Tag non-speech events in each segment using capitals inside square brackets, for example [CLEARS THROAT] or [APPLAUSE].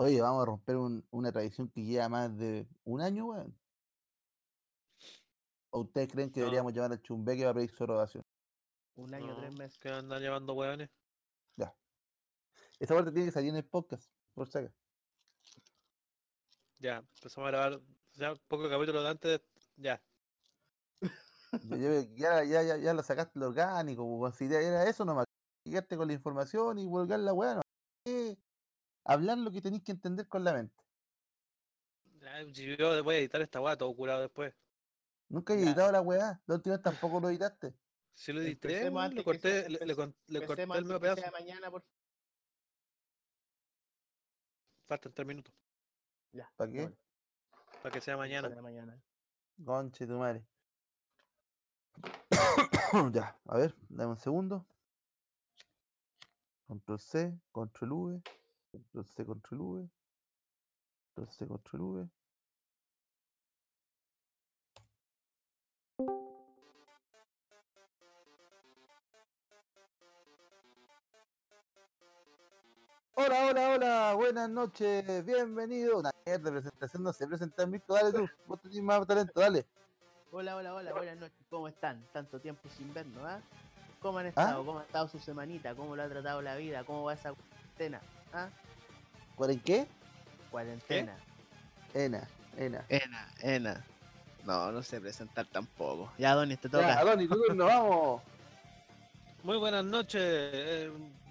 Oye, vamos a romper un- una tradición que lleva más de un año, weón. ¿O ustedes creen que No. deberíamos llamar al Chumbeque para pedir su aprobación? Un año, No, tres meses. Que andan llevando hueones. Esa parte tiene que salir en el podcast, por si acaso. Ya, empezamos a grabar. Ya, poco capítulo de antes. de- Ya. Ya, ya, ya, ya lo sacaste lo orgánico, pues, si era eso nomás. Llegarte con la información y volver la weá, no. Hablar lo que tenéis que entender con la mente. Yo voy a editar esta weá, todo curado después. Nunca he Ya. editado la weá. La última vez tampoco lo editaste. Si lo edité, le corté, sea- le, corté el medio pedazo. sea mañana, por Faltan tres minutos. Ya. ¿Pa' qué? Para que sea mañana. para mañana. Conche tu madre. [COUGHS] ya, a ver, dame un segundo. Control C, Control V, Control C, Control V, Control C, Control V. Hola, hola, hola, buenas noches, bienvenido. Una mierda de presentación, no sé presentar Mirko, dale tú, vos tenés más talento, dale. Hola, hola, hola, buenas noches. ¿Cómo están? Tanto tiempo sin vernos, ¿ah? ¿Cómo han estado? ¿Cómo ha estado su semanita? ¿Cómo lo ha tratado la vida? ¿Cómo va esa cuarentena? ¿Ah? ¿Cuál en qué? Cuarentena. Ena, Ena. Ena, Ena. No, no sé presentar tampoco. Ya, Donis, te Ya, toca. Adoni, tu turno, vamos. Muy buenas noches. eh,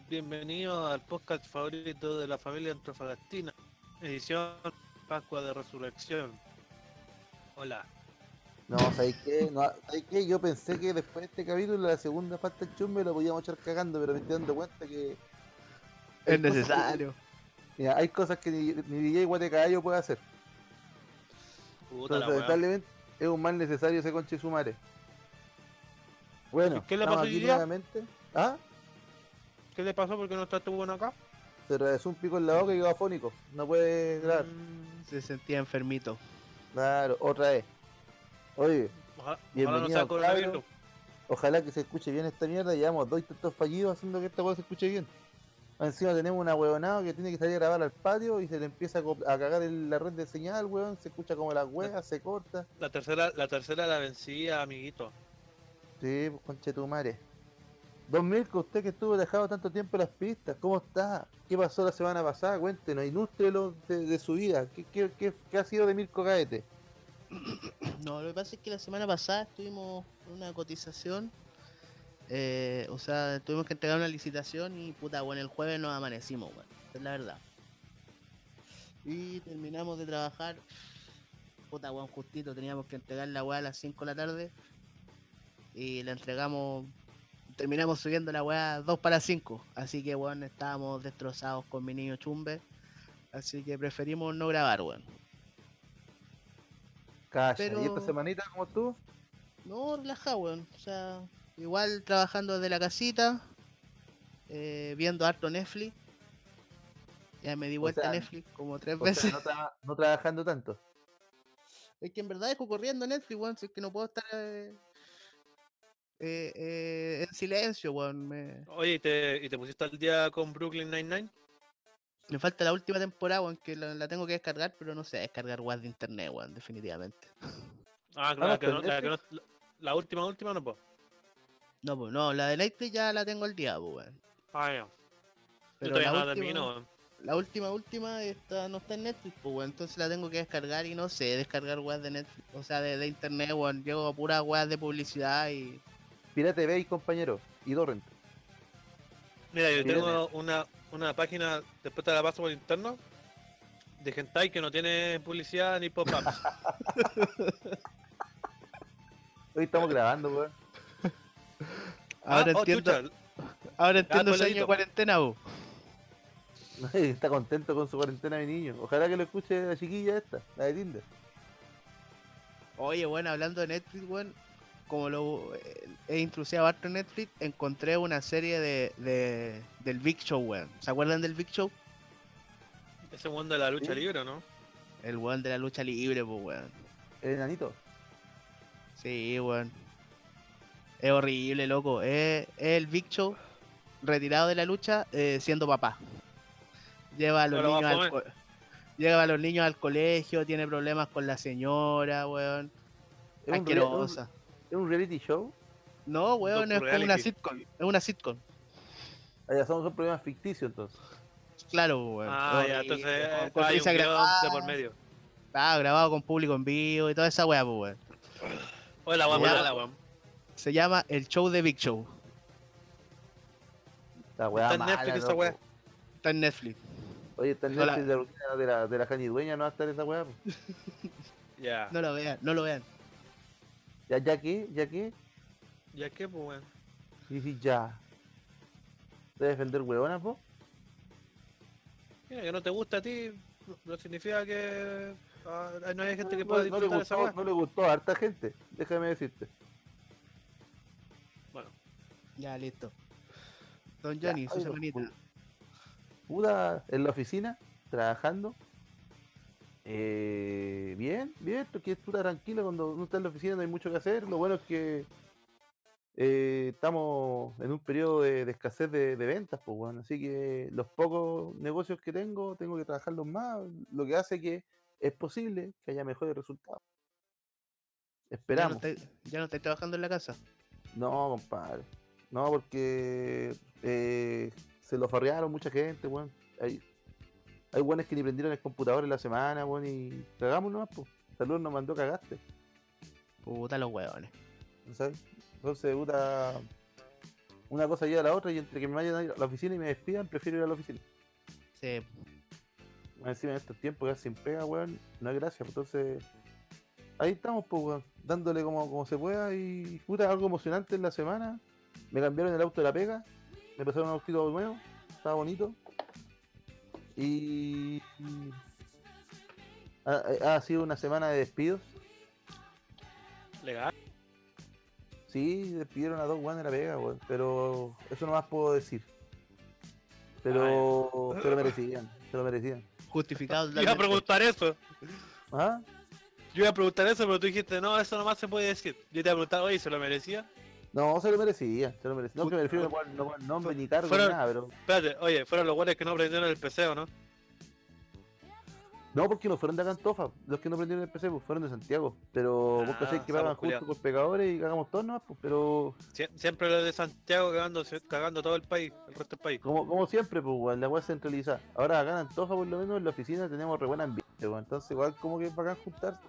bienvenido al podcast favorito de la familia Antrofagastina. Edición Pascua de Resurrección. Hola. No, ¿sabéis qué? No, ¿sabéis qué? Yo pensé que después de este capítulo, la segunda parte del chumbe lo podíamos echar cagando, pero me estoy dando cuenta que. Es que- necesario. mira, hay cosas que ni, ni DJ Guatecayo puede hacer. Puta Entonces, lamentablemente, es un mal necesario ese conche su madre. Bueno, ¿Qué le pasó aquí nuevamente. ¿Ah? ¿Qué le pasó porque no está tu bueno acá? Se atravesó un pico en la boca y quedó afónico. No puede grabar. Mm, Se sentía enfermito. Claro, otra vez. Oye, Ojalá, ojalá no Bienvenido, sea cabro. ojalá que se escuche bien esta mierda. Llevamos dos intentos fallidos haciendo que esta cosa se escuche bien. Encima tenemos una huevonada que tiene que salir a grabar al patio y se le empieza a, cagar la red de señal, weón. Se escucha como la hueá, se corta. La tercera, la tercera la vencía, amiguito. Sí, pues conche tu madre. Don Mirko, usted que estuvo dejado tanto tiempo en las pistas, ¿cómo está? ¿Qué pasó la semana pasada? Cuéntenos, ilústrelo de, de su vida. ¿Qué, qué, qué, qué ha sido de Mirko Gaete? No, lo que pasa es que la semana pasada estuvimos en una cotización. Eh, o sea, tuvimos que entregar una licitación y puta, bueno, el jueves nos amanecimos, weón. Es la verdad. Y terminamos de trabajar. Puta, weón, justito, teníamos que entregar la weá a las 5 de la tarde. Y la entregamos. Terminamos subiendo la weá 2 para 5. Así que, weón, estábamos destrozados con mi niño chumbe. Así que preferimos no grabar, weón. Calla. ¿Y esta Pero- semanita cómo estuvo? No, relajado, weón. O sea, igual trabajando desde la casita, eh, viendo harto Netflix. Ya me di O vuelta sea, a Netflix como tres O sea, veces. no, tra- no trabajando tanto. [LAUGHS] Es que en verdad dejo corriendo Netflix, weón. Si es que no puedo estar eh, eh, eh, en silencio, weón. Me, Oye, ¿y te, ¿y te pusiste al día con Brooklyn Nine-Nine? me falta la última temporada, weón, que la, la tengo que descargar, pero no sé descargar weón de internet, weón, definitivamente. Ah, no claro, que no, la, que no- la- última, última no, pues. No, pues no, la de Netflix ya la tengo al día, pues, weón. Ah, ya. Yo Pero todavía la no la última- termino. weón. La última, última está, no está en Netflix, pues, weón. Entonces la tengo que descargar y no sé, descargar weas de Netflix. O sea, de, de internet, weón. Llego a puras weas de publicidad y. Pirate Bay, compañero. Y Torrent. Mira, yo tengo una, una página, después te la paso por interno, de hentai que no tiene publicidad ni pop-ups. [LAUGHS] Hoy estamos grabando, weón. Ahora Ah, oh, entiendo, chucha, ahora entiendo ese año de cuarentena, weón. [LAUGHS] Está contento con su cuarentena mi niño. Ojalá que lo escuche la chiquilla esta, la de Tinder. Oye, bueno, hablando de Netflix, weón. Como lo eh, he introducido harto en Netflix, encontré una serie de, de del Big Show, weón. ¿Se acuerdan del Big Show? Ese mundo de la lucha Sí. libre, ¿no? El weón de la lucha libre, pues, weón. El enanito. Sí, weón. Es horrible, loco. Es, es el Big Show retirado de la lucha eh, siendo papá. Lleva a los Pero niños al fome. co- Lleva a los niños al colegio, tiene problemas con la señora, weón. ¿Es Asquerosa. ¿Es un reality show? No, weón, es como una sitcom. Es una sitcom. Allá son, son problemas ficticios entonces. Claro, weón. Ah, ya, entonces con- eh, con hay un grabada, de por medio. ah, grabado con público en vivo y toda esa weá, pues, weón. Oye, la weá Ya. mala, weón. Se llama El Show de Big Show. La weá Está en Netflix esa weá. Está en Netflix. Oye, está en No la- Netflix de la de la, de la Jani Dueña, no va a estar esa weá. [LAUGHS] Ya. No lo vean, no lo vean. Ya, ya que, ya que, ¿Ya qué, pues, weón? y decís ya. ¿Debes defender huevonas, po? Mira, que no te gusta a ti, no- no significa que ah, no hay gente que No- pueda no, le disfrutar esa gustó, weá. no le gustó a harta gente, déjame decirte. Ya, listo. Don Ya, Johnny, su oye, semanita. pu- Puta, en la oficina, trabajando. Eh, bien, bien, porque es puta tranquilo cuando uno está en la oficina no hay mucho que hacer. Lo bueno es que eh, estamos en un periodo de, de escasez de, de ventas, pues bueno, así que los pocos negocios que tengo, tengo que trabajarlos más, lo que hace que es posible que haya mejores resultados. Ya no, Esperamos. estáis, ya no estáis trabajando en la casa. No, compadre. No, porque eh, se lo farrearon mucha gente, weón. Hay, hay weones que ni prendieron el computador en la semana, weón, y cagamos nomás, pues. Salud nos mandó cagaste, Puta los huevones. ¿sabes? Entonces, puta, una cosa lleva a la otra y entre que me vayan a ir a la oficina y me despidan, prefiero ir a la oficina. Sí. Encima en estos tiempos que sin pega, weón, no hay gracia, pues, entonces ahí estamos, pues, weón, dándole como, como se pueda y puta, algo emocionante en la semana. Me cambiaron el auto de la pega, me pasaron un autito nuevo, estaba bonito. Y ha, ha- ha sido una semana de despidos. legal. Sí, despidieron a dos weones de la pega, weón, pero eso no más puedo decir. Pero, pero merecían, se lo merecían. Justificado. [LAUGHS] Iba a preguntar eso. ¿Ah? Yo iba a preguntar eso, pero tú dijiste, no, eso nomás se puede decir. Yo te iba a preguntar, oye, ¿se lo merecía? No, se lo merecía, se lo merecía. No, que me refiero a no nombre ni cargo ni nada, pero. Espérate, oye, fueron los buenos que no prendieron el PC, ¿o no? No, porque no fueron de Acantofa, los que no prendieron el PC, pues fueron de Santiago. Pero vos Ah, cacháis que sapos pagan justo por pecadores y cagamos todos nomás, pues, pero Sie- siempre los de Santiago cagando, cagando todo el país, el resto del país. como, como siempre, pues weón, la weá centralizada. Ahora acá en Antofa por lo menos en la oficina tenemos re buen ambiente, weón. Entonces igual como que es bacán juntarse.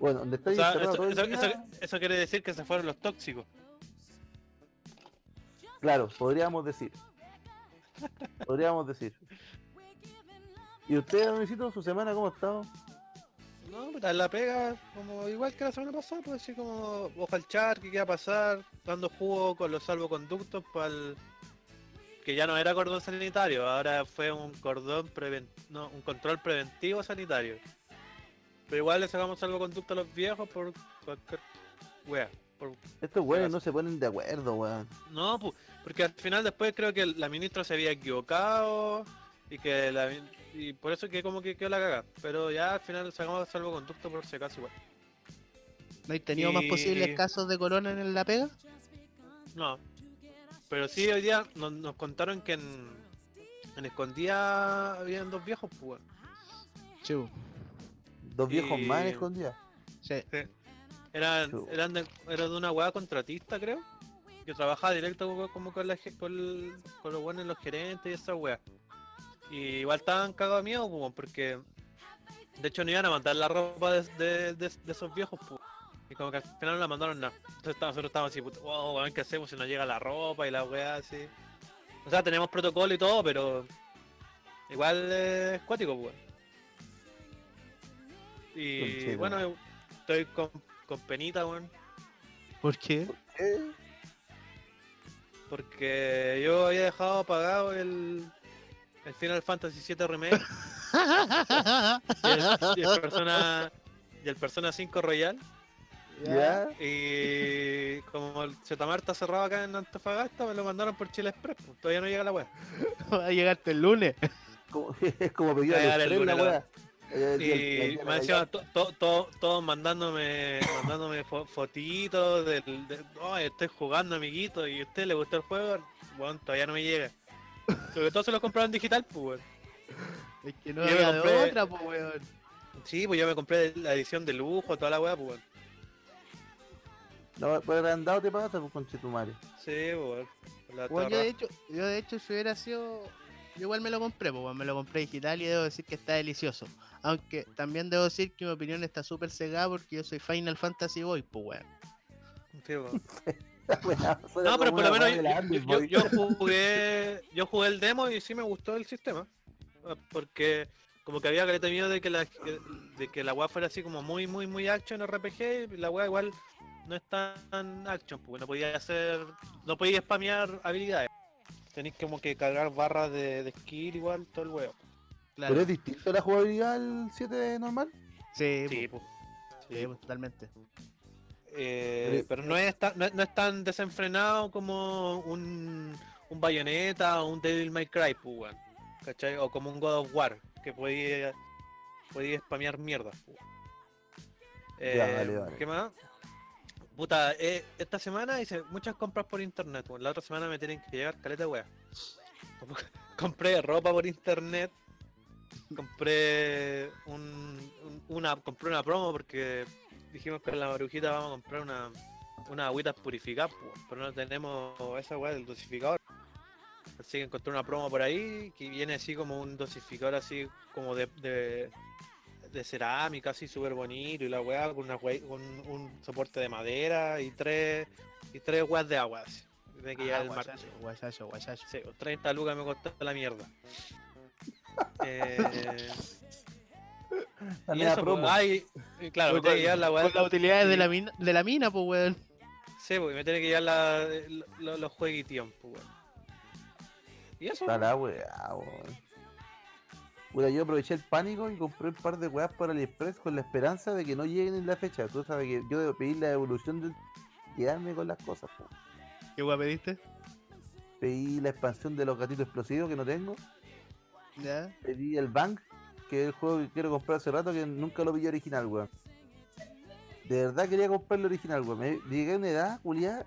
Bueno, donde O estáis sea, eso- eso quiere decir que se fueron los tóxicos. Claro, podríamos decir. podríamos decir. ¿Y usted, Donicito, su semana cómo ha estado? No, puta, la pega, como igual que la semana pasada, pues así como ojo al char, qué a pasar, dando jugo con los salvoconductos para el... que ya no era cordón sanitario, ahora fue un cordón preven... no, un control preventivo sanitario. Pero igual le sacamos salvoconducto a los viejos por cualquier wea. Por... Estos weones no se ponen de acuerdo, weón. No, pu- porque al final después creo que la ministra se había equivocado y que la y por eso que como que quedó la caga. Pero ya al final sacamos salvoconducto por si acaso igual. ¿No hay tenido más posibles casos de corona en la pega? No. Pero sí, hoy día nos, nos contaron que en, en Escondida habían dos viejos, pues. Dos viejos más en escondidas. Sí. Eran, eran, de, eran de una weá contratista, creo. Que trabajaba directo como, con, la, con, el- con los buenos, los gerentes y esa weá. Y igual estaban cagados de miedo, pues, porque de hecho no iban a mandar la ropa de, de- de- de esos viejos, pues. Y como que al final no la mandaron nada. Entonces nosotros estábamos así, puta, wow, weón, ¿qué hacemos si no llega la ropa y la weá así? O sea, tenemos protocolo y todo, pero igual es cuático, pues. Y bueno, estoy con, con penita, weón. ¿Por qué? ¿Qué? Porque yo había dejado apagado el, el Final Fantasy VII Remake [LAUGHS] y el, y el Persona y el Persona 5 Royal. ¿Ya? Y como el Zetamar está cerrado acá en Antofagasta, me lo mandaron por Chile Express. pues, todavía no llega la web. Va a llegarte el lunes. Como- [LAUGHS] es como pedir a a llegar los el tres la weá. Y me to- todos mandándome mandándome fo- fotitos del, de, "Ay, estoy jugando amiguito y a usted le gustó el juego, bueno, todavía no me llega. Sobre todo se lo compraron digital, pues weón. Es que no había de otra, pues, weón. Sí, pues yo me compré la edición de lujo, toda la weá, pues weón. No, por agrandado te pasa pues, con Chetumare. Sí, pues weón. La Bueno, yo de hecho, yo de hecho si hubiera sido. Yo igual me lo compré, pues me lo compré digital y debo decir que está delicioso. Aunque también debo decir que mi opinión está súper cegada porque yo soy Final Fantasy Boy, pues weón. Sí, [LAUGHS] no, pero por lo menos yo, yo- yo- yo jugué yo jugué el demo y sí me gustó el sistema. Porque como que había caleta miedo de que la de que la weá fuera así como muy muy muy action RPG y la weá igual no es tan action, porque no podía hacer no podía spamear habilidades. Tenéis como que cargar barras de, de skill igual, todo el weón. Claro. ¿Pero es distinto la jugabilidad al 7 normal? Sí, Sí, pues, sí, pues, totalmente. Eh, Pero- pero no es, tan, no, es- no es tan desenfrenado como un, un Bayonetta o un Devil May Cry, pues, weón. ¿Cachai? O como un God of War, que podía, podía spamear mierda. pues. Eh, Ya, vale, vale. ¿Qué más? Puta, eh, esta semana hice muchas compras por internet, weón. La otra semana me tienen que llegar caleta, weón. [LAUGHS] Compré ropa por internet. Compré un, un- una compré una promo porque dijimos que en la marujita vamos a comprar una unas agüitas purificadas, pero no tenemos esa weá del dosificador. Así que encontré una promo por ahí que viene así como un dosificador así como de, de, de cerámica, así súper bonito y la weá con, una wea- con un soporte de madera y tres y tres weas de agua. Así. Tiene que llegar Ah, el martes. guayacho, guayacho. Sí, 30 lucas me costó la mierda. Eh, y eso, promo. pues, ay, y claro, me Con- tiene que llegar la weá. Con las utilidades de la mina, de la mina, pues weón. Sí, porque me tiene que llegar la, lo- los jueguitos, pues weón. Y eso, Está la weá, weón. Puta, yo aproveché el pánico y compré un par de weas por AliExpress con la esperanza de que no lleguen en la fecha. Tú sabes que yo debo pedir la evolución del. quedarme con las cosas, po. ¿Qué weón pediste? Pedí la expansión de los gatitos explosivos que no tengo. Pedí el Bank, que es el juego que quiero comprar hace rato que nunca lo pillé original, weón. De verdad quería comprar el original, weón. Me llegué a una edad, Julián,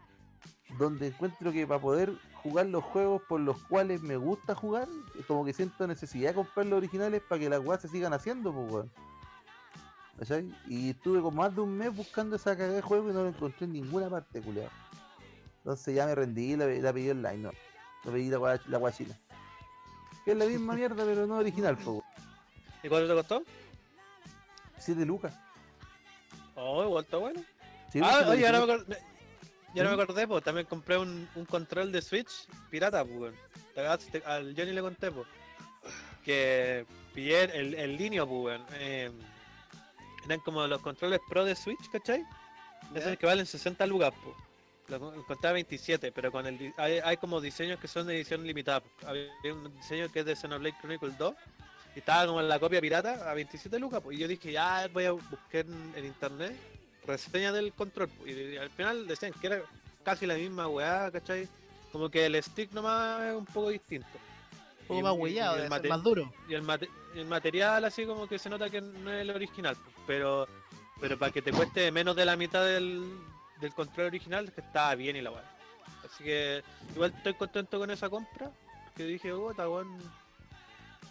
donde encuentro que para poder jugar los juegos por los cuales me gusta jugar, como que siento necesidad de comprar los originales para que las weas se sigan haciendo, pues, weón. ¿Cachai? Y estuve como más de un mes buscando esa cagada de juego y no lo encontré en ninguna parte, culiado. Entonces ya me rendí y la, la pedí online, no. Lo pedí la, la. Que es la misma mierda, pero no original, pues, weón. ¿y cuánto te costó? 7 lucas. Oh, igual está bueno. Sí, ah, oye, ahora me, original. acor- me- ya no me acordé, pues también compré un, un control de Switch pirata, pues. al Johnny le conté, pues. Que pillé el, el linio, pues. Eh, eran como los controles pro de Switch, ¿cachai? Esos que valen 60 lucas, pues. Lo encontré a 27, pero con el hay, hay como diseños que son de edición limitada. Había un diseño que es de Xenoblade Chronicle 2 y estaba como en la copia pirata a 27 lucas. Pues. Y yo dije, ya voy a buscar en, en internet reseña del control. pues, Y, al final decían que era casi la misma weá, ¿cachai? Como que el stick nomás es un poco distinto. Un poco Y- más huellado, más duro. y el, mate- el material así como que se nota que no es el original, pues, pero pero para que te cueste menos de la mitad del, del control original, que estaba bien y la weá. Así que igual estoy contento con esa compra, que dije, oh, weón,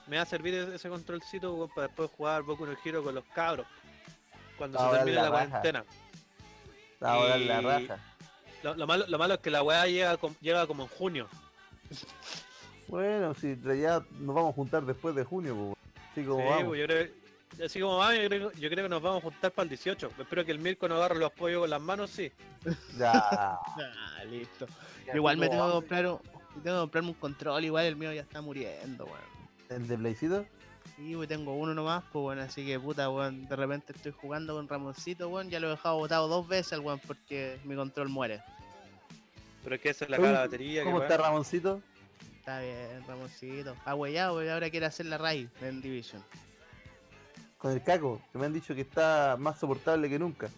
me va a servir ese controlcito weón, para después jugar Boku no Hero con los cabros, cuando se termine la la, cuarentena. La y- raja. Lo, lo malo, lo malo es que la weá llega, llega como en junio. Bueno, si realidad nos vamos a juntar después de junio, pues. Así como Sí, vamos. pues, yo creo, así como vamos, yo creo, yo creo que nos vamos a juntar para el 18. Espero que el Mirko no agarre los pollos con las manos, sí. Ya. [LAUGHS] Ah, listo. ya Igual me tengo que comprar un, tengo que comprarme un control, igual el mío ya está muriendo, weón. ¿El de Playcito? Y weón, tengo uno nomás, pues bueno, así que puta, weón, de repente estoy jugando con Ramoncito, weón, ya lo he dejado botado dos veces al weón porque mi control muere. Pero es que esa es la cara de la batería. ¿Cómo que está. Ramoncito? Está bien, Ramoncito. Ha huellado, weón, ahora quiere hacer la raíz en Division. Con el caco, que me han dicho que está más soportable que nunca.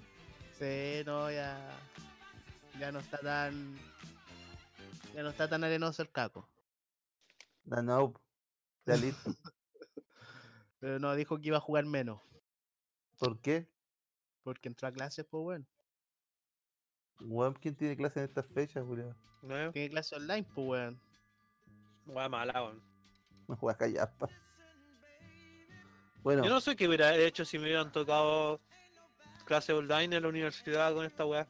Sí, no, ya. Ya no está tan. Ya no está tan arenoso el caco. No, no. Ya listo. [LAUGHS] Pero no, dijo que iba a jugar menos. ¿Por qué? Porque entró a clases, pues bueno. Weón, ¿quién tiene clase en estas fechas, Julio? ¿No? Tiene clase online, pues weón. Weá mala, weón. No juegas callar, pa. Bueno, Yo no sé qué hubiera hecho si me hubieran tocado clase online en la universidad con esta weá.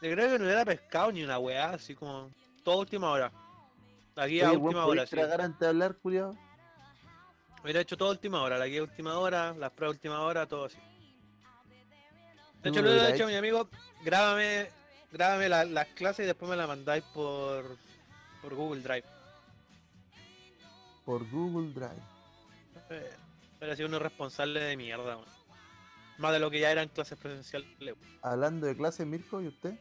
Yo creo que no hubiera pescado ni una weá, así como toda última hora. Aquí a última ¿podéis hora, sí. tragar antes de hablar, culiao? Hubiera hecho todo última hora, la guía última hora, las pruebas última hora, todo así. De hecho, No lo he dicho a mi amigo, grábame, grábame la- las clases y después me las mandáis por, por Google Drive. Por Google Drive. Eh, Pero sido uno responsable de mierda, weón. Más de lo que ya eran clases presenciales. Hablando de clases, Mirko, ¿y usted?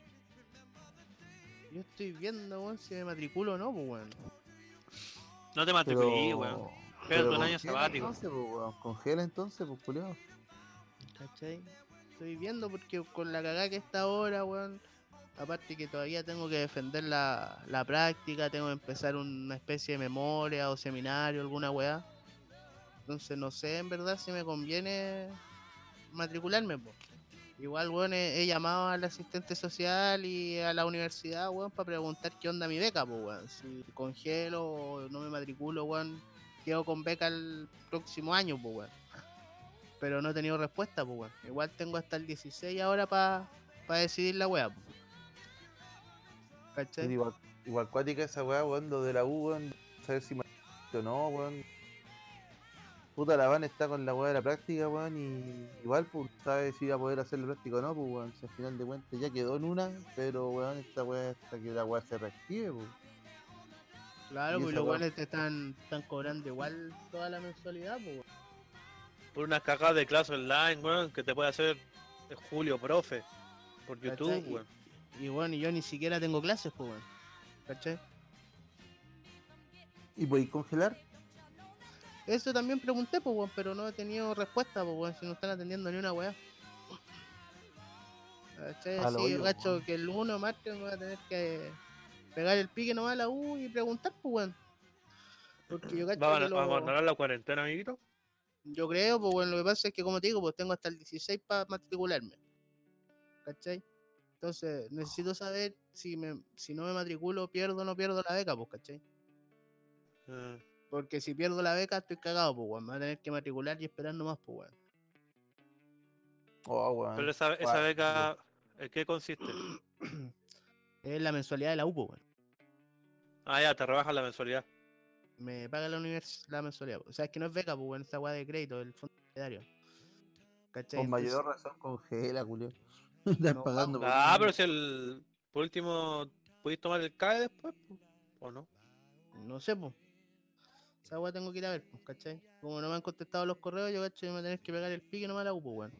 Yo estoy viendo, weón, si me matriculo o no, pues, weón. No te matriculí, weón. Un año congela sabático. Entonces, pues, weón. Congela entonces, pues, culiao. ¿Cachai? Estoy viendo porque con la cagada que está ahora, weón. Aparte que todavía tengo que defender la, la práctica, tengo que empezar una especie de memoria o seminario, alguna weá. Entonces no sé en verdad si me conviene matricularme. Igual, weón, he, llamado al asistente social y a la universidad, weón, para preguntar qué onda mi beca, pues, weón. Si congelo o no me matriculo, weón, quedo con beca el próximo año, pues, weón pero no he tenido respuesta, pues, weón. Igual tengo hasta el 16 ahora para decidir la weá, pues. ¿Cachai? Igual, igual cuática esa weá, weón, lo de la U, weón. Saber si me o no, weón. Puta, la van está con la weá de la práctica, weón, y igual, pues, sabe si va a poder hacer la práctica o no, pues, weón. Si al final de cuentas ya quedó en una, pero, weón, esta weá hasta que la weá se reactive, pues. Claro, y pues los weones te están, están cobrando igual toda la mensualidad, pues, weón. Por unas cagadas de clase online, weón, que te puede hacer Julio Profe. Por YouTube, weón. Y bueno, y yo ni siquiera tengo clases, pues, weón. ¿Cachai? ¿Y podéis congelar? Eso también pregunté, pues, weón, pero no he tenido respuesta, pues, weón, si no están atendiendo ni una weá. [COUGHS] ¿Cachai? Lo Así, gacho, que el 1 de martes me voy a tener que pegar el pique nomás a la U y preguntar, pues, weón. Porque yo gacho ¿Va a, que a lo- abandonar la cuarentena, amiguito? Yo creo, pues bueno, lo que pasa es que como te digo, pues tengo hasta el 16 para matricularme. ¿Cachai? Entonces, necesito saber si me, si no me matriculo, pierdo o no pierdo la beca, pues, ¿cachai? Ah, Porque si pierdo la beca, estoy cagado, pues, weón. Me voy a tener que matricular y esperar nomás, pues, weón. Oh, weón. Pero esa, beca, ¿en qué consiste? [CLEARS THROAT] es la mensualidad de la U, pues, weón. Ah, ya, te rebajas la mensualidad. Me paga la universidad la mensualidad. pues. O sea, es que no es beca, pues, weón. Esta weá de crédito, el fondo solidario. ¿Cachai? Con mayor Entonces, razón congela, culio. Estás [LAUGHS] No, pagando por Ah, pero si el. Por último, ¿pudiste tomar el CAE después? po? ¿O no? No sé, pues. Esa weá tengo que ir a ver, pues, ¿cachai? Como no me han contestado los correos, yo, cacho, me voy a tener que pegar el pique nomás a la U, pues, weón.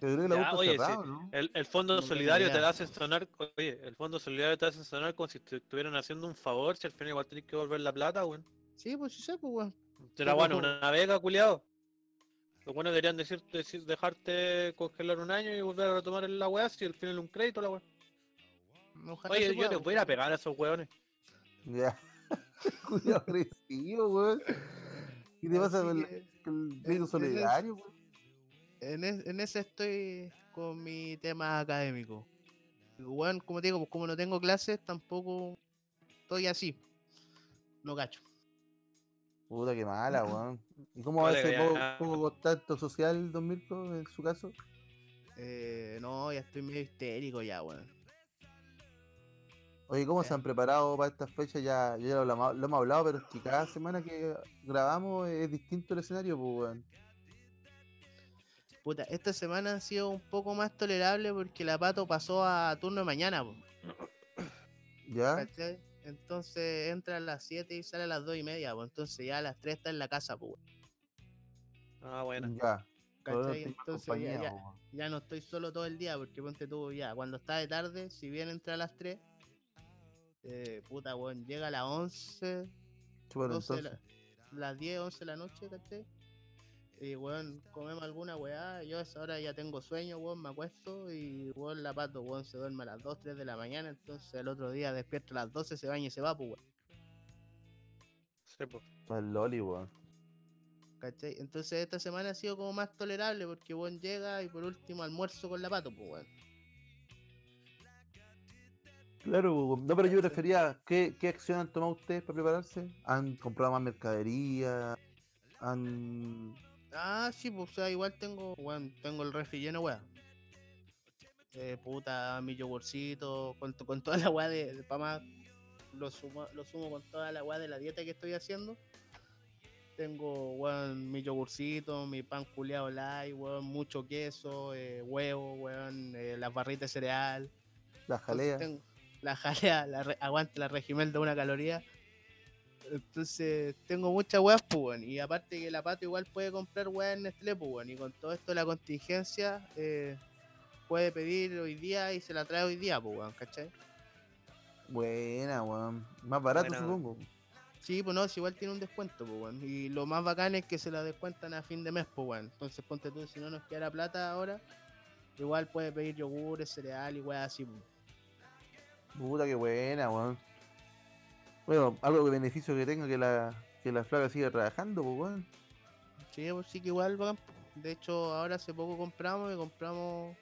Está oye, sí. cerrado, ¿no? El, el fondo No solidario te hace sonar. Oye, el fondo solidario te hace sonar como si te estuvieran haciendo un favor, si al final igual tenés que volver la plata, weón. Sí, pues sí sé, pues, weón. Será bueno, como- una beca, culiado. Los buenos deberían decir, decir- dejarte congelar un año y volver a retomar la weá si al final un crédito la weá. Ojalá Oye, yo pueda, te voy a ir a pegar a esos weones. Ya. [LAUGHS] Julio agresivo, weón. ¿Qué te pasa con, el en solidario, weón? en, es- en ese estoy con mi tema académico. Weón, como te digo, pues como no tengo clases, tampoco estoy así. No cacho. Puta, qué mala, [LAUGHS] weón. ¿Y cómo va ese poco, poco contacto social, Don Mirko, en su caso? Eh, no, ya estoy medio histérico ya, weón. Oye, ¿cómo se han preparado para estas fechas? Ya, ya lo, hablamos- lo hemos hablado, pero es que cada semana que grabamos es distinto el escenario, pues, weón. Puta, esta semana ha sido un poco más tolerable porque la pato pasó a turno de mañana, po, ¿Ya? ¿cachai? Entonces entra a las 7 y sale a las 2 y media, pues entonces ya a las 3 está en la casa, pues, Ah, bueno. Ya. ¿cachai? Entonces ya, ya no estoy solo todo el día, porque ponte tú ya, cuando está de tarde, si bien entra a las 3, eh, puta, weón, llega a las 11, Chúpalo, 12, entonces. la- las 10, 11 de la noche, ¿cachai? Y weón, comemos alguna weá, yo a esa hora ya tengo sueño, weón, me acuesto y weón, la pato, weón, se duerme a las 2, 3 de la mañana, entonces el otro día despierta a las 12, se baña y se va, pues, weón, Sí, po. Está el Loli, weón. ¿cachai? Entonces esta semana ha sido como más tolerable porque weón llega y por último almuerzo con la pato, pues, weón. Claro, no, pero yo prefería, ¿qué, ¿qué acción han tomado ustedes para prepararse? ¿Han comprado más mercadería? ¿Han, Ah, sí, pues, o sea, igual tengo, weón, tengo el refri lleno, weón. Eh, puta, mi yogurcito, con, con toda la weá de, de pa' más, lo sumo, lo sumo con toda la weá de la dieta que estoy haciendo. Tengo, weón, mi yogurcito, mi pan culeado light, weón, mucho queso, eh, huevo, weón, eh, las barritas de cereal. La Entonces jalea. tengo- la jalea, la re- aguante la regimel de una caloría. Entonces tengo muchas weas, pues. Y aparte que la pato igual puede comprar weas en Nestlé, pues. Y con todo esto de la contingencia, eh, puede pedir hoy día y se la trae hoy día, pues, weón, ¿cachai? Buena, weón. Más barato, Buena. supongo. Sí, pues no, si igual tiene un descuento, pues, weón. Y lo más bacán es que se la descuentan a fin de mes, pues, weón. Entonces ponte tú, si no nos queda la plata ahora, igual puede pedir yogures, cereal y weas así, pues. Puta que buena, weón. Bueno, algo de beneficio que tenga que la, que la flaca siga trabajando, pues, weón. Sí, pues sí que igual, po. De hecho, ahora hace poco compramos y compramos.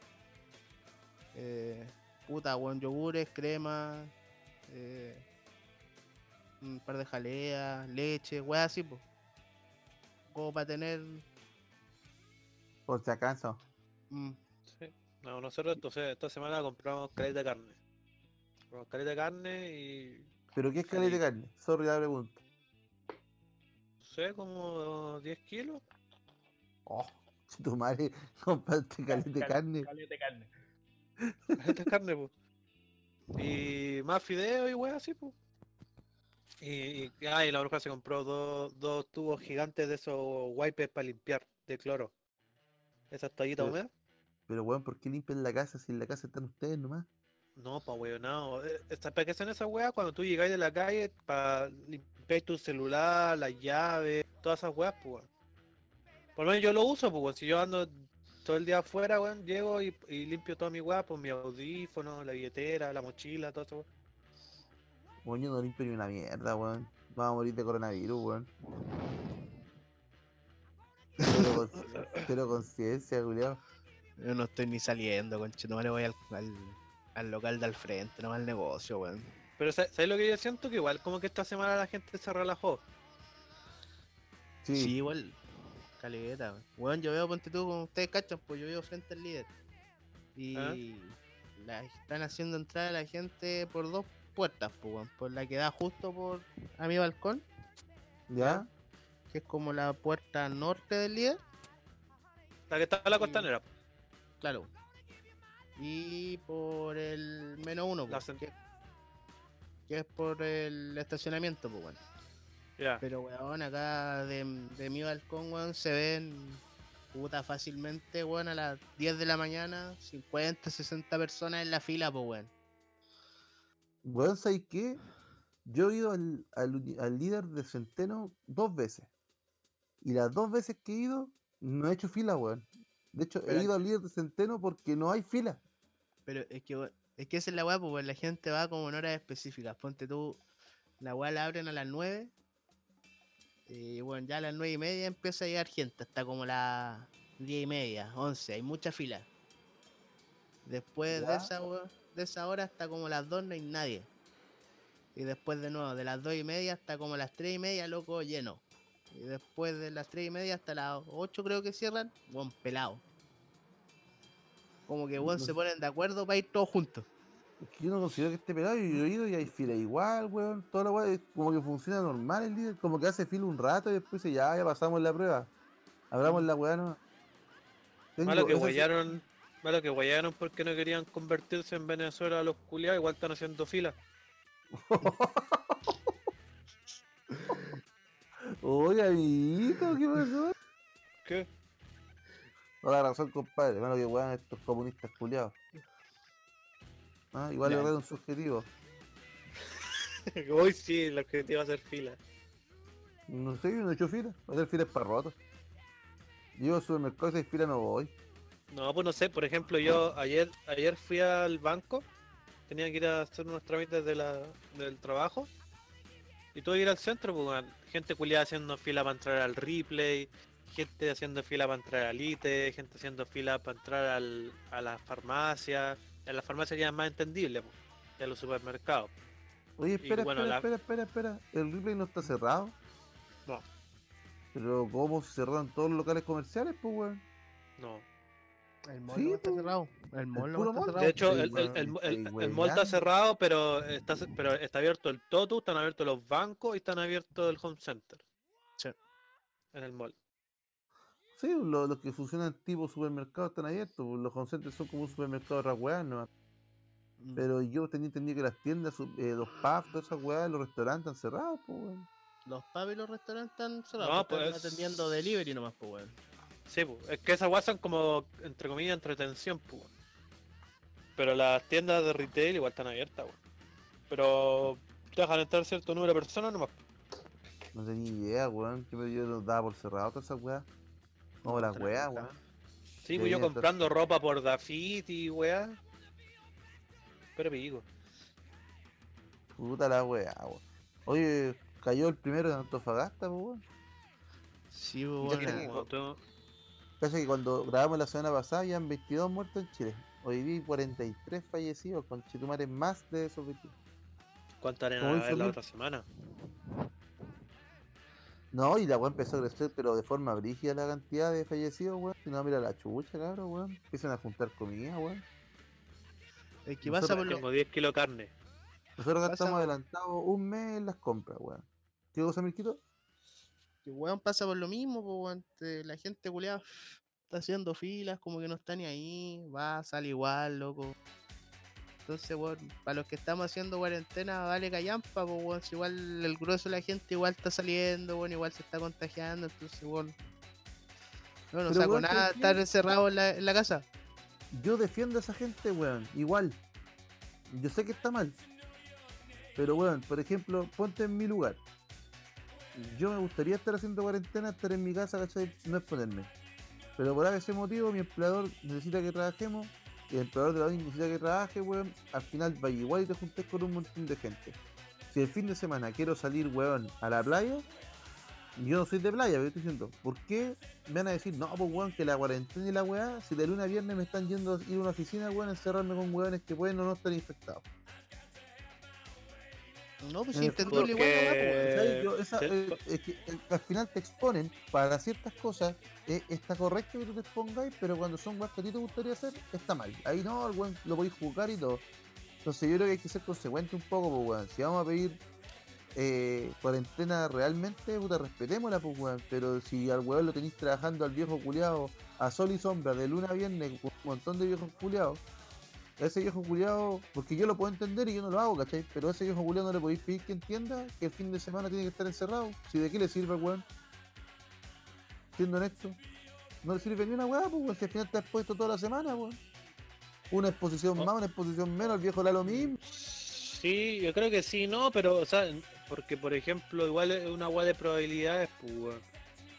Eh, puta, weón, yogures, crema, eh, un par de jaleas, leche, weá así, pues. Como para tener. Por si acaso. mm, Sí. No, nosotros entonces esta semana compramos caleta de carne. Compramos caleta de carne y. ¿Pero qué es caleta de carne? Sorry la pregunta. No sé, como 10 kilos. Oh, si tu madre [LAUGHS] compraste caleta de carne. Caleta de carne. Caleta de carne, pues. Y más fideo y weá así, pues. Y, y, ah, y la bruja se compró dos, dos tubos gigantes de esos wipes para limpiar de cloro. Esas toallitas Pero- húmedas. Pero, weón, ¿por qué limpian la casa si en la casa están ustedes nomás? No, pa' weonado. Eh, esta- ¿Para qué son esas weas? Cuando tú llegáis de la calle, para limpiar tu celular, las llaves, todas esas weas, pues weón. Por lo menos yo lo uso, pues weón. Si yo ando todo el día afuera, weón, llego y, y limpio toda mi weá, pues mi audífono, la billetera, la mochila, todo eso, weón. Weón, yo no limpio ni una mierda, weón. Vamos a morir de coronavirus, weón. Pero, con- [LAUGHS] pero conciencia, culiao. Yo no estoy ni saliendo, conche, no le voy al, al, al local de al frente, no al negocio, weón. Pero sa- ¿sabes lo que yo siento? Que igual como que esta semana la gente se relajó. Sí, Sí, igual. Caleta, weón. Weón, yo veo, ponte tú, como ustedes cachan, pues yo vivo frente al líder. Y Ah. la están haciendo entrar a la gente por dos puertas, pues, weón. Por la que da justo por a mi balcón, ¿ya? que es como la puerta norte del líder, La que está en la costanera. claro. Y por el menos uno, pues, que, que es por el estacionamiento, pues, weón. Ya. Pero, weón, acá de, de mi balcón, weón, se ven puta fácilmente, weón, a las 10 de la mañana, 50, 60 personas en la fila, pues, weón. Weón, ¿sabes qué? Yo he ido al, al líder de Centeno dos veces. Y las dos veces que he ido, no he hecho fila, weón. De hecho, Pero- he ido al líder de Centeno porque no hay fila. Pero es que, es que esa es la weá, weón, la gente va como en horas específicas. Ponte tú, la weá la abren a las 9. Y, bueno, ya a las 9 y media empieza a llegar gente, hasta como las 10 y media, 11, hay mucha fila. Después de esa, weá- de esa hora hasta como las 2 no hay nadie. Y después de nuevo, de las 2 y media hasta como las 3 y media, loco, lleno. Y después de las 3 y media hasta las 8 creo que cierran, weón, pelado. Como que, weón, No se ponen de acuerdo para ir todos juntos. Es que yo no considero que esté pelado. Yo he ido y hay fila igual, weón. Toda la weá es como que funciona normal el líder. Como que hace fila un rato y después dice, ya, ya pasamos la prueba. Abramos la weá no. Malo que guayaron, malo que guayaron porque no querían convertirse en Venezuela los culiados, igual están haciendo fila. [LAUGHS] Oye, amiguito, ¿qué pasó? ¿Qué? Toda la razón, compadre. Bueno, que weón estos comunistas culiados. Ah, igual le un subjetivo. [LAUGHS] Hoy sí, el objetivo va a hacer fila. No sé, yo no he hecho fila. Voy a hacer filas para rotos. Yo al supermercado y fila no voy. No, pues no sé, por ejemplo, yo ayer ayer fui al banco, tenía que ir a hacer unos trámites de la, del trabajo, y que ir al centro, pues, gente culiada haciendo fila para entrar al replay, gente haciendo fila para entrar al ITE, gente haciendo fila para entrar al, a la farmacia, en la farmacia ya es más entendible, pues, que a los supermercados. Oye, espera, bueno, espera, la- espera, espera, espera. ¿El replay no está cerrado? No. Pero ¿cómo se cerraron todos los locales comerciales, pues, weón? No. El mall Sí, no está po. cerrado. El mall no está mall. cerrado. De hecho, Sí, el, el, el, el- mall está cerrado, pero está, pero está abierto el Totu, están abiertos los bancos y están abiertos el Home Center. Sí. En el mall. Sí, lo- los que funcionan tipo supermercados están abiertos, pues, los home centers son como un supermercado de weas, ¿no? Mm. Pero yo tenía entendido que las tiendas, eh, los pubs, todas esas weas, los restaurantes están cerrados, pues, weón. Los pubs y los restaurantes están cerrados. No, porque están pues- atendiendo delivery nomás, pues, weón. Sí, pu, es que esas weas son como, entre comillas, entretención, pu, weón. Pero las tiendas de retail igual están abiertas, weón. Pero te dejan entrar cierto número de personas nomás. No tenía idea, weón. Que yo los daba por cerrado todas esas weas. No, las weas, weón. Sí, pues yo estar- comprando ropa por Dafiti, weá. Pero pico. Puta la wea, weón. Oye, cayó el primero de Antofagasta, pues, weón. Sí, pues, weón. Cacha que cuando grabamos la semana pasada habían 22 muertos en Chile. Hoy vi 43 fallecidos, con chitumares más de esos 22. ¿Cuánto harán Como a ver la otra semana? No, y la weá empezó a crecer, pero de forma brígida la cantidad de fallecidos, weón. Si no, mira la chucha, cabrón, weón. Empiezan a juntar comida, weón. Es que pasa por lo... Tengo 10 kilos de carne. Nosotros Pasa- gastamos adelantado un mes en las compras, weón. ¿Qué cosa, Mirquito? Que weón pasa por lo mismo, weón. La gente culiada está haciendo filas, como que no está ni ahí, va, sale igual, loco. Entonces, weón, para los que estamos haciendo cuarentena, vale callampa, pues weón. Si igual el grueso de la gente igual está saliendo, weón, igual se está contagiando, entonces, weón. No, no saco nada ¿sabes de estar encerrado en la, en la casa. Yo defiendo a esa gente, weón. Igual. Yo sé que está mal. Pero, weón, por ejemplo, ponte en mi lugar. Yo me gustaría estar haciendo cuarentena, estar en mi casa, ¿cachai? No exponerme. Pero por ese motivo, mi empleador necesita que trabajemos. Y el empleador de la ONI necesita que trabaje, weón. Al final vaya igual y te juntes con un montón de gente. Si el fin de semana quiero salir, weón, a la playa, yo no soy de playa, pero estoy diciendo, ¿por qué me van a decir, no, pues weón, que la cuarentena y la weá, si de lunes a viernes me están yendo a ir a una oficina, weón, a encerrarme con weones que pueden o no estar infectados? No, pues entendible igual, pues, eh, po- es que, eh, al final te exponen para ciertas cosas, eh, está correcto que tú te expongáis, pero cuando son weas que a ti te gustaría hacer, está mal. Ahí no, el weón lo podéis jugar y todo. Entonces yo creo que hay que ser consecuente un poco, pues weón. Si vamos a pedir eh, cuarentena realmente, puta, respetémosla, pues weón. Pero si al weón lo tenéis trabajando al viejo culiado a sol y sombra de luna a viernes con un montón de viejos culiados, a ese viejo culiado, porque yo lo puedo entender y yo no lo hago, ¿cachai? Pero a ese viejo culiado no le podéis pedir que entienda que el fin de semana tiene que estar encerrado. Si de qué le sirve, weón. Siendo honesto, no le sirve ni una weá, pues weón, si al final está expuesto toda la semana, weón. Una exposición más, una exposición menos, el viejo da lo mismo. Sí, yo creo que sí, no, pero, o sea, porque por ejemplo, igual es una agua de probabilidades, pues, weón.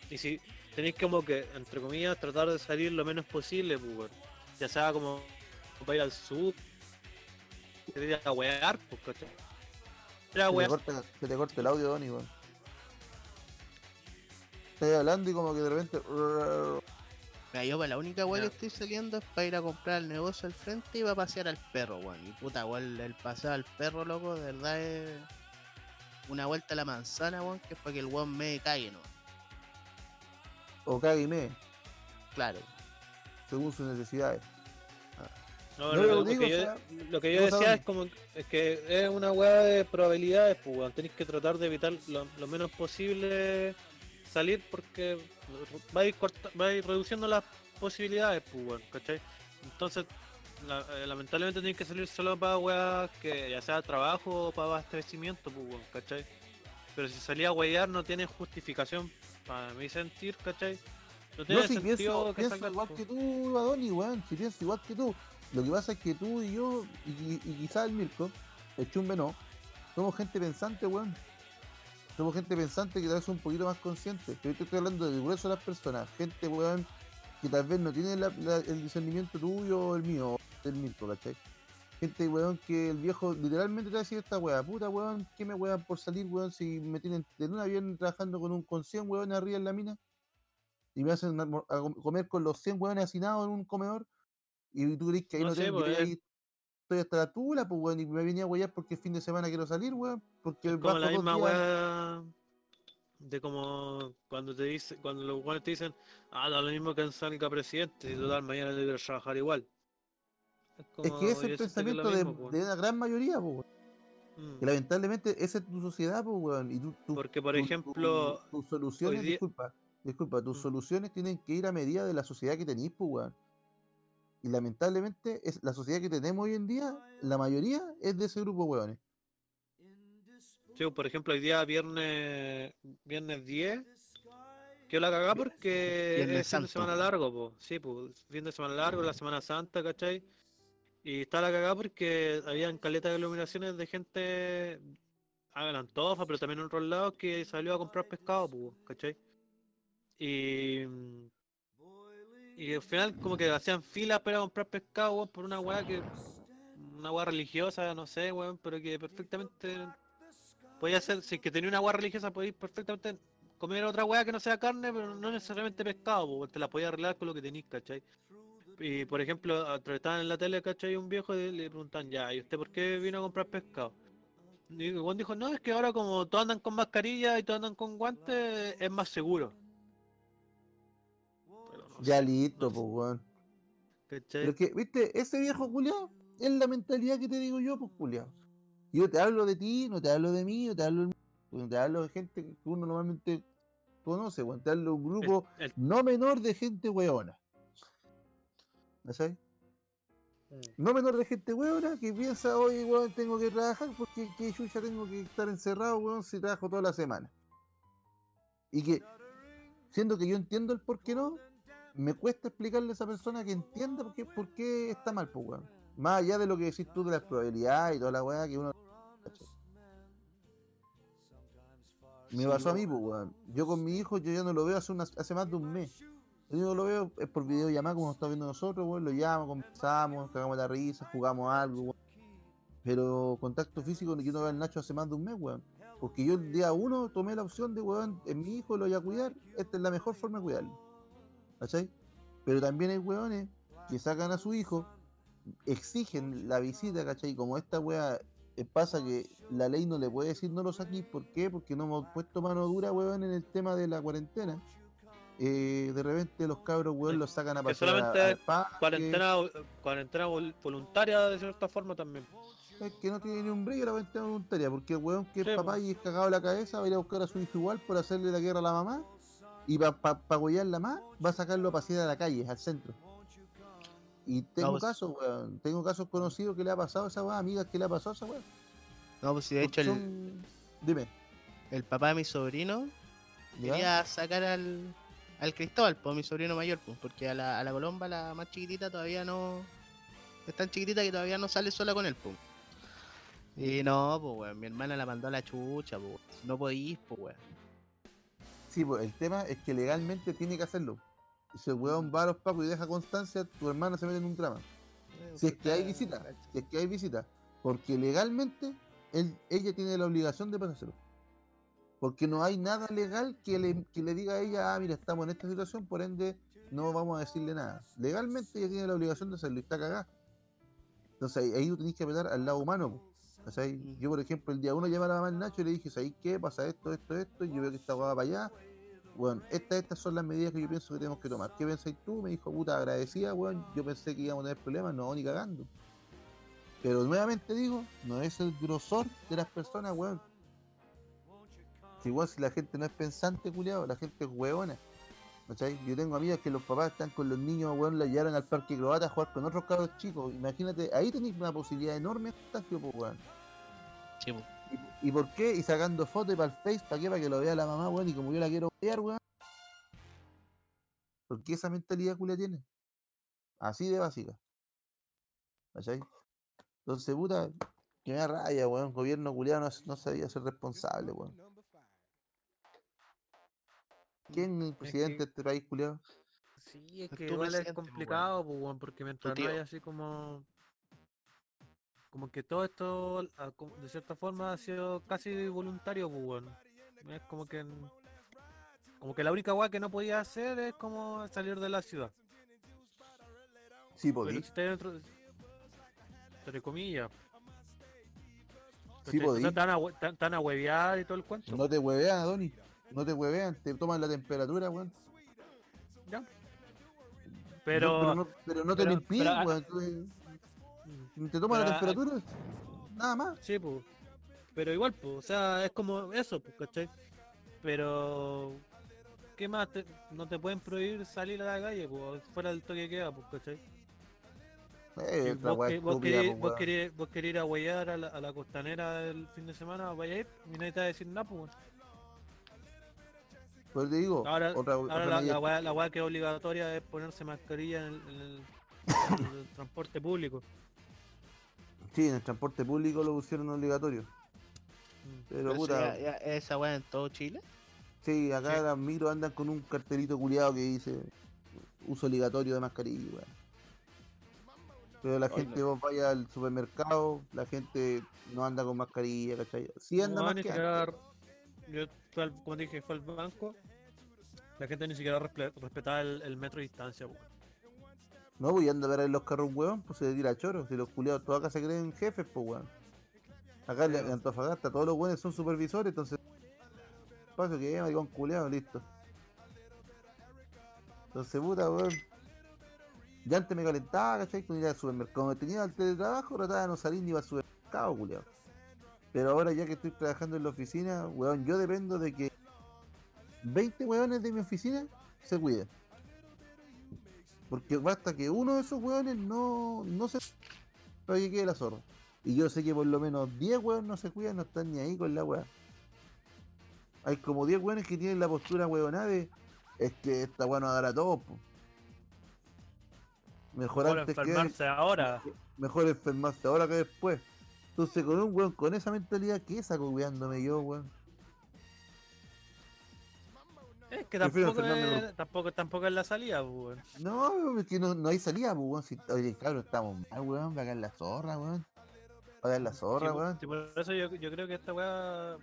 Y si tenéis como que, entre comillas, tratar de salir lo menos posible, pues, weón. Ya sea como para ir al sur, ir a wear, pues, ¿cachai? Ir a Se te, corta, se te corta el audio, Donny, weón. Estás hablando y como que de repente. Mira, yo para la única weá que estoy saliendo es para ir a comprar el negocio al frente y va a pasear al perro, weón. Y puta, weón, el paseo al perro, loco, de verdad es una vuelta a la manzana, weón, que es para que el weón me cague, ¿no? O cague y me, Claro. según sus necesidades. No, No, lo, pero lo digo, que o yo, sea, lo que yo no decía saben. es como es que es una weá de probabilidades, pues weón. Tenéis que tratar de evitar lo, lo menos posible salir porque va a ir, corta- va a ir reduciendo las posibilidades, pues weón, ¿cachai? Entonces, la- eh, lamentablemente tenéis que salir solo para weas que ya sea trabajo o para abastecimiento, pues weón, ¿cachai? Pero si salía a weyar no tiene justificación para mi sentir, ¿cachai? No tiene No, si sentido pienso, que pienso salga igual pues. que tú, Adoni, weón. Si pienso igual que tú. Lo que pasa es que tú y yo, y, y, quizás el Mirko, el Chumbe no, somos gente pensante, weón. Somos gente pensante que tal vez un poquito más consciente. Pero yo te estoy hablando del grueso de las personas. Gente, weón, que tal vez no tiene el discernimiento tuyo o el mío, del Mirko, ¿cachai? Gente, weón, que el viejo literalmente te va a esta weá, puta weón, ¿qué me wean por salir, weón, si me tienen de luna viernes trabajando con un con 100 weón arriba en la mina? y me hacen comer con los 100 hueones hacinados en un comedor y tú crees que ahí No no, sé, tengo pues, que ahí estoy hasta la tula, pues weón, y me venía a huear porque el fin de semana quiero salir, weón, porque Es como la misma días- weá. De como cuando te dice, cuando los guanes te dicen, ah, da lo mismo que salga presidente, y total mañana debe trabajar igual. Es como, que ese es el es pensamiento de, po. de una gran mayoría, weón. Mm. Que lamentablemente esa es tu sociedad, pues, weón. Y tú, tú- Porque, por ejemplo, tus soluciones, día- disculpa, disculpa, tus Mm. soluciones tienen que ir a medida de la sociedad que tenéis, pues, weón. Y lamentablemente, es la sociedad que tenemos hoy en día, la mayoría es de ese grupo, weones. Sí, por ejemplo, hoy día viernes viernes 10 que la cagá porque Viernes es fin de semana largo, po. Sí, pues, fin de semana largo, la Semana Santa, ¿cachai? Y está la cagá porque habían caletas de iluminaciones de gente en Antofa, pero también en otros lados que salió a comprar pescado, pues, ¿cachai? Y, y al final como que hacían filas para comprar pescado, weón, por una weá que una weá religiosa, no sé, weón, pero que perfectamente podía ser, si es que tenía una weá religiosa, podéis perfectamente comer otra weá que no sea carne, pero no necesariamente pescado, pues, te la podías arreglar con lo que tenéis, ¿cachai? Y por ejemplo, estaban en la tele, ¿cachai? Un viejo le preguntan, ya, ¿y usted por qué vino a comprar pescado? Y weón dijo, no, es que ahora como todos andan con mascarilla y todos andan con guantes, es más seguro. Ya listo, pues, weón. ¿cachai? Pero que, viste, ese viejo culiao es la mentalidad que te digo yo, pues, culiao. Yo te hablo de ti, no te hablo de mí, no te hablo, no te hablo de gente que uno normalmente conoce, weón. Te hablo de un grupo El- el- no menor de gente weona. ¿Sabes? No menor de gente weona que piensa, oye, weón, tengo que trabajar porque que yo ya tengo que estar encerrado, weón, si trabajo toda la semana. Y que, siendo que yo entiendo el por qué no, me cuesta explicarle a esa persona que entienda por qué, por qué está mal, pues, weón. Más allá de lo que decís tú de las probabilidades y toda la weá que uno. Me pasó a mí, pues, weón. Yo con mi hijo, yo ya no lo veo hace, unas- hace más de un mes. Único que lo veo es por videollamada, como nos está viendo nosotros, weón. Lo llamo, conversamos, cagamos la risa, jugamos algo, weón. Pero contacto físico, yo no veo al Nacho hace más de un mes, weón. Porque yo el día uno tomé la opción de, weón, en mi hijo lo voy a cuidar. Esta es la mejor forma de cuidarlo. ¿Cachai? Pero también hay weones que sacan a su hijo, exigen la visita, ¿cachai? Como esta wea eh, pasa que la ley no le puede decir no lo saquís. ¿Por qué? Porque no hemos puesto mano dura, weón, en el tema de la cuarentena. Eh, de repente los cabros, weón, Es los sacan a pasear a- solamente al parque, Cuarentena, cuarentena vol- voluntaria de cierta forma también. Es que no tiene ni un brillo la cuarentena voluntaria, porque el weón que es papá y es cagado la cabeza va a ir a buscar a su hijo igual por hacerle la guerra a la mamá y para pa, pa más va a sacarlo a pasear a la calle, al centro. Y tengo pues- casos, weón, tengo casos conocidos que le ha pasado a esa weá, amigas que le ha pasado a esa weá. No, pues si de hecho el, Dime. el papá de mi sobrino ¿ya? quería sacar al, al Cristóbal, pues mi sobrino mayor, pues, porque a la, a la Colomba, la más chiquitita, todavía no. Es tan chiquitita que todavía no sale sola con él, pues. Y no, pues weón, mi hermana la mandó a la chucha, pues. No podís, pues weón. Sí, pues el tema es que legalmente tiene que hacerlo. Si el weón va a los pacos y deja constancia, tu hermana se mete en un drama. Si es que hay visita, si es que hay visita, porque legalmente él, ella tiene la obligación de pasárselo. Porque no hay nada legal que le, que le diga a ella, ah, mira, estamos en esta situación, por ende no vamos a decirle nada. Legalmente ella tiene la obligación de hacerlo y está cagada. Entonces ahí, ahí tú tenés que apelar al lado humano. Mm. Yo, por ejemplo, el día uno llamé a la mamá del Nacho y le dije, ¿sabes qué? Pasa esto, esto, esto, y yo veo que esta va para allá. Bueno, estas, estas son las medidas que yo pienso que tenemos que tomar. ¿Qué pensáis tú? Me dijo, puta, agradecida, weón. Yo pensé que íbamos a tener problemas, no, ni cagando. Pero nuevamente digo, no es el grosor de las personas, weón. Que igual si la gente no es pensante, culiado, la gente es hueona. ¿Cachai? Yo tengo amigas que los papás están con los niños, weón, la llevaron al parque croata a jugar con otros cabros chicos. Imagínate, ahí tenéis una posibilidad enorme de contagio, pues, weón. Sí. ¿Y, y por qué? Y sacando fotos para el Face, ¿para qué? Para que lo vea la mamá, weón, y como yo la quiero ver, weón. ¿Por qué esa mentalidad culia tiene? Así de básica. ¿Cachai? Entonces, puta, que me da raya, weón. Gobierno culiado no, no sabía ser responsable, weón. ¿Quién es el presidente de este país, culiado? Sí, es que igual es pues, complicado, pues, porque mientras no hay así como. Como que todo esto, ah, de cierta forma, ha sido casi voluntario, pues, weón. Es como que. Como que la única weá que no podía hacer es como salir de la ciudad. Sí, Pero podí. si está dentro. Entre comillas. Sí, ¿cachai? O podí. sea, Tan a, tan- tan a huevear y todo el cuento. No te hueveas, Donny. No te huevean, te toman la temperatura, weón. Ya. Pero. No, pero, no, pero no te pero- lo impiden, pero- weón. tú- Te toman la temperatura, nada más. Sí, pues. Pero igual, pues, o sea, es como eso, pues, ¿cachai? Pero. ¿Qué más? Te- no te pueden prohibir salir a la calle, pues, fuera del toque que queda, pues, ¿cachai? Eh, vos, que- querés, po, vos, weón. querés, vos querés ir a huellar a la, a la costanera el fin de semana, vaya a ir y nadie te va a decir nada, pues. Pero te digo, Ahora, otra, ahora otra la, la, weá, la weá que es obligatoria es ponerse mascarilla en el, en el- en el [LAUGHS] transporte público. Sí, en el transporte público lo pusieron obligatorio. Mm. Pero Pero puta, ya- ya- esa weá en todo Chile. sí, acá Sí. las micros andan con un cartelito culiado que dice uso obligatorio de mascarilla. Pero la gente, vos vaya al supermercado, la gente no anda con mascarilla, ¿cachai? Sí anda No, más ni que siquiera, antes. Yo al- como dije, fue al banco. La gente ni siquiera respe- respetaba el, el metro de distancia, weón. No, voy a andar a ver los carros, weón, pues se tira choro. Si los culiados todos acá se creen jefes, pues, weón. Acá en. Antofagasta todos los weones son supervisores, entonces. Paso que es, maricón culiado, listo. Entonces, puta, weón. Ya antes me calentaba, ¿cachai? Con ir al supermercado. Cuando tenía el teletrabajo, trataba de no salir ni iba al supermercado, culiado. Pero ahora ya que estoy trabajando en la oficina, weón, yo dependo de que 20 weones de mi oficina se cuiden. Porque basta que uno de esos weones no, no se para que quede la zorra. Y yo sé que por lo menos 10 weones no se cuidan, no están ni ahí con la weá. Hay como 10 weones que tienen la postura weonada de es que esta weá nos dará a todos. po". Mejor Por antes que enfermarse ahora. mejor enfermarse ahora que después. Entonces con un weón con esa mentalidad, ¿qué saco cuidándome yo, weón? Es que tampoco es, tampoco, tampoco es la salida, pues, weón. No, es que no, no hay salida, pues, weón. Si, oye, cabrón, estamos mal, weón. Pagar la zorra, weón. Pagar la zorra, Sí, weón. sí, por eso yo, yo creo que esta weá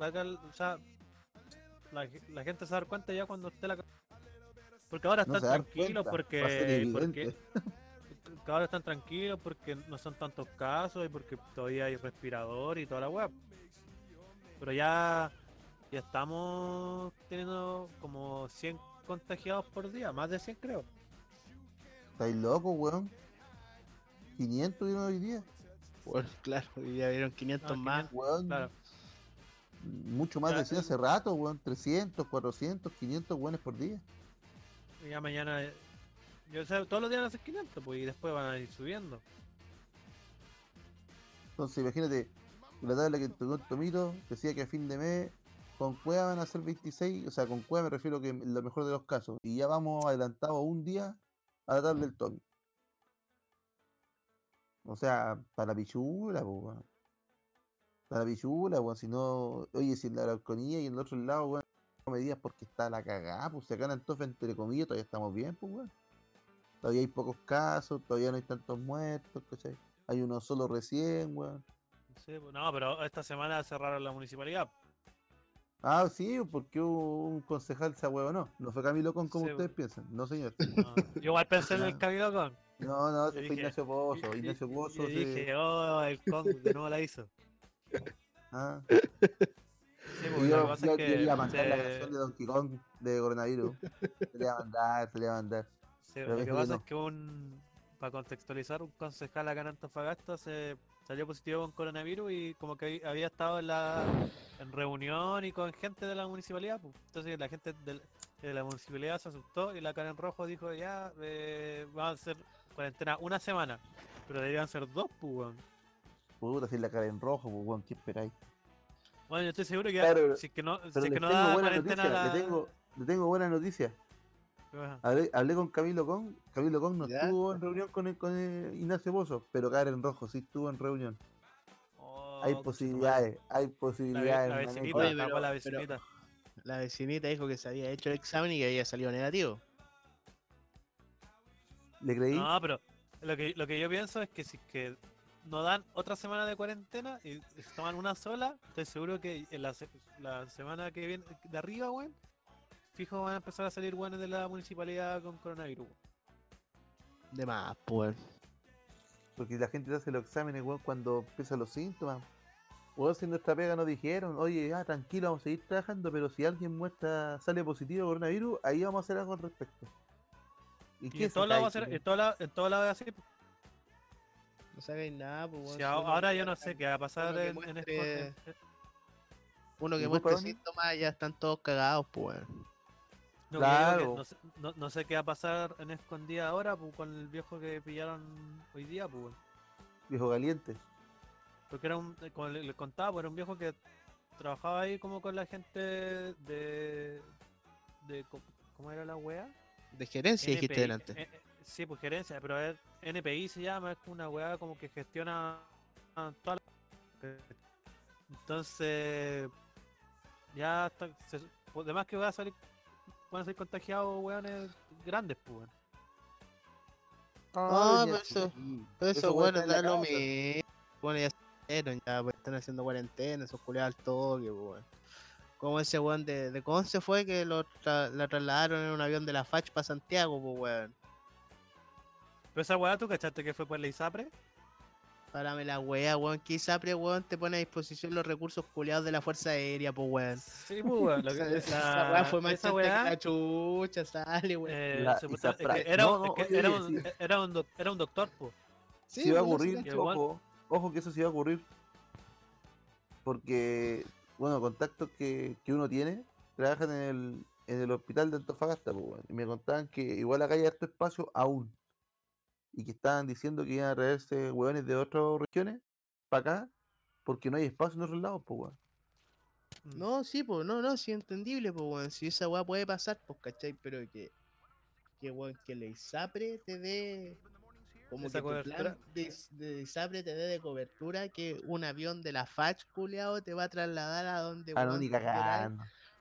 va a cal- o sea, la, ge- la gente se va a dar cuenta ya cuando esté la porque ahora No están tranquilos cuenta, va a porque que ahora están tranquilos porque no son tantos casos y porque todavía hay respirador y toda la weá. Pero ya ya estamos teniendo como 100 contagiados por día, más de 100 creo. Estáis locos, weón. 500 vieron hoy día. Bueno, [LAUGHS] claro, y ya vieron 500 Ah, más. Weón. Claro. Mucho más Ya, de 100 hace rato, weón. 300, 400, 500 weones por día. Y ya mañana yo sé, todos los días van a ser 500 pues, y después van a ir subiendo. Entonces, imagínate, la tabla que entregó el Tomito decía que a fin de mes con Cueva van a ser 26, o sea, con Cueva me refiero que en lo mejor de los casos. Y ya vamos adelantado un día a la tabla del Tommy. O sea, para la pichula, weón. Para la pichula, weón. Si no, oye, si en la Araucanía y en el otro lado, weón, no medidas porque está la cagada, pues acá en Antofa, entre comillas, todavía estamos bien, pues, weón. Todavía hay pocos casos, todavía no hay tantos muertos, ¿cachai? Hay uno solo recién, weón. Sí, pues, no, pero esta semana cerraron la municipalidad. Ah, sí, porque un concejal se huevo no. No fue Camilo Con como Sí, ustedes piensan. No, señor. No, yo igual pensé en el. [LAUGHS] Camilo con. No, no, fue Ignacio Pozo. Ignacio Pozo se- dije, oh, el con de nuevo la hizo. Ah, Sí, porque lo que yo, pasa yo es que. quería mandar la se- canción de Donkey Kong de coronavirus. Se le iba a mandar, se le iba a mandar. Sí, lo que pasa no. es que un. Para contextualizar, un concejal acá en Antofagasta se salió positivo con coronavirus y como que habí- había estado en la en reunión y con gente de la municipalidad. pues. Entonces la gente de la municipalidad se asustó y la cara en rojo dijo ya eh, van a hacer cuarentena una semana. Pero deberían ser dos, pues, weón. Puta, si la cara en rojo, pues, weón, ¿qué esperáis? Bueno, yo estoy seguro que Claro, si es que no, si es que no da cuarentena la... le tengo, le tengo buena noticia. Hablé, hablé con Camilo Con, Camilo Con no ¿Ya? estuvo en reunión con, el- con el Ignacio Pozo, pero cara en rojo sí estuvo en reunión. Oh, hay posibilidades, hay posibilidades. la vecinita, Oye, tapó pero- la pero- vecinita. La vecinita dijo que se había hecho el examen y que había salido negativo. ¿Le creí? No, pero lo que, lo que yo pienso es que si es que no dan otra semana de cuarentena y se toman una sola, estoy seguro que en la, se- la semana que viene de arriba, weón, fijo van a empezar a salir weones de la municipalidad con coronavirus. De más, pues. Porque la gente te hace los exámenes, weón, cuando empiezan los síntomas. Weón, si nuestra pega nos dijeron, oye, ah, tranquilo, vamos a seguir trabajando, pero si alguien muestra, sale positivo coronavirus, ahí vamos a hacer algo al respecto. Y en todos lados va a ser, en todos lados, en lados va a ser. No sabéis nada, pues, weón. Si ahora yo no muestra- sé qué va a pasar uno que en, muestre- en- Uno que ¿Y de dónde? síntomas ya están todos cagados, pues, weón. No, Claro. no, sé, no- no sé qué va a pasar en escondida ahora pues, con el viejo que pillaron hoy día, pues. Viejo caliente. Porque era un, eh, como le, le contaba, pues era un viejo que trabajaba ahí como con la gente de. de ¿Cómo era la wea? De gerencia dijiste delante. eh, eh, sí, pues gerencia, pero es NPI se llama, es una weá como que gestiona toda la... Entonces, ya está, se, pues, además que va a salir, van a ser contagiados weones grandes, pues. weón. Ah, pero eso-. Pero eso, Esos weones bueno, da lo mismo. Bueno, ya ya pues, están haciendo cuarentena, esos culiados al toque, pues, weón. Como ese weón de, de Conce fue que lo tra- la trasladaron en un avión de la FACH para Santiago, pues, weón. Pero esa weá, ¿tú cachaste que fue por la ISAPRE? Párame la wea, weón. Que ISAPRE, weón, te pone a disposición los recursos culiados de la Fuerza Aérea, pues, weón. Sí, pues weón. lo [LAUGHS] que- Esa, esa la- weá fue más esa que la chucha, sale, weón. eh, La se puta- es que ISAPRE. era, No, un- es no, que oye, era oye, un, sí. era un doc- era un doctor, pues. Sí, Sí va a ocurrir, sí, ojo, ojo que eso sí va a ocurrir. Porque, bueno, contactos que, que uno tiene trabajan en el, en el hospital de Antofagasta, pues, weón, y me contaban que igual acá hay harto espacio aún. Y que estaban diciendo que iban a traerse hueones de otras regiones para acá, porque no hay espacio en otros lados, pues, weón. Mm. No, sí, pues, no, no, sí, entendible, pues, weón. Si esa weá puede pasar, pues, ¿cachai? Pero que, que weón, que la ISAPRE te dé. Como Esa que tu cobertura. plan de, is- de ISAPRE te dé de cobertura que un avión de la FACH, culiao, te va a trasladar a donde, no, weón,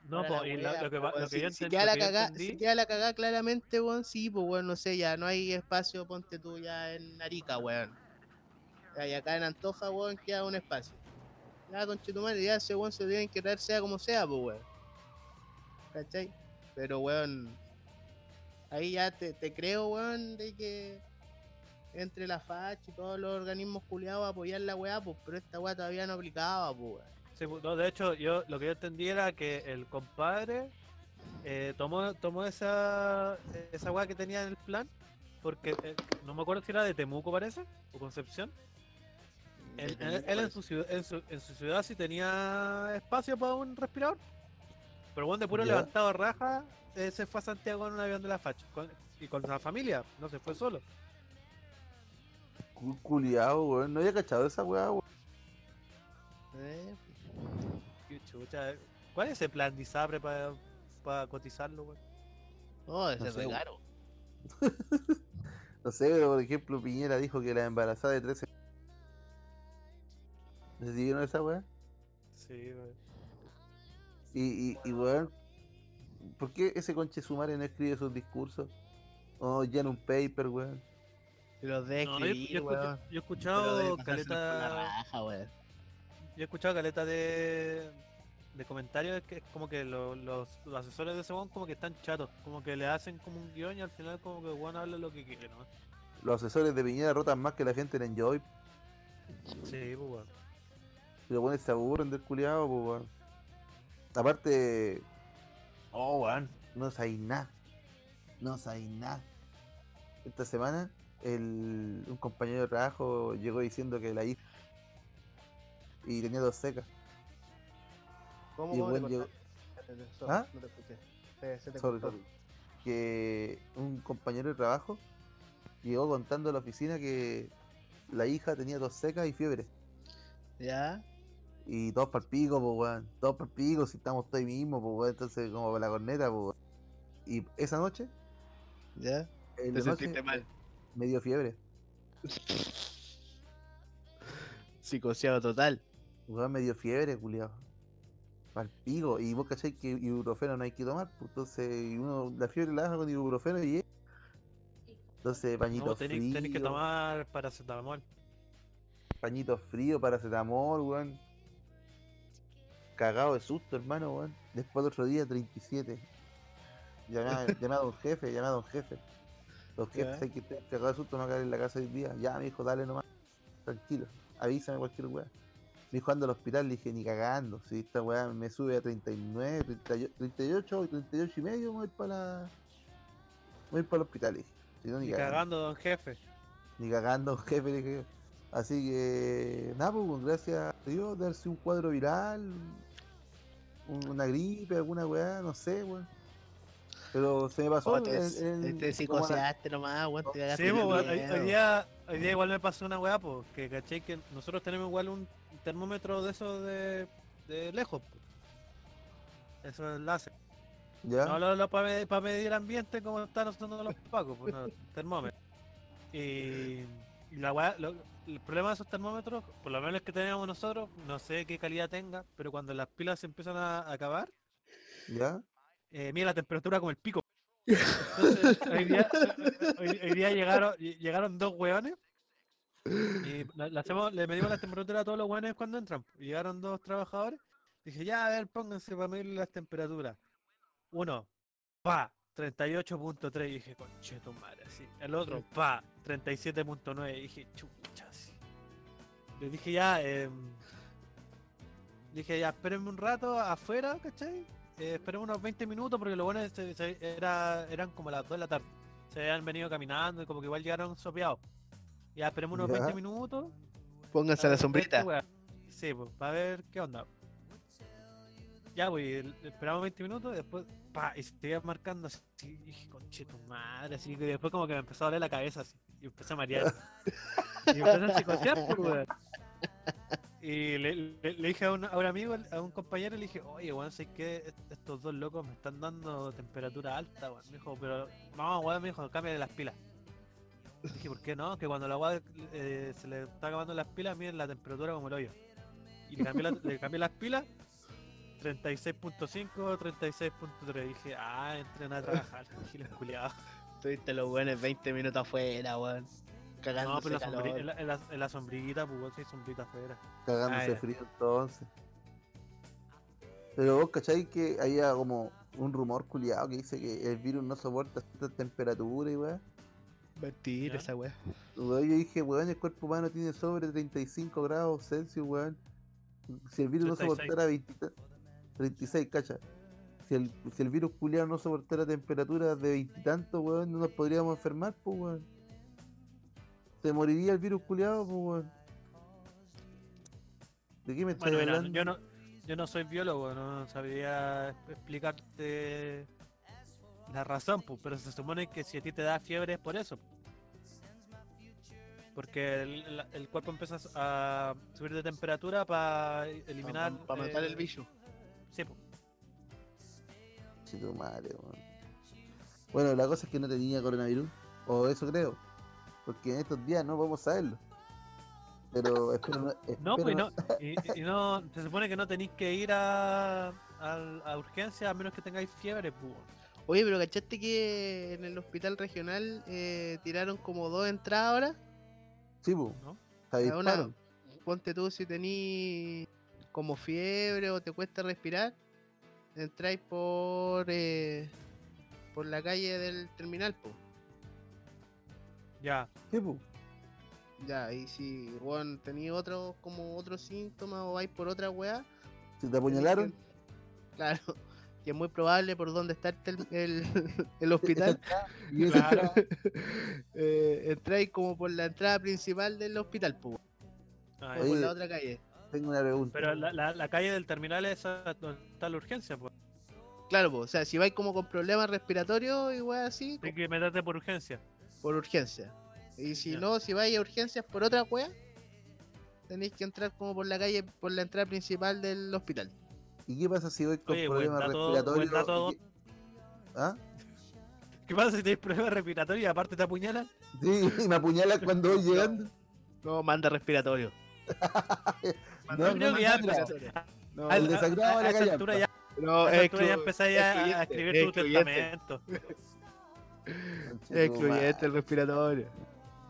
No, pues, wea, lo que, va- lo que si, yo si queda lo la que cagá, entendí- si queda la cagá claramente, weón, sí, pues weón, no sé, ya no hay espacio, ponte tú ya en Arica, weón. Ya, y acá en Antoja, weón, queda un espacio. Ya, con Chetumare, ya ese weón se lo tienen que traer sea como sea, pues weón. ¿Cachai? Pero weón, ahí ya te, te creo, weón, de que entre la FACH y todos los organismos culiados a apoyar la weá, pues, pero esta weá todavía no aplicaba, pues weón. Sí, no, de hecho, yo lo que yo entendí era que el compadre eh, tomó, tomó esa, esa weá que tenía en el plan, porque eh, no me acuerdo si era de Temuco, parece, o Concepción. Él, él- en, su ciudad, en, su, en su ciudad sí tenía espacio para un respirador, pero bueno, de puro Ya. levantado raja, eh, se fue a Santiago en un avión de la facha, con- y con la familia, no se fue solo. Cu- Culiao, weón. No había cachado esa weá, weón. Eh, chucha, ¿Cuál es ese plan de ISAPRE para cotizarlo, weón? No, ese No es sé, caro. [LAUGHS] No sé, pero por ejemplo, Piñera dijo que la embarazada de 13. ¿No sé si vieron esa weá? Sí, weón. Y, y, y weón, ¿por qué ese conche sumare no escribe sus discursos? O llena un paper, weón. Los de No, yo, escuché- he escuchado la caleta. raja, weón. Yo he escuchado caleta de, de comentarios que es como que lo- los, los asesores de ese weón como que están chatos, como que le hacen como un guion y al final como que el weón habla lo que quiere, ¿no? Los asesores de Piñera rotan más que la gente en Enjoy. Sí, pues weón. Y los weones se aburren del culiado, pues weón. Aparte. Oh, weón. No sabéis nada. No sabéis nada. Esta semana, el, un compañero de trabajo llegó diciendo que la hija. Y tenía dos secas. ¿Cómo, Y cómo llegó-? Sorry, ¿Ah? No te escuché. Se, se te Sorry, que un compañero de trabajo llegó contando a la oficina que la hija tenía dos secas y fiebre. Ya. Y todos para el pico, pues weón. Todos para el pico, si estamos todos ahí mismo, pues weón. Entonces, como para la corneta, pues weón. Y esa noche, Ya. Te noche, sentiste mal. me dio fiebre. [LAUGHS] Psicoseado total. Weón, me dio fiebre, culiado. Para el pico. Y vos cacháis que ibuprofeno no hay que tomar, pues entonces y uno la fiebre la baja con ibuprofeno y entonces pañito No, frío. tenéis que tomar paracetamol. Pañito frío, paracetamol, weón. Cagado de susto, hermano, weón. Después del otro día, 37. Llamé [LAUGHS] a, llamé a don jefe, llamé a don jefe. Don jefe, Ya. sé que cagado de susto, a quedar en la casa hoy día. Ya, me dijo, dale nomás. Tranquilo, avísame cualquier weón. Me dijo ando al hospital, le dije ni cagando. Si esta weá me sube a 39, 38, 38 y 38 y medio, voy para la. Voy para el hospital, le dije. Si no, ni cagando. cagando, don jefe. Ni cagando, jefe, le dije. Así que, nada, pues, gracias a Dios, darse un cuadro viral, un- una gripe, alguna weá, no sé, weón. Pero se me pasó. Oh, te, en- en- te a la- psicoseaste nomás, weón. Te cagaste Sí, pues, weón, hoy, hoy día, hoy día igual me pasó una weá, pues, que caché que nosotros tenemos igual un termómetro de esos de, de lejos. po. Eso es láser. ¿Ya? No lo, para medir el ambiente como están usando los pacos, pues no, [LAUGHS] termómetro. Y, y la lo- el problema de esos termómetros, por lo menos que teníamos nosotros, no sé qué calidad tenga, pero cuando las pilas se empiezan a, a acabar, ¿Ya? eh, mira la temperatura como el pico. [LAUGHS] Entonces, hoy día, hoy- hoy día llegaron, llegaron dos hueones y le, hacemos, le medimos la temperatura a todos los hueones cuando entran. Llegaron dos trabajadores. Dije, ya, a ver, pónganse para medir las temperaturas. Uno, pa, 38.3. Y dije, conche tu madre, así. El otro, pa, 37.9. Y dije, chucha, así. Le dije, ya, eh, dije, ya, espérenme un rato afuera, ¿cachai? Eh, esperemos unos 20 minutos porque lo bueno es que se- era, eran como las 2 de la tarde. Se habían venido caminando y como que igual llegaron sopeados. Ya, esperemos unos Ya. 20 minutos. Pónganse a la sombrita. Sí, pues, para ver qué onda. Ya, pues, esperamos 20 minutos y después, pa, y se iba marcando así. y dije, conche tu madre, así que después como que me empezó a doler la cabeza así. Y empecé a marear. [LAUGHS] y empecé a psicosear, pues, weón. Y le, le- le dije a un, a un amigo, a un compañero, le dije, oye, weón, sé que estos dos locos me están dando temperatura alta, weón. Me dijo, pero, no, weón, me dijo, cámbiale las pilas. Dije, ¿por qué no? Que cuando la weá eh, se le está acabando las pilas, miren la temperatura como el hoyo. Y le cambié, la- le cambié las pilas, 36.5, 36.3. Dije, ah, entren a trabajar, giles culiados. Tuviste los buenos 20 minutos afuera, weón. Cagando No, pero la en, la, en, la, en la sombrillita, pues, weón, sombrita afuera. Cagándose frío entonces. Pero vos cachai que había como un rumor culiado que dice que el virus no soporta cierta temperatura y weá. Mentira ¿Ya? esa weá. Weón, Yo dije, weón, el cuerpo humano tiene sobre 35 grados Celsius, weón. Si el virus no 36. soportara 20 ta- 36, cacha. Si el, si el virus culiado no soportara temperaturas de veintitantos, weón, no nos podríamos enfermar, pues, weón. Se moriría el virus culiado, pues, weón. ¿De qué me estás Bueno, mira, hablando? yo no, yo no soy biólogo, no sabría explicarte la razón, pues, pero se supone que si a ti te da fiebre es por eso. Porque el, la- el cuerpo empieza a subir de temperatura para eliminar. Para matar eh, el bicho. Sí, pues. Che, tu madre, weón. Bueno, la cosa es que no tenía coronavirus, o eso creo, porque en estos días no podemos saberlo. Pero [LAUGHS] espero no. No, pues no. [LAUGHS] Y, y no, se supone que no tenéis que ir a, a, a urgencia a menos que tengáis fiebre, pues. Oye, pero ¿cachaste que en el hospital regional eh, tiraron como dos entradas ahora? Sí, pues, ¿no? una-. Ponte tú si tenís como fiebre o te cuesta respirar, entráis por eh, por la calle del terminal, po. Ya. Sí, pues. Ya, y si bueno, tenéis otros como otros síntomas o vais por otra weá, Si te apuñalaron, [LAUGHS] Claro, que es muy probable por donde está el, el, [LAUGHS] el hospital. [LAUGHS] Claro. eh, entráis como por la entrada principal del hospital, Ah, ya. por la otra calle. tengo una pregunta. Pero la, la, la calle del terminal es esa donde está la urgencia, pues. Claro, o sea, si vais como con problemas respiratorios y weá así, Hay que meterte por urgencia. por urgencia. Y si Ya. no, si vais a urgencias por otra weá, tenéis que entrar como por la calle, por la entrada principal del hospital. ¿Y qué pasa si voy con Oye, buen problemas dato- respiratorios? buen dato. y que- ¿Ah? ¿Qué pasa si tienes problemas respiratorios y aparte te apuñalan? Sí, y [LAUGHS] me apuñalan cuando voy llegando. No, manda respiratorio. [LAUGHS] No, Yo creo no, que ya no, no. No, el desagrado de la altura ya, no, a es altura ya empezáis a, excluyente, escribir es tu excluyente. testamento. Es excluyente el respiratorio.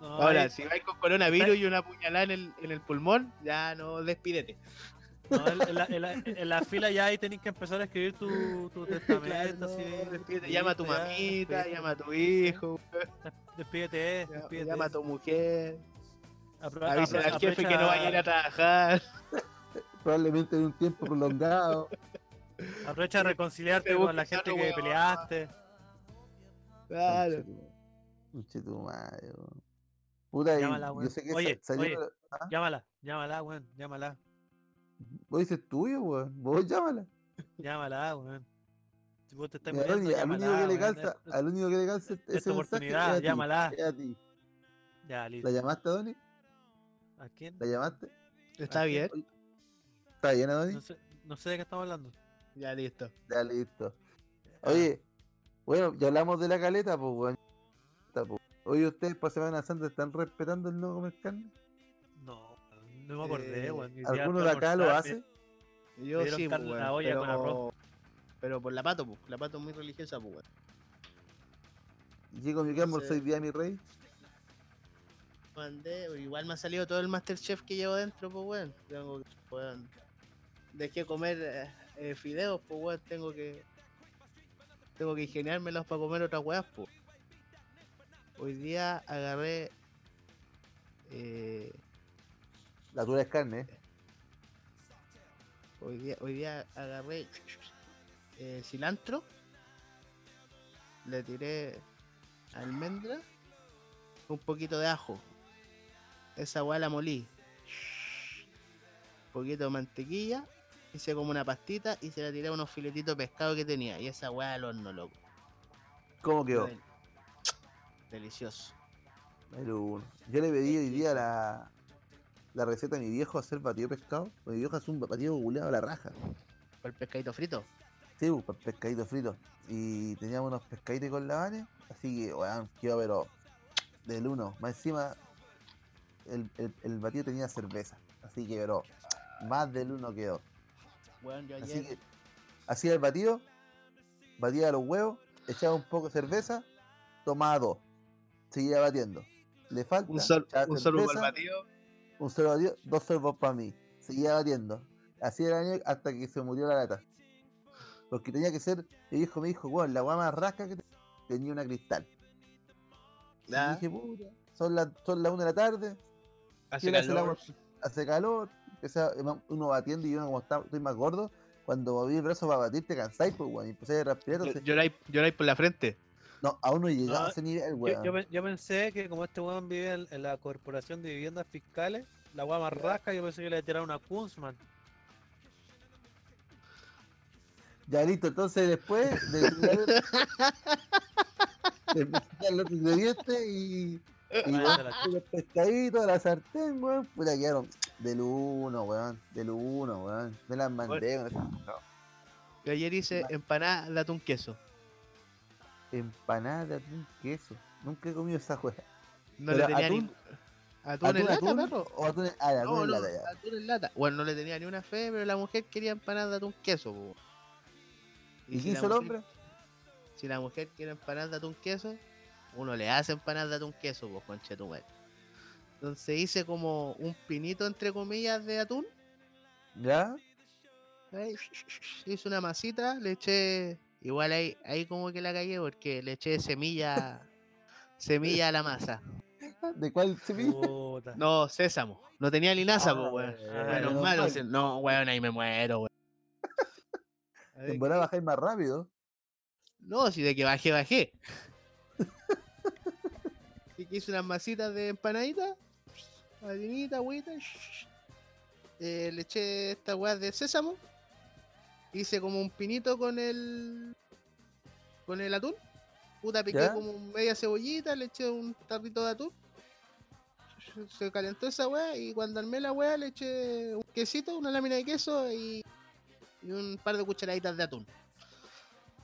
No, Ahora, ahí- si vais con coronavirus y una puñalada en el, en el pulmón, ya no despídete. No, en, la, en la- en la fila ya ahí tenéis que empezar a escribir tu, tu [LAUGHS] testamento. Claro, así, no, despídete. Llama a tu mamita, despídete, llama a tu hijo, [LAUGHS] Despídete, llama- despídete. llama a tu mujer, Apro- apro- al jefe que no vaya a ir a trabajar. [LAUGHS] probablemente en un tiempo prolongado. Aprovecha de reconciliarte Te con la gente que peleaste. Claro. Conche tu madre. Puta, Llámala, yo weón. sé que Oye, salió- oye. ¿Ah? Llámala, llámala, weón, llámala. Vos dices tuyo, weón. Vos llámala. [LAUGHS] Llámala, weón. Si vos te estás Mira, muriendo, Ronnie, al único que le weón. calza, Es- al único que le calza ese mensaje oportunidad, es a ti, llámala. es a ti. Ya, listo. ¿La llamaste, Donny? ¿A quién? ¿La llamaste? Está ¿A bien. quién? ¿Está bien, Donny? No sé, no sé de qué estamos hablando. Ya listo. Ya listo. Oye, bueno, ya hablamos de la caleta, pues, weón. Está, pues. Oye, ¿ustedes para Semana Santa están respetando el no comer carne? No, me acordé, Eh, weón. ¿Alguno de acá lo hace? Yo sí, pues, weón, la olla pero... con arroz. pero por la pato, pues. La pato es muy religiosa, pues, weón. Llego mi Sí. soy día mi rey. Mandé, igual me ha salido todo el Masterchef que llevo dentro, pues, weón. Tengo que, weón. Dejé comer eh, eh, fideos, pues, weón. Tengo que. Tengo que ingeniármelos para comer otras weas, pues. Hoy día agarré. Eh, La dura es carne, ¿eh? hoy, día, hoy día agarré eh, cilantro. Le tiré almendra. Un poquito de ajo. Esa weá la molí. Un poquito de mantequilla. Hice como una pastita y se la tiré a unos filetitos de pescado que tenía. Y esa weá al horno, loco. ¿Cómo quedó? Del- Delicioso. Yo le pedí hoy día la, la receta a mi viejo hacer batido de pescado. Mi viejo hace un batido guleado a la raja. Por el pescadito frito. Sí, pues, para pescadito frito. Y teníamos unos pescaditos con lavanes. Así que, weón, quedó pero del uno. Más encima, el, el, el batido tenía cerveza. Así que, pero más del uno quedó. Yo Así ayer. que, hacía el batido, batía los huevos, echaba un poco de cerveza, tomaba dos. Seguía batiendo. Le falta. Un, echaba un cerveza, al batido. Un sorbo batido, dos sorbos para mí. Seguía batiendo. Así era el año hasta que se murió la lata. Porque tenía que ser, mi hijo me dijo, weón, la weá más rasca que te- tenía una cristal. Y dije, puta, son las son las 1 de la tarde, hace ¿quién hace el calor. agua? hace calor, uno batiendo y uno como está, estoy más gordo, cuando moví el brazo para batir te cansáis, pues weón, y empecé a respirar, lloráis por la frente. No, aún no llegaba No, a ese nivel, weón. yo, yo pensé que como este weón vive en, en la Corporación de Viviendas Fiscales, la weá más rasca, yo pensé que le iba a tirar una Kunzman. Ya listo, entonces después de [LAUGHS] de mezclar los ingredientes y, los pescaditos, la sartén, weón, puta quedaron del uno, weón, del uno, weón. Me las mandé, weón. Yo ayer hice empanada de atún queso. Empanada de atún queso. Nunca he comido esa weá. No Pero le tenía atún- ni. Atún, en lata, perro. O atún ah, atún No, en no, lata, ya. atún en lata. Bueno, no le tenía ni una fe, pero la mujer quería empanada de atún queso. po. ¿Y si quién la hizo el hombre? Si la mujer quiere empanadas de atún queso, uno le hace empanadas de atún queso, pues, conche tu madre. Entonces hice como un pinito, entre comillas, de atún. ¿Ya? Ahí, [LAUGHS] Hice una masita, le eché. Igual ahí, ahí como que la cagué porque le eché semilla. semilla a la masa. [LAUGHS] ¿De cuál semilla? Puta. No, sésamo. No tenía linaza, pues, weón. Ah, Menos menos mal, o mal. sea, no, weón, ahí me muero, weón. [LAUGHS] En volar bajáis más rápido. No, si de que bajé, bajé. [LAUGHS] Así que hice unas masitas de empanadita, harinita, agüita, eh, le eché esta weá de sésamo, hice como un pinito con el con el atún, puta piqué ¿Ya? como media cebollita, le eché un tarrito de atún, se calentó esa weá y cuando armé la weá le eché un quesito, una lámina de queso y, y un par de cucharaditas de atún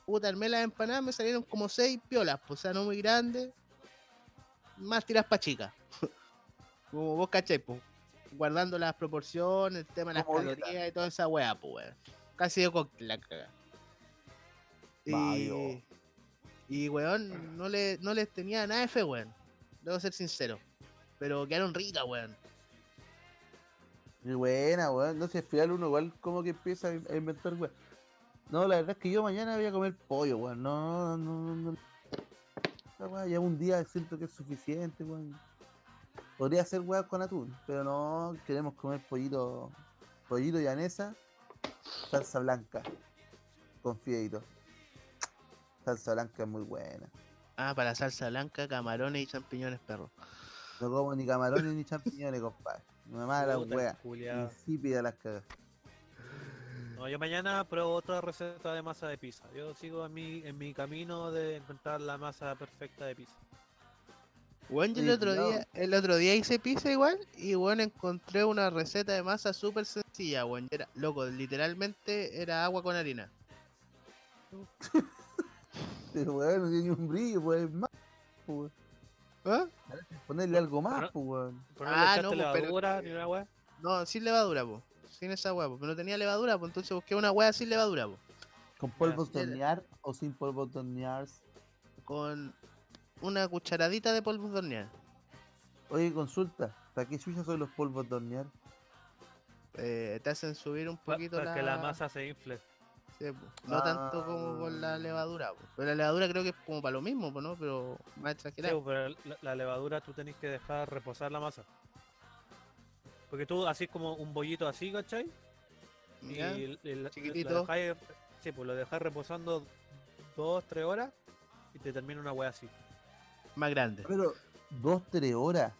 puta, armé las empanadas, me salieron como seis piolas, pues, o sea, no muy grandes, más tiras pa' chicas. [LAUGHS] como vos cachai, pues, guardando las proporciones, el tema de las calorías y toda esa weá, pues, weón. Casi de cóctel la caga. Y, y weón, no, le, no les tenía nada de fe, weón. Debo ser sincero. Pero quedaron ricas, weón. Y buena, weón. No sé, al final uno igual como que empieza a in- a inventar, weón. No, la verdad es que yo mañana voy a comer pollo, weón. No, no, no. no. Ya un día siento que es suficiente, weón. Podría hacer weá con atún, pero no queremos comer pollito Pollito llanesa, salsa blanca. Con fideito. Salsa blanca es muy buena. Ah, para salsa blanca, camarones y champiñones, perro. No como ni camarones ni champiñones, compadre. Me mala la [LAUGHS] Puta, wea. culiao. Insípida las cagas. No, yo mañana pruebo otra receta de masa de pizza. Yo sigo en mi, en mi camino de encontrar la masa perfecta de pizza. Bueno, yo el otro día, el otro día hice pizza igual y bueno encontré una receta de masa súper sencilla, bueno, era, loco, literalmente era agua con harina. [LAUGHS] Pero weón, no tiene ni un brillo, pues más. pues, ¿Ah? Ponerle algo más, pues weón. Ah, no, pues, pero- levadura ni una weá. No, sin levadura, po. Sin esa hueá, po. Pero no tenía levadura, pues entonces busqué una hueá sin levadura, po. Con de hornear o sin polvos de hornear. Con una cucharadita de polvo de hornear. Oye, consulta, ¿para qué chucha son los polvos de hornear? Eh, te hacen subir un poquito Para la... que la masa se infle. Sí. No tanto como con la Ah. levadura. Pero la levadura creo que es como para lo mismo, ¿no? Pero más Sí, exagerado. pero la, la levadura tú tenés que dejar reposar la masa. Porque tú así como un bollito así, ¿cachai? Y ¿Ya? el- el- lo Chiquitito. dejáis, sí, pues lo dejáis reposando dos, tres horas y te termina una wea así. Más grande. Pero, dos, tres horas.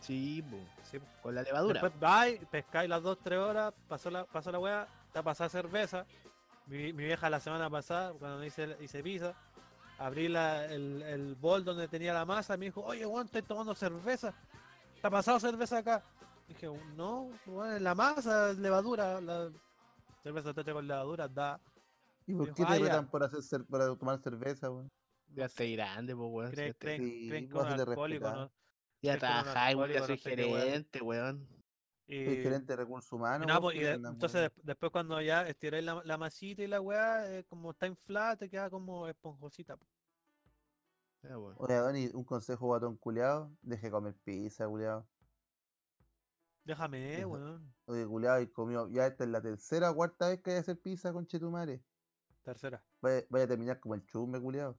Sí. Sí. Con la levadura. Después vais, pescáis las dos, tres horas, pasó la, pasó la wea, te pasada cerveza. Mi, mi vieja la semana pasada, cuando hice, hice pizza, abrí la, el, el bol donde tenía la masa, me dijo, oye, weón, estoy tomando cerveza. ¿Te ha pasado cerveza acá? Dije, no, weón, la masa, es levadura, la cerveza te con levadura, da. ¿Y por qué "Ah, te ya". retan por hacer cer- para tomar cerveza, weón? Ya estoy grande, po, weón. Creen, creen, sí, creen que un alcohólico, respetar. ¿no? ya trabajáis, weón, ya soy no gerente, weón. Y, Soy gerente de recursos humanos. weón, pues, y ¿qué de- andan, entonces weón? después cuando ya estiráis la, la masita y la weá, eh, como está inflada, te queda como esponjosita. po. Ya, weón. Oye, Donny, un consejo guatón culiado, deje de comer pizza, culiado. Déjame, weón. Oye, culiado, y comió, ya esta es la tercera o cuarta vez que hay que hacer pizza con Chetumare. Tercera. Vaya, vaya a terminar como el chumbe, culiado.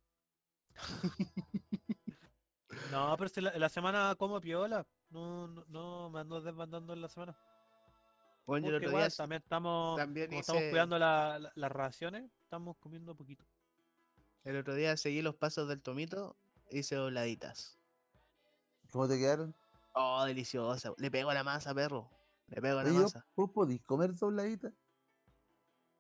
No, pero si la, la semana como piola. No, no, no me ando desbandando en la semana. Bueno, Porque otro igual día también estamos, también como estamos cuidando la- la- las raciones, estamos comiendo poquito. El otro día seguí los pasos del tomito, hice dobladitas. ¿Cómo te quedaron? Oh, deliciosa. Le pego a la masa, perro. Le pego a la Oye, masa. ¿vos podís comer dobladitas?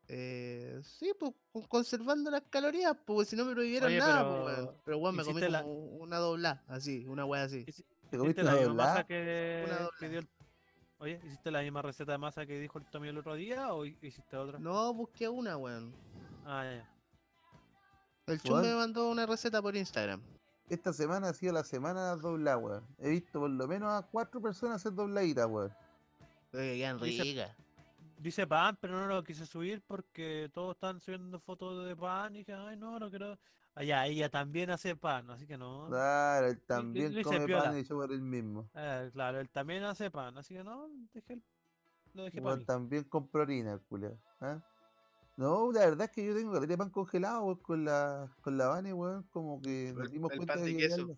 Eh, sí, pues con- conservando las calorías, pues si no me prohibieran Oye, nada, pero pues, weón. Pero weón, me comí hiciste la- como una doblada, así, una wea así. Hici- ¿Te ¿Hiciste comiste la una misma masa doblada? que, Una que doblada. dio el... Oye, ¿hiciste la misma receta de masa que dijo el Tommy el otro día o hi- hiciste otra? No, busqué una, weón. Ah, ya. El chumbe me mandó una receta por Instagram. Esta semana ha sido la semana dobladas, weón. He visto por lo menos a cuatro personas hacer dobladitas, weón. Que quedan ricas. Dice pan, pero no lo quise subir porque todos están subiendo fotos de pan y dije, ay, no, no quiero. Allá, ella también hace pan, así que no. Claro, él también le come piola. pan y yo por él mismo. Eh, claro, él también hace pan, así que no, dejé el- lo dejé mí. también compro harina, culiao. ¿ah? No, la verdad es que yo tengo caleta de pan congelado, weón, con la, con la Vane, weón, como que nos dimos el cuenta pan de que queso.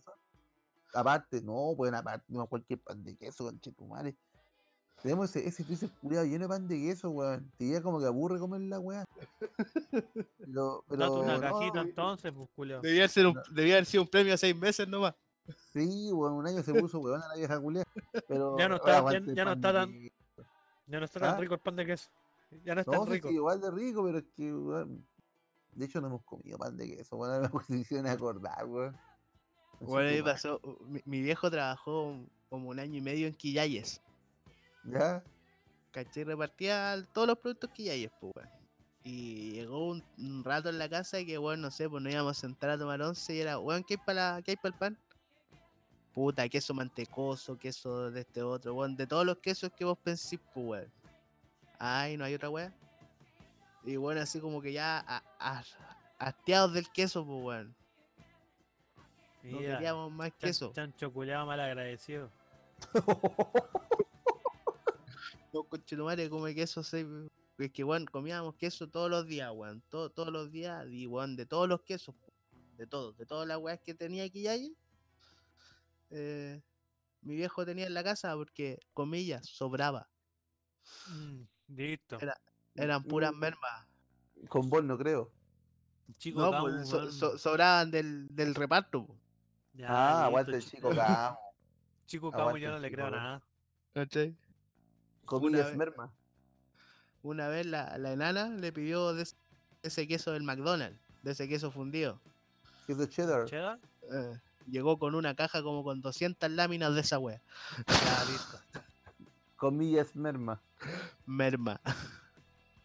Aparte, no, pues aparte, no cualquier pan de queso, conchetumare. Tenemos ese, ese freezer culiado lleno de pan de queso, weón. Te llega como que aburre comer la weá. [LAUGHS] Pero, pero Date una no, cajita entonces, pues, culio. Debía, ser un, No. debía haber sido un premio a seis meses nomás. Sí, weón, un año se puso weón a la vieja culia. Pero Ya no ahora está- ya- no está tan-. Ya no está tan ¿Ah? rico el pan de queso. Ya no es No, tan rico. sí, igual de rico, pero es que, weón, de hecho no hemos comido pan de queso, weón, ahora me hicieron acordar, weón. Bueno, pasó. Mi, mi viejo trabajó como un año y medio en Quillayes. ¿Ya? ¿Cachai? Repartía todos los productos Quillayes, pues, weón. Y llegó un, un rato en la casa que, weón, no sé, pues nos íbamos a sentar a tomar once y era, weón, ¿qué hay para ¿qué hay para el pan? Puta, queso mantecoso, queso de este otro, weón, de todos los quesos que vos pensís, pues, weón. Ay, no hay otra weón. Y bueno, así como que ya a- a- hastiados del queso, pues, weón. No queríamos más chan- queso. chancho culiado mal agradecido. [LAUGHS] No, conchetumare, come queso, es que, weón, comíamos queso todos los días, weón, todo- todos los días, y, weón, de todos los quesos, de todos, de todas las weas que tenía aquí y allí, eh, mi viejo tenía en la casa porque, comillas, sobraba. Mm, listo. Era- Eran puras mermas. Con vos no creo. Chico No, pues, so- weón. so- sobraban del, del reparto. Ya, ah, listo, aguante el chico Camo. Chico aguante yo no le creo nada. ¿Cachai? Comillas vez- merma. Una vez la, la enana le pidió de ese- queso del McDonald's, de ese queso fundido. Queso cheddar. ¿Cheddar? Eh, llegó con una caja como con 200 láminas de esa wea. [LAUGHS] Comillas merma. Merma.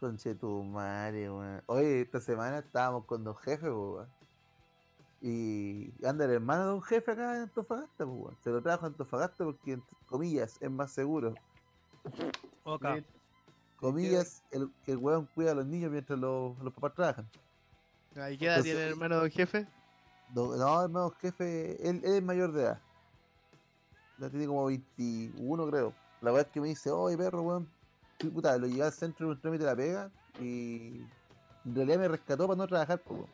Conche tu madre, weón. Oye, esta semana estábamos con dos jefes, weón. Y anda el hermano de un jefe acá en Antofagasta, weón. Se lo trajo a Antofagasta porque, entre comillas, es más seguro. Ok. Bien. Comillas, el, que el weón cuida a los niños mientras los, los papás trabajan. ¿Y qué edad Entonces, tiene el hermano del jefe? No, no, hermano jefe, él, él es mayor de edad. Ya tiene como 21, creo. La verdad es que me dice, oye perro, weón. Puta, lo llevé al centro de un trámite de la pega y en realidad me rescató para no trabajar, po, weón.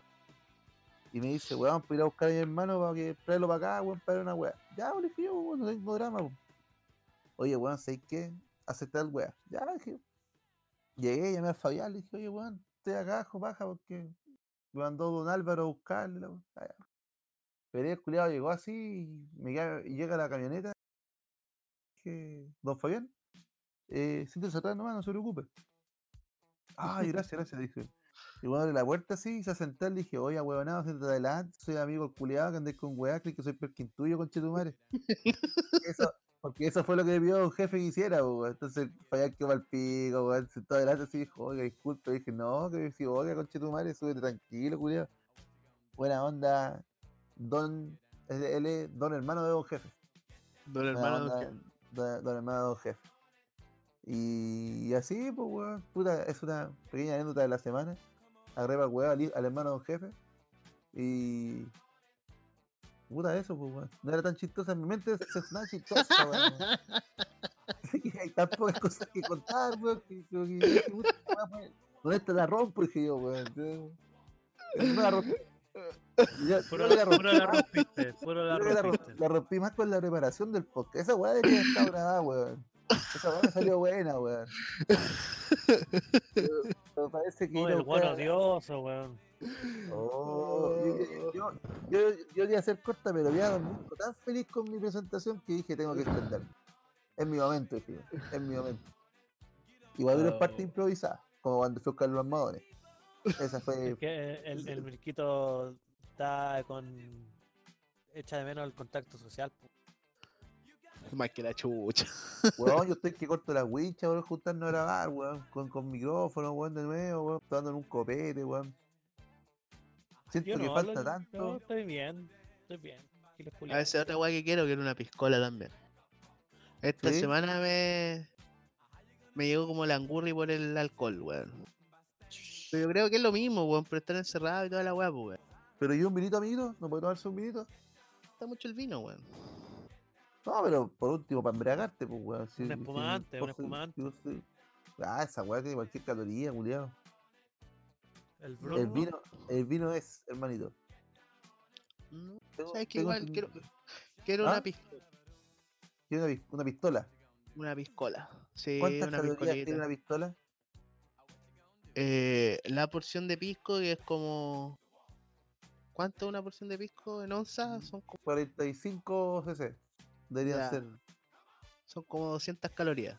Y me dice, weón, para ir a buscar a mi hermano para que traerlo para acá, weón, para una weá. Ya, weón, le dije weón, no tengo drama, weón. Oye, weón, ¿sabes qué? Aceptar el weá. Ya, dije. Llegué, llamé a Fabián, le dije, oye, weón, estoy acá, abajo, baja, porque me mandó don Álvaro a buscarle. La weá. Ah. Pero el culiado llegó así y, me queda- y llega la camioneta. Dije, don Fabián, eh, siéntese atrás nomás, no se preocupe. Ay, gracias, gracias, dije. Y bueno, abre la puerta así, y se sentar, le dije, oye, huevonado, siéntate adelante, soy amigo del culiado que andé con weá, que soy perkin tuyo, conchetumare. [LAUGHS] Eso, porque eso fue lo que pidió un jefe que hiciera, weón. Entonces, Fabián quedó al pico, weón, sentado adelante así, dijo, oiga, disculpe, dije, no, que dijo, oiga, conchetumare, súbete tranquilo, culiado. Buena onda, don, él, es don hermano de don jefe. Don hermano del onda, jefe. don, don hermano de don jefe. Y, así, pues, weón, puta, es una pequeña anécdota de la semana. Agarré para weón al, al hermano de don jefe. Y. Puta, eso, pues, weón. No era tan chistosa. En mi mente es, es nada chistosa, weón. [LAUGHS] Hay tan pocas cosas que contar, weón. Que, que, puta, weón, Con esta la rompo, dije yo, weón. Entonces, No la rompí. Ya- Puro, la puro la rompí más- rompiste. Puro la rompiste. la rompí más con la preparación del podcast. Esa weá debería estar grabada, weón. Esa weá me salió buena, weón. [LAUGHS] Pero, parece que. Oh, a el a- odioso, weón. Oh, yo, yo, yo, yo quería hacer corta, pero dormido tan feliz con mi presentación que dije tengo que extenderme. Es mi momento, dije es mi momento. Igual parte Oh. improvisada, como cuando fue Carlos Armadores. Esa fue. Es que el, el Mirquito está con. echa de menos el contacto social. po. [LAUGHS] Más que la chucha. Weón, yo [LAUGHS] estoy que corto la wincha, weón, juntarnos a grabar, weón, con, con micrófono, weón, de nuevo, weón, dando en un copete, weón. Siento Yo que no, falta tanto. yo estoy bien, estoy bien. A veces otra weá que quiero, quiero una piscola también. Esta ¿Sí? semana me. Me llegó como la angurri por el alcohol, weón. Pero yo creo que es lo mismo, weón, por estar encerrado y toda la weá, pues, weón. Pero ¿y un vinito, amiguito? ¿No puede tomarse un vinito? Está mucho el vino, weón. No, pero por último, para embriagarte, pues, weón. si- Un espumante, un soy- espumante. Ah, esa weá tiene cualquier caloría, culiado. El, El vino, el vino es, hermanito. No, Tengo- ¿Sabes que igual quiero, quiero ¿Ah? una, pis- Tiene una, pis- una pistola. una piscola? Sí, ¿Cuántas una calorías tiene una pistola? Eh, la porción de pisco que es como. ¿Cuánto es una porción de pisco en onzas? Son como, 45 cc. Deberían Ya. ser. son como 200 calorías.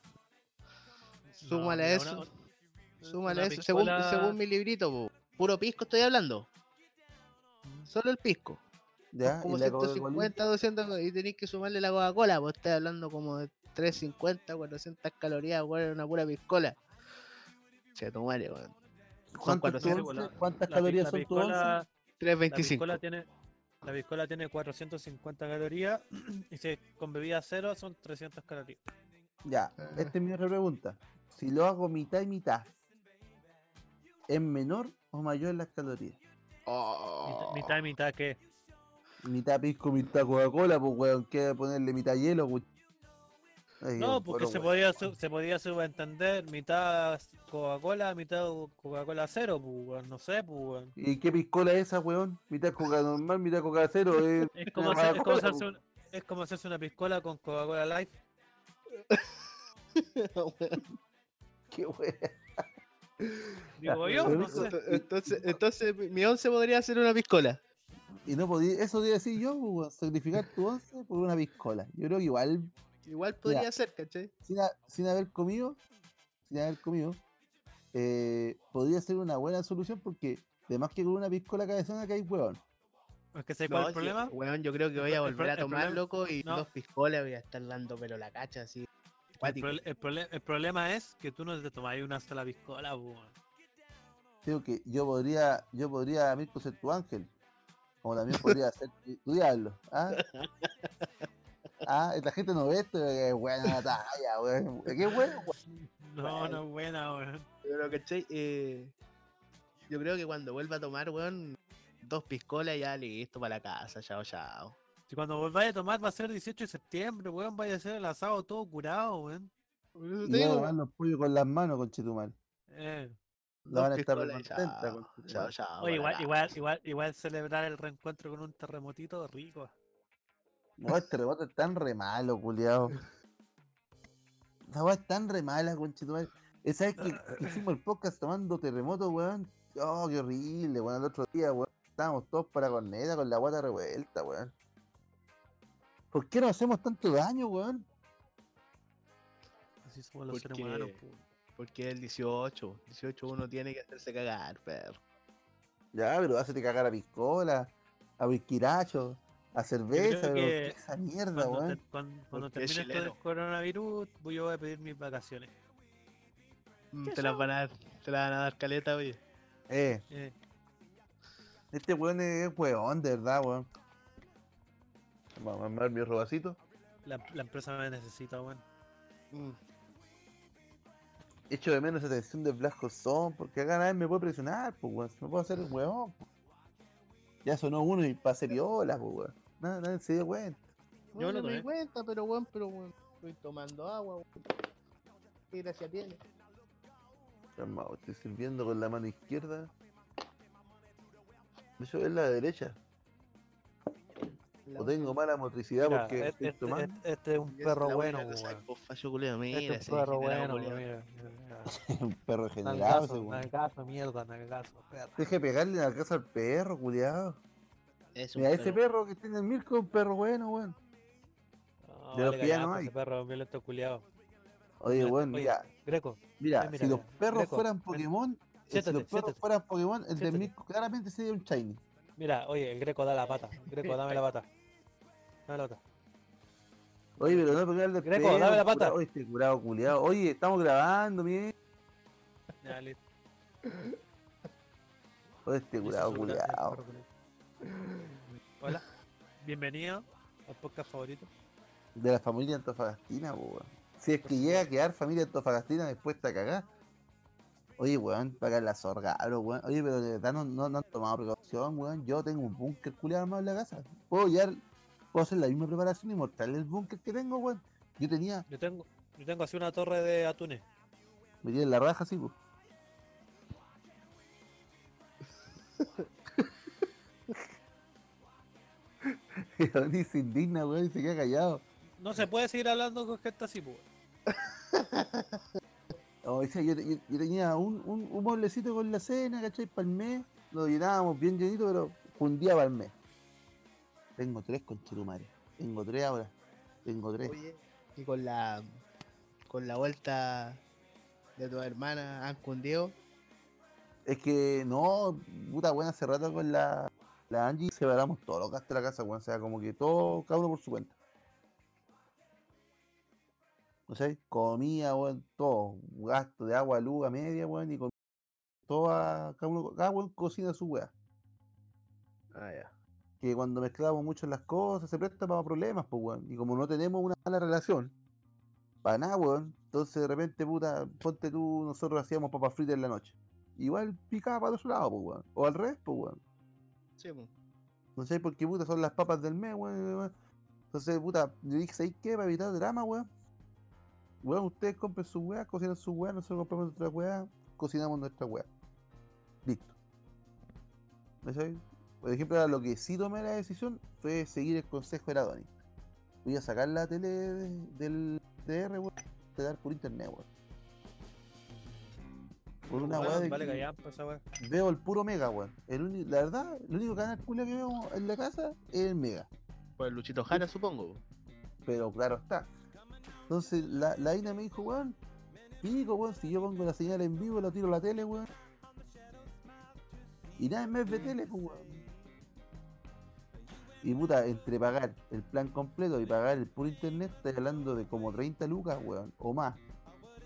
no, Súmale a mira, eso. una- Súmale una eso. Según, piscola- según mi librito, po. puro pisco estoy hablando. Solo el pisco. Ya, como y la Coca-Colita, 150, 200 y tenéis que sumarle la Coca-Cola, pues estoy hablando como de 350, 400 calorías, weón, una pura piscola. Se tu madre, weón. Son ¿Cuántas, tu 400, la- once? ¿Cuántas la pi- calorías la son tu once? piscola- La 325. piscola tiene, la piscola tiene 450 calorías [CLEARS THROAT] y si con bebida cero son 300 calorías. Ya, esta es mi otra pregunta. Si lo hago mitad y mitad, ¿es menor o mayor las calorías? Oh. Mitad, y mitad que Mitad pisco, mitad Coca-Cola, pues weón, que ponerle mitad hielo, pues. Ay, No, weón, porque se weón. podía, se podía subentender mitad Coca-Cola, mitad Coca-Cola cero, pues, weón, no sé, pues, weón. ¿Y qué piscola es esa, weón? Mitad Coca normal, mitad Coca cero. [LAUGHS] eh, Es como, una hacer- es, como Coca-Cola, hacerse un- es como hacerse una piscola con Coca-Cola Light. [LAUGHS] Qué wea. Digo yo, no sé. Entonces, entonces mi once podría ser una piscola. Y no podía, eso debe decir yo, weón, sacrificar tu once por una piscola. Yo creo que igual, Igual podría ser, ¿cachai? sin, ha- sin haber comido, sin haber comido, eh, podría ser una buena solución porque además que con una piscola cabezona que hay huevón. Es que ¿sabes cuál es el problema? Weón, yo creo que voy a volver pro- a tomar, problema- loco, y no. dos piscolas voy a estar dando pero la cacha así. El, prole- el prole- el problema es que tú no te tomáis una sola piscola, weón. Digo que yo podría, yo podría, Mirko, ser tu ángel. Como también podría [LAUGHS] ser tu, tu diablo. ¿Ah? [LAUGHS] ah, esta gente no ve esto, que es buena la talla, weón. ¿Qué bueno? No, no es buena, weón. Pero, ¿cachai? Eh, yo creo que cuando vuelva a tomar, weón, dos piscolas ya listo para la casa, chao, chao. Si cuando volváis a tomar va a ser el 18 de septiembre, weón, vaya a ser el asado todo curado, weón. Y van a digo, tomar los pollos con las manos, con Chetumal. Eh. La van a dos estar Oye, para igual, la igual, igual, igual celebrar el reencuentro con un terremotito rico. No, este rebote es tan re malo, culiao. Esa weá es tan re mala, conchetumal. Esa vez que, que hicimos el podcast tomando terremoto, weón. Oh, qué horrible, weón. El otro día, weón. Estábamos todos para corneta con la guata revuelta, weón. ¿Por qué nos hacemos tanto daño, weón? Así somos los seres humanos, Porque- po. Porque es el 18. 18 uno tiene que hacerse cagar, perro. Ya, pero hacete cagar a piscola, a whiskyracho, a cerveza, pero que ¿qué es esa mierda, Cuando, weón. te- cuando, cuando termine esto del coronavirus, voy yo voy a pedir mis vacaciones. Mm, ¿Qué Te las van a dar, te las van a dar caleta, oye. Eh, Eh, este weón es weón, de verdad, weón. Vamos a armar mi robacito. la, la empresa me necesita, weón. Mm. Echo de menos esa atención de Blas Son, porque acá nadie me puede presionar, pues, weón. Si no puedo hacer el weón, po. Ya sonó uno y pasé viola, pues, weón. Nada, nadie se dio cuenta. Yo No, no me di cuenta, pero weón, pero weón. Estoy tomando agua, weón. ¿Qué gracia tiene? Calmado, estoy sirviendo con la mano izquierda. Eso es la derecha. O tengo mala motricidad Mira, porque este, este- este- este es un perro bueno, weón. Este [LAUGHS] es un perro bueno, mira. mira, un perro generado ese Nalgazo, mierda, nalgazo, perro. Deje de pegarle la casa al perro, culiado. Es Mira, ese perro. que tiene el Mirko es un perro bueno, weón. No, De los vale callampa, hay. ese perro violento culiado. Oye, Mira, weón, oye, mira, Greco, mira, mira, si los perros Greco, fueran Pokémon, eh, si los perros siéntate. fueran Pokémon, el del Siéntate. Mirko claramente sería un Shiny. mira, oye, el Greco da la pata. Greco, dame la pata. Dame la pata. Oye, pero no pegarle Greco, dame la pata. curado, Oye, este curado culiado. Oye, estamos grabando, bien. Ya, listo. Oye, este curado culiado. Hola, bienvenido al podcast favorito. De la familia Antofagastina, weón. Si es que llega a quedar familia Antofagastina después está cagada. Oye, weón, pagar la zorga, weón. Oye, pero de verdad no, no, no han tomado precaución, weón. Yo tengo un búnker culiado armado en la casa. Puedo llevar, puedo hacer la misma preparación y mostrarle el búnker que tengo, weón. Yo tenía, Yo tengo, yo tengo así una torre de atunes. me tiene en la raja así, pues. [LAUGHS] Y Oni se indigna, weón, y se queda callado. No se puede seguir hablando con gente así, pues. [LAUGHS] O sea, yo, yo- yo tenía un, un, un mueblecito con la cena, ¿cachai? Para el mes. Lo llenábamos bien llenito, pero un día para el mes. Tengo tres con Chetumare. Tengo tres ahora. Tengo tres. Oye, y con la con la vuelta de tu hermana han cundido. Es que no, puta buena, hace rato con la, la Angie separamos todos los gastos de la casa, weón. O sea, como que todo, cada uno por su cuenta. ¿No sé? Comida, weón, todo. Gasto de agua, luz, a media, weón, y con toda, cada uno, cada weón cocina su weá. Ah, ya. Que cuando mezclamos mucho las cosas se presta para problemas, pues, weón. Y como no tenemos una mala relación, para nada, weón. Entonces de repente, puta, ponte tú, nosotros hacíamos papas fritas en la noche. Igual picaba para otro lado, pues, weón. O al revés, pues, weón. Sí, po. No sé por qué, puta, son las papas del mes, weón. weón. Entonces, puta, yo dije, ¿sabéis qué? Para evitar drama, weón. Weón, ustedes compren su weá, cocinan su weá, nosotros compramos nuestra weá, cocinamos nuestra weá. Listo. ¿Me sabes? Por ejemplo, ahora lo que sí tomé la decisión fue seguir el consejo de Radoni. Voy a sacar la tele de- del DR, weón, te dar por internet, weón. Por una Weón, weá de Vale que veo el puro Mega, weón. La verdad, el único canal culia que veo en la casa es el Mega. Pues Luchito Jara, supongo. po. Pero claro está. Entonces la, la Ina me dijo, weón, pico, weón, si yo pongo la señal en vivo, lo tiro a la tele, weón. Y nada más ve tele, pues, weón. Y puta, entre pagar el plan completo y pagar el puro internet, estoy hablando de como 30 lucas, weón, o más.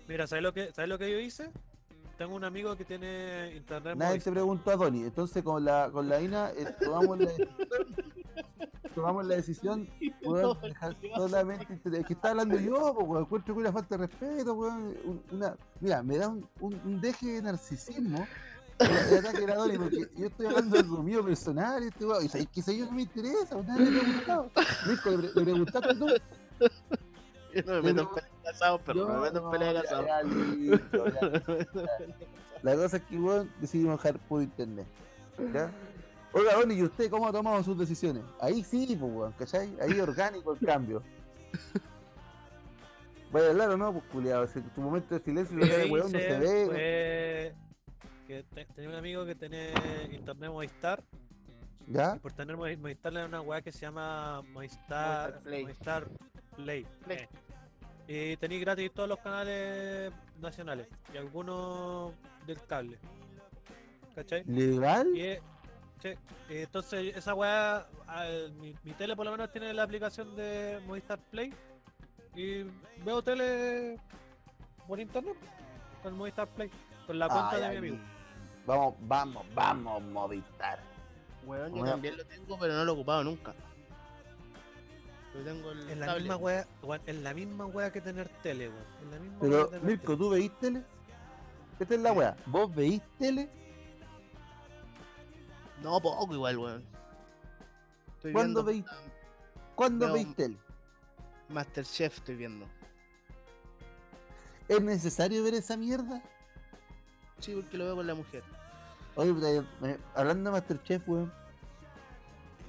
Mira, ¿sabes lo que, ¿sabes lo que yo hice? Tengo un amigo que tiene internet Nadie te preguntó a Donny. Entonces con la con la Ina eh, tomamos la decisión, tomamos la decisión, weón, solamente es que está hablando yo, weón, encuentro que una falta de respeto, weón, un- una, mira, me da un, un, un deje de narcisismo ataque porque yo estoy hablando de lo mío personal, y este weón, y sabes que eso yo no me interesa, weón, nadie le ha preguntado. Mirko, le, pre- le preguntaste tú. Yo no me meto en peleas de casados, pero me meto en peleas de ya, listo, ya. La cosa es que, weón, decidimos dejar por internet. ¿Ya? Oiga, Donny, ¿y usted cómo ha tomado sus decisiones? Ahí sí, pues, weón, ¿cachai? Ahí orgánico el cambio. ¿Vaya a hablar o no? Pues, culiado, si tu momento de silencio, Lo lo que que weón no se ve. fue que te- tenía un amigo que tiene internet Movistar ¿Ya? y por tener Movi- Movistar le da una weá que se llama Movistar Movistar Play. Movistar Play. Play. eh. Y tenéis gratis todos los canales nacionales y algunos del cable. ¿Cachai? ¿Legal? Y eh, entonces esa weá, al- mi, mi tele por lo menos tiene la aplicación de Movistar Play y veo tele por internet con Movistar Play, con la cuenta Ay, de mi amigo. Vamos, vamos, vamos, Movistar. Weón, yo también lo tengo, pero no lo he ocupado nunca. Yo tengo el Es la misma weá, weón, es la misma weá que tener tele, weón. Es la misma weá Pero, tener Mirko, tele. ¿tú veís tele? Esta es la weá. ¿Vos veís tele? No, poco igual, weón. Estoy ¿Cuándo viendo veis? ¿Cuándo No. veis tele? Masterchef, estoy viendo. ¿Es necesario ver esa mierda? Sí, porque lo veo con la mujer. Oye, hablando de Masterchef, weón.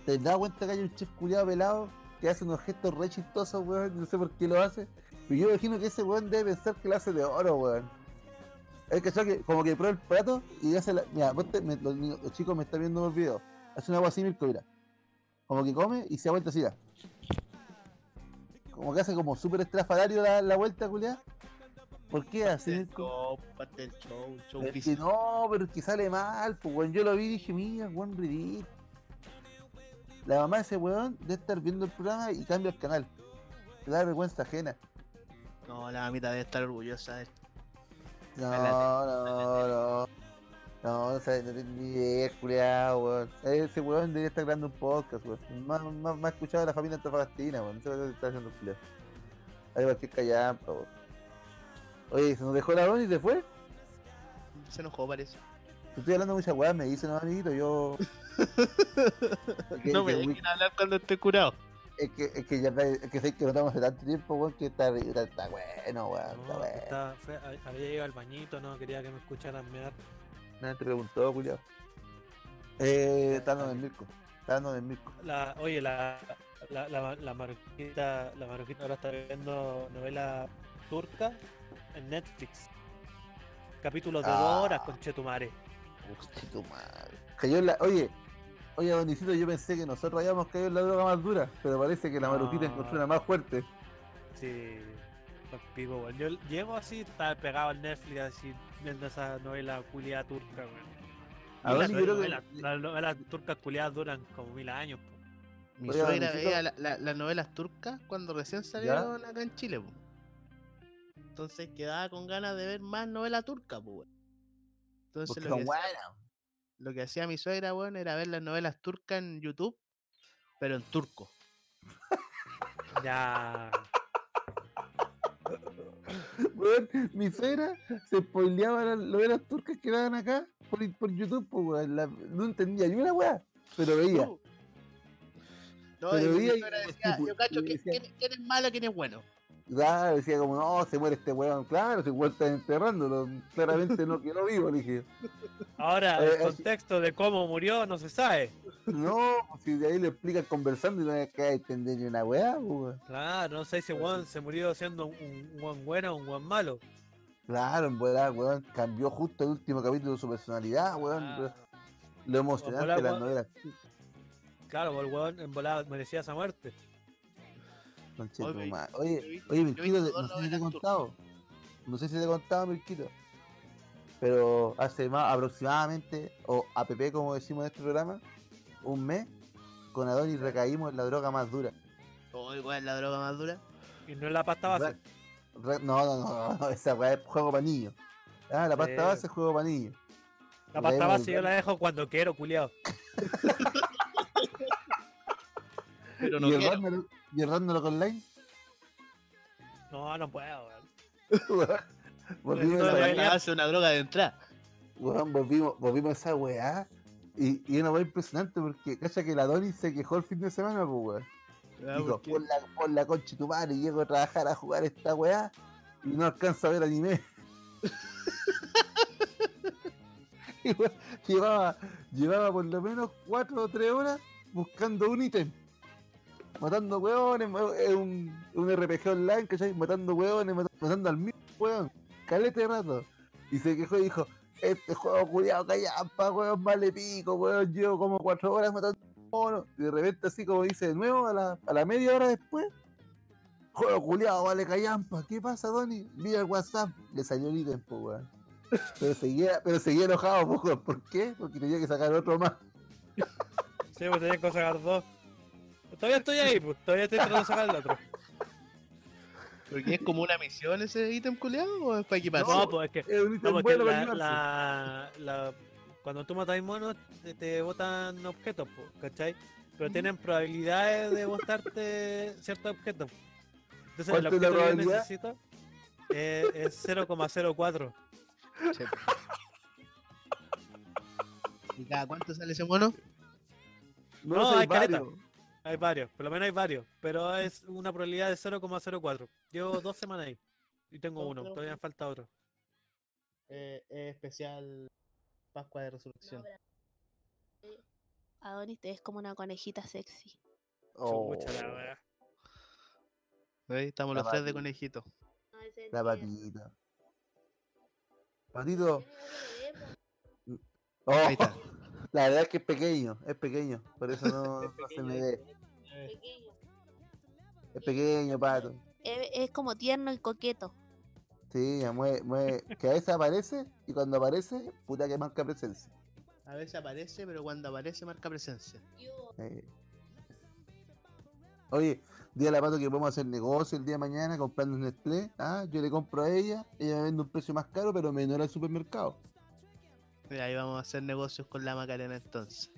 ¿Te das cuenta que hay un chef culiado pelado que hace unos gestos re chistosos, weón? No sé por qué lo hace. Pero yo imagino que ese weón debe pensar que lo hace de oro, weón. Es que, que como que prueba el plato y hace la. Mira, vos te- me- los, los chicos me están viendo el video. Hace una agua así, Mirko, mira. Como que come y se da vuelta así, mira. Como que hace como súper estrafalario la, la vuelta, culiada. ¿Por qué Mirko? show, show, show Es que no, pero es que sale mal, pues weón. Yo lo vi y dije, mira, weón, ridículo. La mamá de ese weón debe estar viendo el programa y cambia el canal. Le da vergüenza ajena. No, la mamita debe estar orgullosa de No, Espérate. no, no. No, no sabe, no tiene ni idea, culiao, weón. Ese weón debería estar grabando un podcast, weón. Más, más, más escuchado de la familia antofagastina, weón. No sé lo que está haciendo el culiao. Hay cualquier callampa, weón. Oye, se nos dejó la y se fue. Se enojó, parece. Estoy hablando mucha weá, me dicen, no, amiguito, yo. [LAUGHS] Que- no me que dejen hablar cuando esté curado. Es que, es que ya es que sé que no estamos hace tanto tiempo, weón, que está, está, está bueno, weón, está No, bueno. fue- había llegado al bañito, no quería que me escucharan mear. Nadie te preguntó, Julio. Eh, está dando en Mirko. Está dando en Mirko. La, oye, la, la, la, la marujita, la ahora está viendo novela turca en Netflix. Capítulos de Ah. dos horas con Chetumare. Hostia, tu madre. Cayó la. Oye, oye, Donicito, yo pensé que nosotros habíamos caído en la droga más dura, pero parece que la marujita No. encontró una más fuerte. Sí, pico, weón. Yo llego así, estaba pegado al Netflix, así, viendo esa novela culiada turca, weón. A yo creo novelas, que. las novelas turcas culiadas duran como mil años, po. Mi Oye, suegra Donicito- veía la- la- las novelas turcas cuando recién salieron acá en Chile, po. Entonces quedaba con ganas de ver más novela turca, po, weón. Entonces lo que, hacía, lo que hacía mi suegra, weón, era ver las novelas turcas en YouTube, pero en turco. Ya. [LAUGHS] Weón, mi suegra se spoileaba las novelas turcas que daban acá por, por YouTube, pues, weón. La- no entendía ni una weá, pero veía. No, Pero mi veía y- suegra decía, yo cacho, ¿quién, quién es malo, quién es bueno? Claro, decía como, no, se muere este weón. Claro, se weón está enterrándolo. Claramente no quedó vivo, dije. Ahora, Eh, el contexto de cómo murió no se sabe. No, si de ahí le explican conversando y no hay que entender una weá, weón. Claro, no sé si Juan se murió siendo un, Juan bueno o un Juan malo. Claro, en volada, weón, cambió justo el último capítulo de su personalidad, weón. Ah, Lo emocionante de las weón. novelas. claro, el weón en volada merecía esa muerte. Oye, Oye, oye, Mirquito, no sé si te he contado. No sé si te he contado, Mirquito. Pero hace más aproximadamente, o APP como decimos en este programa, un mes, con Adonis recaímos en la droga más dura. Oye, ¿cuál es la droga más dura? Y no es la pasta base. Re- no, no, no, no, esa weá es juego para niños. Ah, la pasta Sí. base es juego para niños. La pasta base yo la dejo cuando quiero, culiao. Pero [LAUGHS] no ¿Y el quiero. ¿Y el Ragnarok Online? No, no puedo, weón. [LAUGHS] Volvimos, a una droga de entrada. weón, volvimos, volvimos a esa weá. Y, y una weá impresionante porque, cacha que la Adonis se quejó el fin de semana, pues weón. Ah, Dijo, ¿por qué? por la, por la concha de tu madre, llego a trabajar a jugar esta weá y no alcanzo a ver anime. [LAUGHS] Y, llevaba, llevaba por lo menos 4 o 3 horas buscando un ítem. Matando weones, ma- es un, un RPG online, ¿cachai? Matando weones, mat- matando al mismo weón. Calete de rato. Y se quejó y dijo, este juego culiado callampa, weón, vale pico, weón, llevo como 4 horas matando mono. Y de repente así como dice de nuevo, a la, a la media hora después, juego culiado, vale callampa. ¿Qué pasa, Donny? Mira el WhatsApp. Le salió el ítem, pues, weón. Pero seguía, pero seguía enojado, weón. ¿por qué? Porque tenía que sacar otro más. Sí, pues tenía que sacar dos. Todavía estoy ahí, pues. Todavía estoy tratando de sacar el otro. [LAUGHS] ¿Porque es como una misión ese ítem culeado o es para equiparse? No, pues es que. Es un ítem No, porque bueno para la, llevarse. la, la- cuando tú matas monos, te, te botan objetos, po, ¿cachai? Pero tienen probabilidades de botarte ciertos objetos. Entonces, el ¿Cuánto es la objeto que yo probabilidad? necesito es, es 0,04. Che. ¿Y cada cuánto sale ese mono? No, No, hay. Hay varios, por lo menos hay varios, pero es una probabilidad de 0,04. Llevo [LAUGHS] dos semanas ahí y tengo No, uno, todavía me falta otro. Eh, es especial Pascua de Resurrección. Adonis te ves como una conejita sexy. Oh, Chucha. Estamos La los tres de conejito. la patita. Patito. Oh, Ahí está. [LAUGHS] la verdad es que es pequeño, es pequeño. Por eso no, [LAUGHS] Es no se pequeño, me es ve. Es pequeño, pato. Es, es como tierno y coqueto. Sí, mueve, mueve, [LAUGHS] que a veces aparece y cuando aparece, puta que marca presencia. A veces aparece, pero cuando aparece marca presencia. Eh. Oye, dile a la pato que podemos hacer negocio el día de mañana comprando en Nestlé. Ah, yo le compro a ella, ella me vende un precio más caro, pero menor al supermercado. Y ahí vamos a hacer negocios con la Macarena entonces.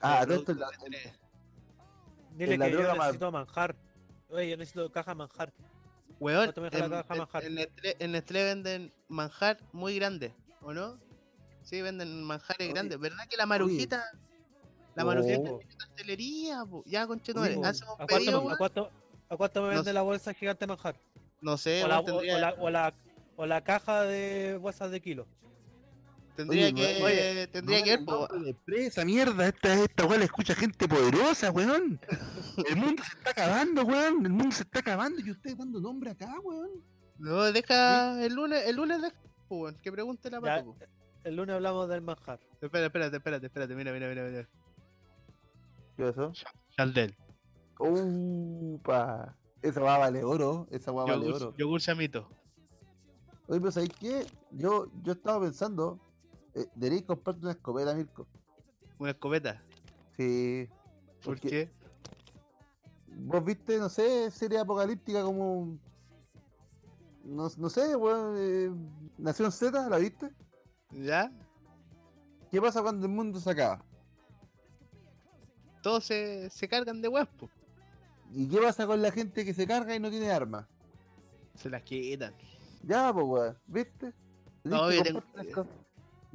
Ah, esto, productos la- de. Dile la que yo droga necesito manjar. Oye, yo necesito caja de manjar. Weón, ¿Cuánto me deja la en, caja en- manjar? en Nestlé, en Nestlé venden manjar muy grande, ¿o no? Sí, venden manjares Oye, grandes. ¿Verdad que la marujita, la Oh. marujita tiene pastelería? po? Ya, conchetumare, Oye, hacemos ¿A un pedido, cuánto, a cuánto, a cuánto me No vende sé. la bolsa gigante de manjar? No sé, O la, weón, o- o tendría, la, o, la, o la caja de bolsas de kilo. Tendría Oye, que, oye, tendría que ver, po. de empresa, mierda, esta, esta weá la escucha gente poderosa, weón. [LAUGHS] El mundo se está acabando, weón. El mundo se está acabando y ustedes dando nombre acá, weón. No, deja el lunes, el lunes deja, weón, que pregunte la po. el lunes hablamos del manjar. Espera, espérate, espérate, espérate, mira, mira, mira, mira. ¿Qué pasó? Chandel. Upa. Esa weá vale oro, esa weá vale Yogur, oro. yogur chamito. Oye, pero ¿sabes qué? Yo, yo estaba pensando, eh, deberíais comprarte una escopeta, Mirko. Una escopeta. Sí. ¿Por qué? Vos viste, no sé, serie apocalíptica como. No, no sé, weón. eh, Nación Z, ¿la viste? ¿Ya? ¿Qué pasa cuando el mundo se acaba? Todos se, se cargan de weas, po. ¿Y qué pasa con la gente que se carga y no tiene armas? Se las quitan. Ya, pues, weón, ¿viste? No, yo tengo-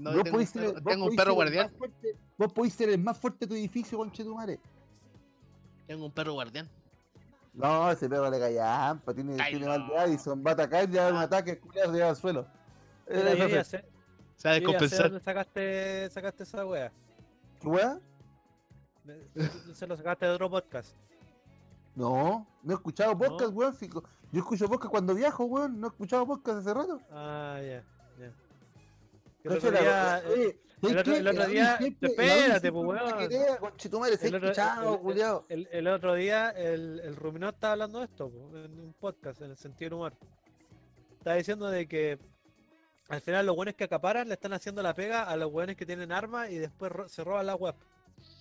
No, vos tengo, ser- perro, vos tengo un perro ser el guardián. más fuerte- Vos podés ser el más fuerte de tu edificio, conchetumare. Tengo un perro guardián. No, ese perro le cae a ampa, tiene, Ay, tiene no. mal de Addison, va a atacar y le da un Ah. ataque, culiado, se lleva al suelo. Mira, Eh, sé, ¿Sabes yo ya sé compensar? dónde sacaste, sacaste esa wea. ¿Qué weá? Me- Se lo sacaste de otro podcast. No, no he escuchado podcast, ¿No? weón. yo escucho podcast cuando viajo, weón. No he escuchado podcast hace rato. Ah, ya, ya. El otro día, eh, ¿sabes el otro- el día- espérate, pues, weón. el otro- día el, el estaba hablando de esto po, en un podcast, en el sentido del humor. Estaba diciendo de que al final los buenos que acaparan le están haciendo la pega a los buenos que tienen armas y después ro- se roban la web.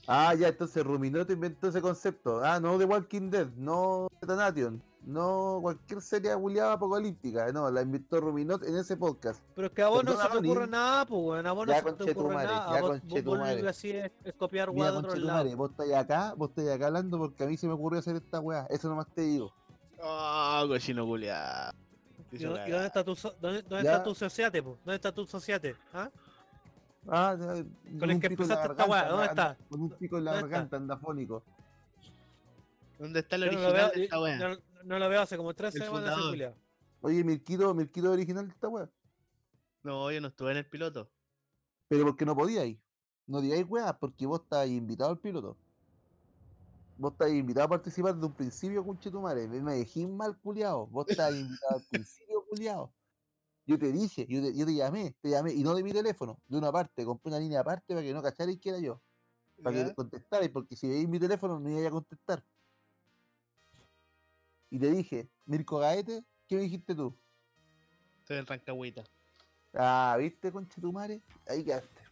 Ah, ya, entonces Ruminot inventó ese concepto. Ah, no The Walking Dead, no Tanation, no cualquier serie culiada apocalíptica. No, la inventó Ruminot en ese podcast. Pero es que a vos no se te ocurre nada, pues weón, a vos no Ya, se te ocurre nada, ya, a vos, vos, vos lo único que así es, es copiar weá de otro lado. vos estáis acá, vos estáis acá hablando porque a mí se me ocurrió hacer esta weá. Eso nomás te digo. Oh, cochino culiao. ¿Y, dó- y dónde está tu, so- dónde, dónde está tu sociate, po? ¿Dónde está tu sociate? ¿Ah? Ah, Con el que empezaste esta weá, ¿dónde está? Con un pico en la garganta, andafónico. ¿Dónde está el Yo no lo original veo, de esta yo- wea? no, no lo veo hace como tres El semanas. Oye, Mirquito, Mirquito original de esta weá. No, yo no estuve en el piloto. Pero porque no podíais. No digáis weá, porque vos estáis invitado al piloto. Vos estáis invitado a participar desde un principio, conchetumare. Me me dejé mal, culiao. Vos estáis invitado al principio, culiao. Yo te dije, yo te, yo te llamé, te llamé, y no de mi teléfono, de una parte, compré una línea aparte para que no cacharais que era yo. Para ¿Ya? que contestarais, porque si veis mi teléfono no iba a contestar. Y te dije, Mirko Gaete, ¿qué me dijiste tú? Estoy en Rancagüita. Ah, ¿viste, conchetumare? Ahí quedaste.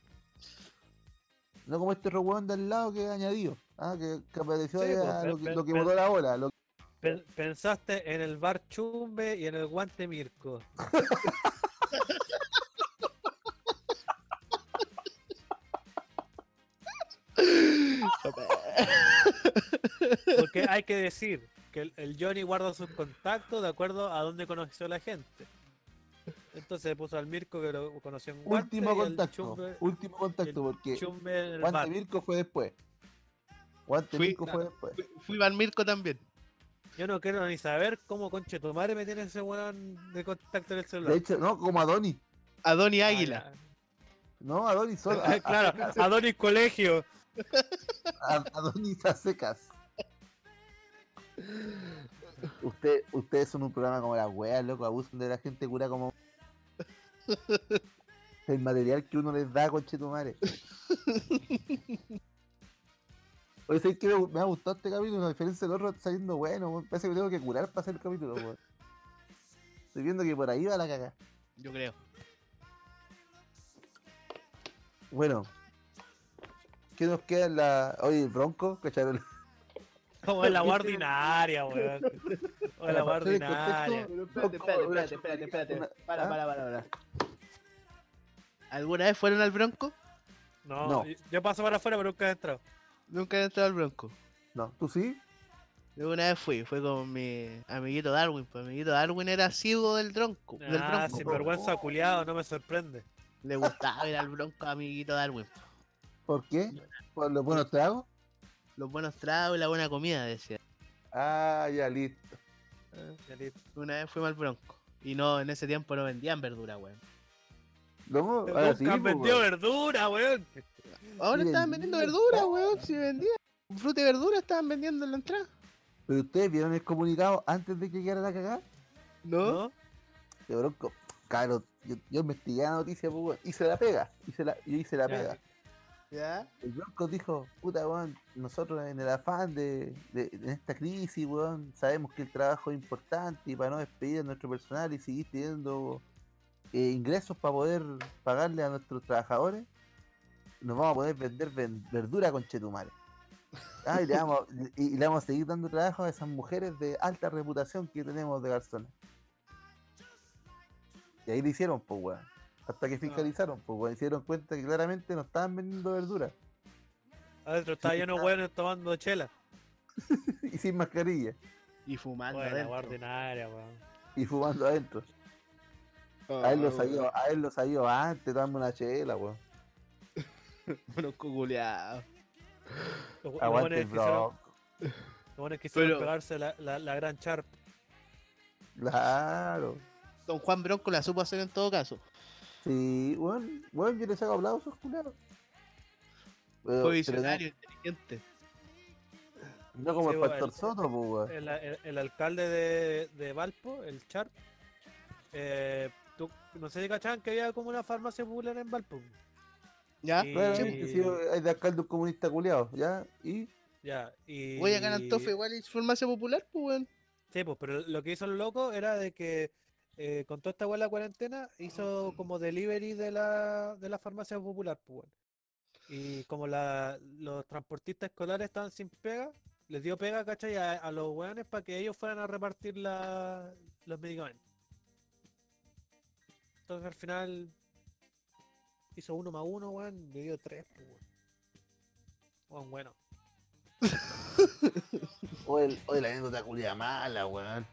No como este robón de al lado que he añadido. Ah, que, que apareció Sí, pues, a pe- lo, que, lo que botó la bola. Lo... Pen- Pensaste en el bar Chumbe y en el guante Mirko. Porque hay que decir que el, el Johnny guarda sus contactos de acuerdo a dónde conoció a la gente. Entonces puso al Mirko que lo conoció en guante Último contacto. Chumbe, último contacto, porque Chumbe en el Guante bar. Mirko fue después. Guante Fui- Mirko fue después. Fui- Fui Van Mirko también. Yo no quiero ni saber cómo conche tu madre me tiene ese weón de contacto en el celular. De hecho, no, como Adonis. Adoni Ah, Águila. No, Adonis solo. [LAUGHS] claro, Adonis Colegio. a- Adonis a secas. Usted, ustedes son un programa como las weas, loco, abusan de la gente cura como. [LAUGHS] El material que uno les da, conchetumare. Oye, ¿sabes qué? Me, ha gustado este capítulo, a diferencia del otro, está saliendo bueno, weón. Parece que me tengo que curar para hacer el capítulo, weón. Estoy viendo que por ahí va la caga. Yo creo. Bueno. ¿Qué nos queda en la. Oye, el Bronco, ¿cacharon? Como en la guardinaria, weón. [LAUGHS] O en la guardinaria. espérate, espérate, espérate, espérate, Para, ¿Ah? para, para, para. ¿Alguna vez fueron al Bronco? No, No. yo paso para afuera, pero nunca he entrado. Nunca he entrado al Bronco. No, ¿tú sí? Yo una vez fui, fue con mi amiguito Darwin. Pues mi amiguito Darwin era asiduo del Bronco. Del Ah, Bronco. sin vergüenza culiado, no me sorprende. Le gustaba ir al Bronco a amiguito Darwin. ¿Por qué? ¿Por los buenos tragos? Los buenos tragos y la buena comida, decía. Ah, ya, listo. Ya listo. Una vez fuimos al Bronco. Y no, en ese tiempo no vendían verdura, weón. ¿Cómo? Nunca Ahora sí, weón. verdura, weón. Ahora Sí, estaban vendiendo verdura, verdura, weón. Si vendían. Fruta y verdura estaban vendiendo en la entrada. Pero ustedes vieron el comunicado antes de que llegara la cagada. ¿No? De Bronco. Claro, yo, yo investigué la noticia, pues, weón. Hice la pega. Hice la, yo hice la Ya. pega. ¿Ya? El Bronco dijo, puta, weón, nosotros en el afán de, de, de esta crisis, weón, sabemos que el trabajo es importante y para no despedir a nuestro personal y seguir teniendo eh, ingresos para poder pagarle a nuestros trabajadores, nos vamos a poder vender ven- verdura con chetumare. Ah, y, le vamos, y, y le vamos a seguir dando trabajo a esas mujeres de alta reputación que tenemos de garzones. Y ahí lo hicieron, pues, weón. Hasta que fiscalizaron, pues, weón. Se dieron cuenta que claramente no estaban vendiendo verdura. Adentro estaba lleno de weones tomando chela. [LAUGHS] y sin mascarilla. Y fumando Bueno, adentro. guardinaria, weón. Y fumando adentro. A él lo sabía, a él lo sabía antes, dame una chela, weón. [LAUGHS] Bueno, cuculeado. Los, los Aguante weones el quisieron, bro. los weones quisieron Pero- pegarse la, la, la gran charp. Claro. Don Juan Bronco la supo hacer en todo caso. Sí, weón, weón, yo le saco aplausos, culiao. Pero- Fue pero visionario, inteligente. no, como Sí, el Pastor el- Soto, pues, weón. el, el- el alcalde de, de Valpo, el Char, eh, tú- no sé si cachaban que había como una farmacia popular en Valpo. ¿Ya? Y- Claro, hay de alcalde un comunista culiado, ¿ya? Y Ya, y... Voy acá en Antofa igual es farmacia popular, pues weón. Sí, pues, pero lo que hizo el loco era de que eh, con toda esta de la cuarentena hizo como delivery de la, de la farmacia popular, pues, weón. Y como la, los transportistas escolares estaban sin pega, les dio pega, ¿cachai? A, a los weones para que ellos fueran a repartir la, los medicamentos. Entonces al final hizo uno más uno, weón, le dio tres, pues, weón. Weón, bueno. [LAUGHS] Oye, oye, la anécdota culia mala, weón.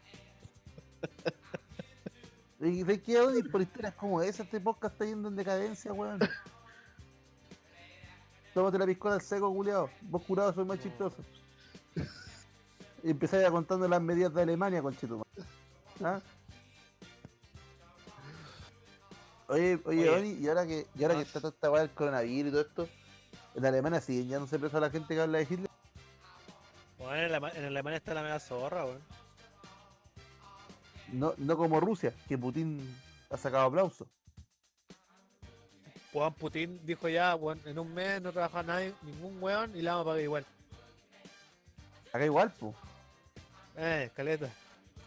¿De, [LAUGHS] de qué odias por historias como esa? Este podcast está yendo en decadencia, weón. Tómate la piscola al seco, culiado. Vos curado soy más chistoso. Y empezáis a contando las medidas de Alemania, conchetumá. ¿Ah? Oye, oye, Oye. Y ahora que, y ahora que está toda esta weá del coronavirus y todo esto, en Alemania siguen ya no se preso a la gente que habla de Hitler. Weón, en, Alema- en Alemania está la media zorra, weón. No, no como Rusia, que Putin ha sacado aplausos. Juan Putin dijo ya, weón, en un mes no trabaja nadie, ningún weón y la vamos a pagar igual. Acá igual, pues. Eh, caleta.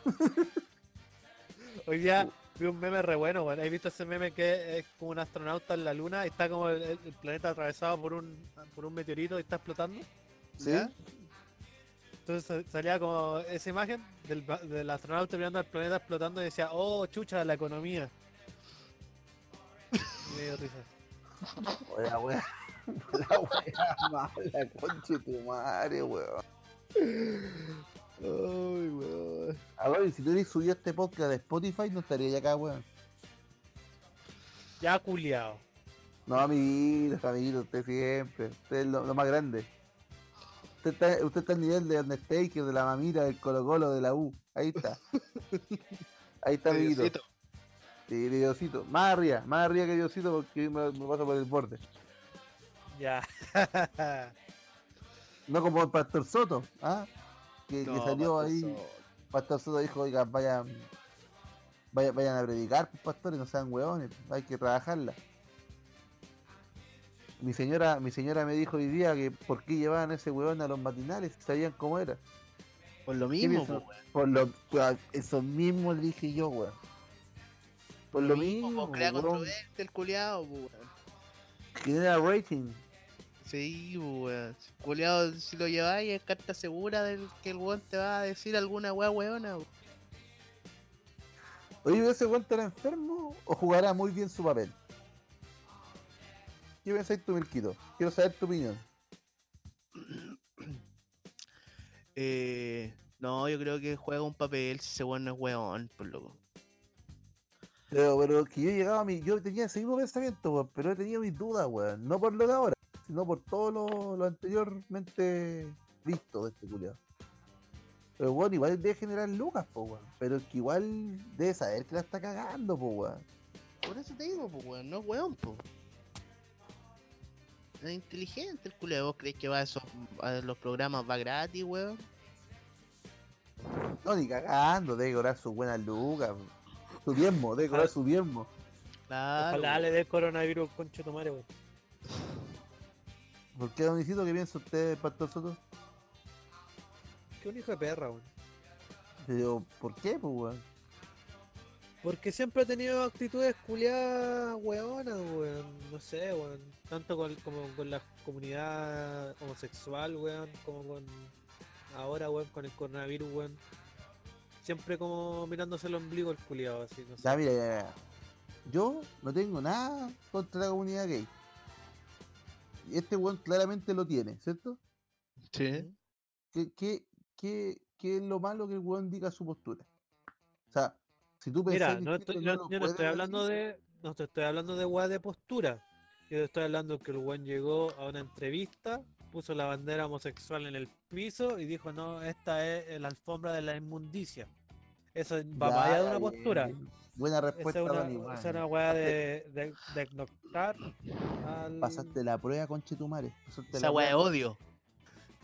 [LAUGHS] Hoy día vi un meme re bueno, weón. ¿Has visto ese meme que es como un astronauta en la luna y está como el, planeta atravesado por un, por un meteorito y está explotando? ¿Sí? ¿Ya? Entonces sa- salía como esa imagen del, del astronauta mirando al planeta explotando y decía, oh, chucha, la economía. Me dio risa. La wea. La wea mala, conche tu madre, weón. Ay, weón. A ver, si tú hubieras subido este podcast de Spotify, no estaría ya acá, weón. Ya culiao. No, amiguito, amiguito, usted siempre. Usted es lo, lo más grande. Usted está, usted está al nivel de Undertaker, de la mamita, del Colo Colo, de la U. Ahí está. [LAUGHS] Ahí está, amiguito. Diosito. Sí, de Diosito. Más arriba, más arriba que Diosito porque me, me paso por el borde. Ya. No como el Pastor Soto, ¿ah? Que No, salió Pastor ahí. Soto. Pastor Soto dijo, oiga, vayan, vayan, vayan a predicar, pues pastores, no sean hueones, hay que trabajarla. Mi señora, mi señora me dijo hoy día que por qué llevaban ese hueón a los matinales, sabían cómo era. Por lo mismo, weón. Por lo eso mismo le dije yo, weón. Por lo mismo, pues, crea controversia el culiao, pues, weón. genera rating. Sí, pues, weón. Culiao, si lo lleváis, es carta segura del que el weón te va a decir alguna weá weona, weón. Oye, ¿ese weón estará enfermo o jugará muy bien su papel? ¿Qué pensáis tú, Milquito? Quiero saber tu opinión. [CLEARS THROAT] Eh, no, yo creo que juega un papel si ese weón no es weón, por loco. Pero, pero que yo llegaba a mi. Yo tenía ese mismo pensamiento, weón, pero he tenido mis dudas, weón. No por lo de ahora, sino por todo lo, lo anteriormente visto de este culiado. Pero bueno, igual debe generar lucas, po, weón. Pero es que igual debe saber que la está cagando, po, weón. Por eso te digo, pues, weón, no es weón, pues. Es inteligente el culiao. ¿Vos crees que va a, esos, a los programas va gratis, weón? No, ni cagando, debe cobrar sus buenas lucas. po. Su diezmo, debe cobrar su diezmo. Claro. Ojalá le dé coronavirus, concho tu madre, weón. ¿Por qué, Donicito, qué piensa usted, Pastor Soto? Que un hijo de perra, weón. Pero, ¿por qué, pues, weón? Porque siempre ha tenido actitudes culiadas weonas, weón. No sé, weón. Tanto con, como con la comunidad homosexual, weón, como con ahora, weón, con el coronavirus, weón. Siempre como mirándose el ombligo el culiado, así, no sé. Ya, mira, ya, ya. Yo no tengo nada contra la comunidad gay. Este weón claramente lo tiene, ¿cierto? Sí. ¿Qué, qué, qué, qué es lo malo que el weón diga su postura? O sea, si tú Mira, pensás no distinto, estoy, no yo, no estoy hablando decir. de. No te estoy hablando de weá de postura. Yo te estoy hablando que el weón llegó a una entrevista, puso la bandera homosexual en el piso y dijo, no, esta es la alfombra de la inmundicia. Eso va más allá de una postura. ya. Buena Esa respuesta, es una, Ronnie, esa es weón. una weá de, de, de ignorar al... Pasaste la prueba, conchetumare. Pasaste Esa weá es prueba. odio.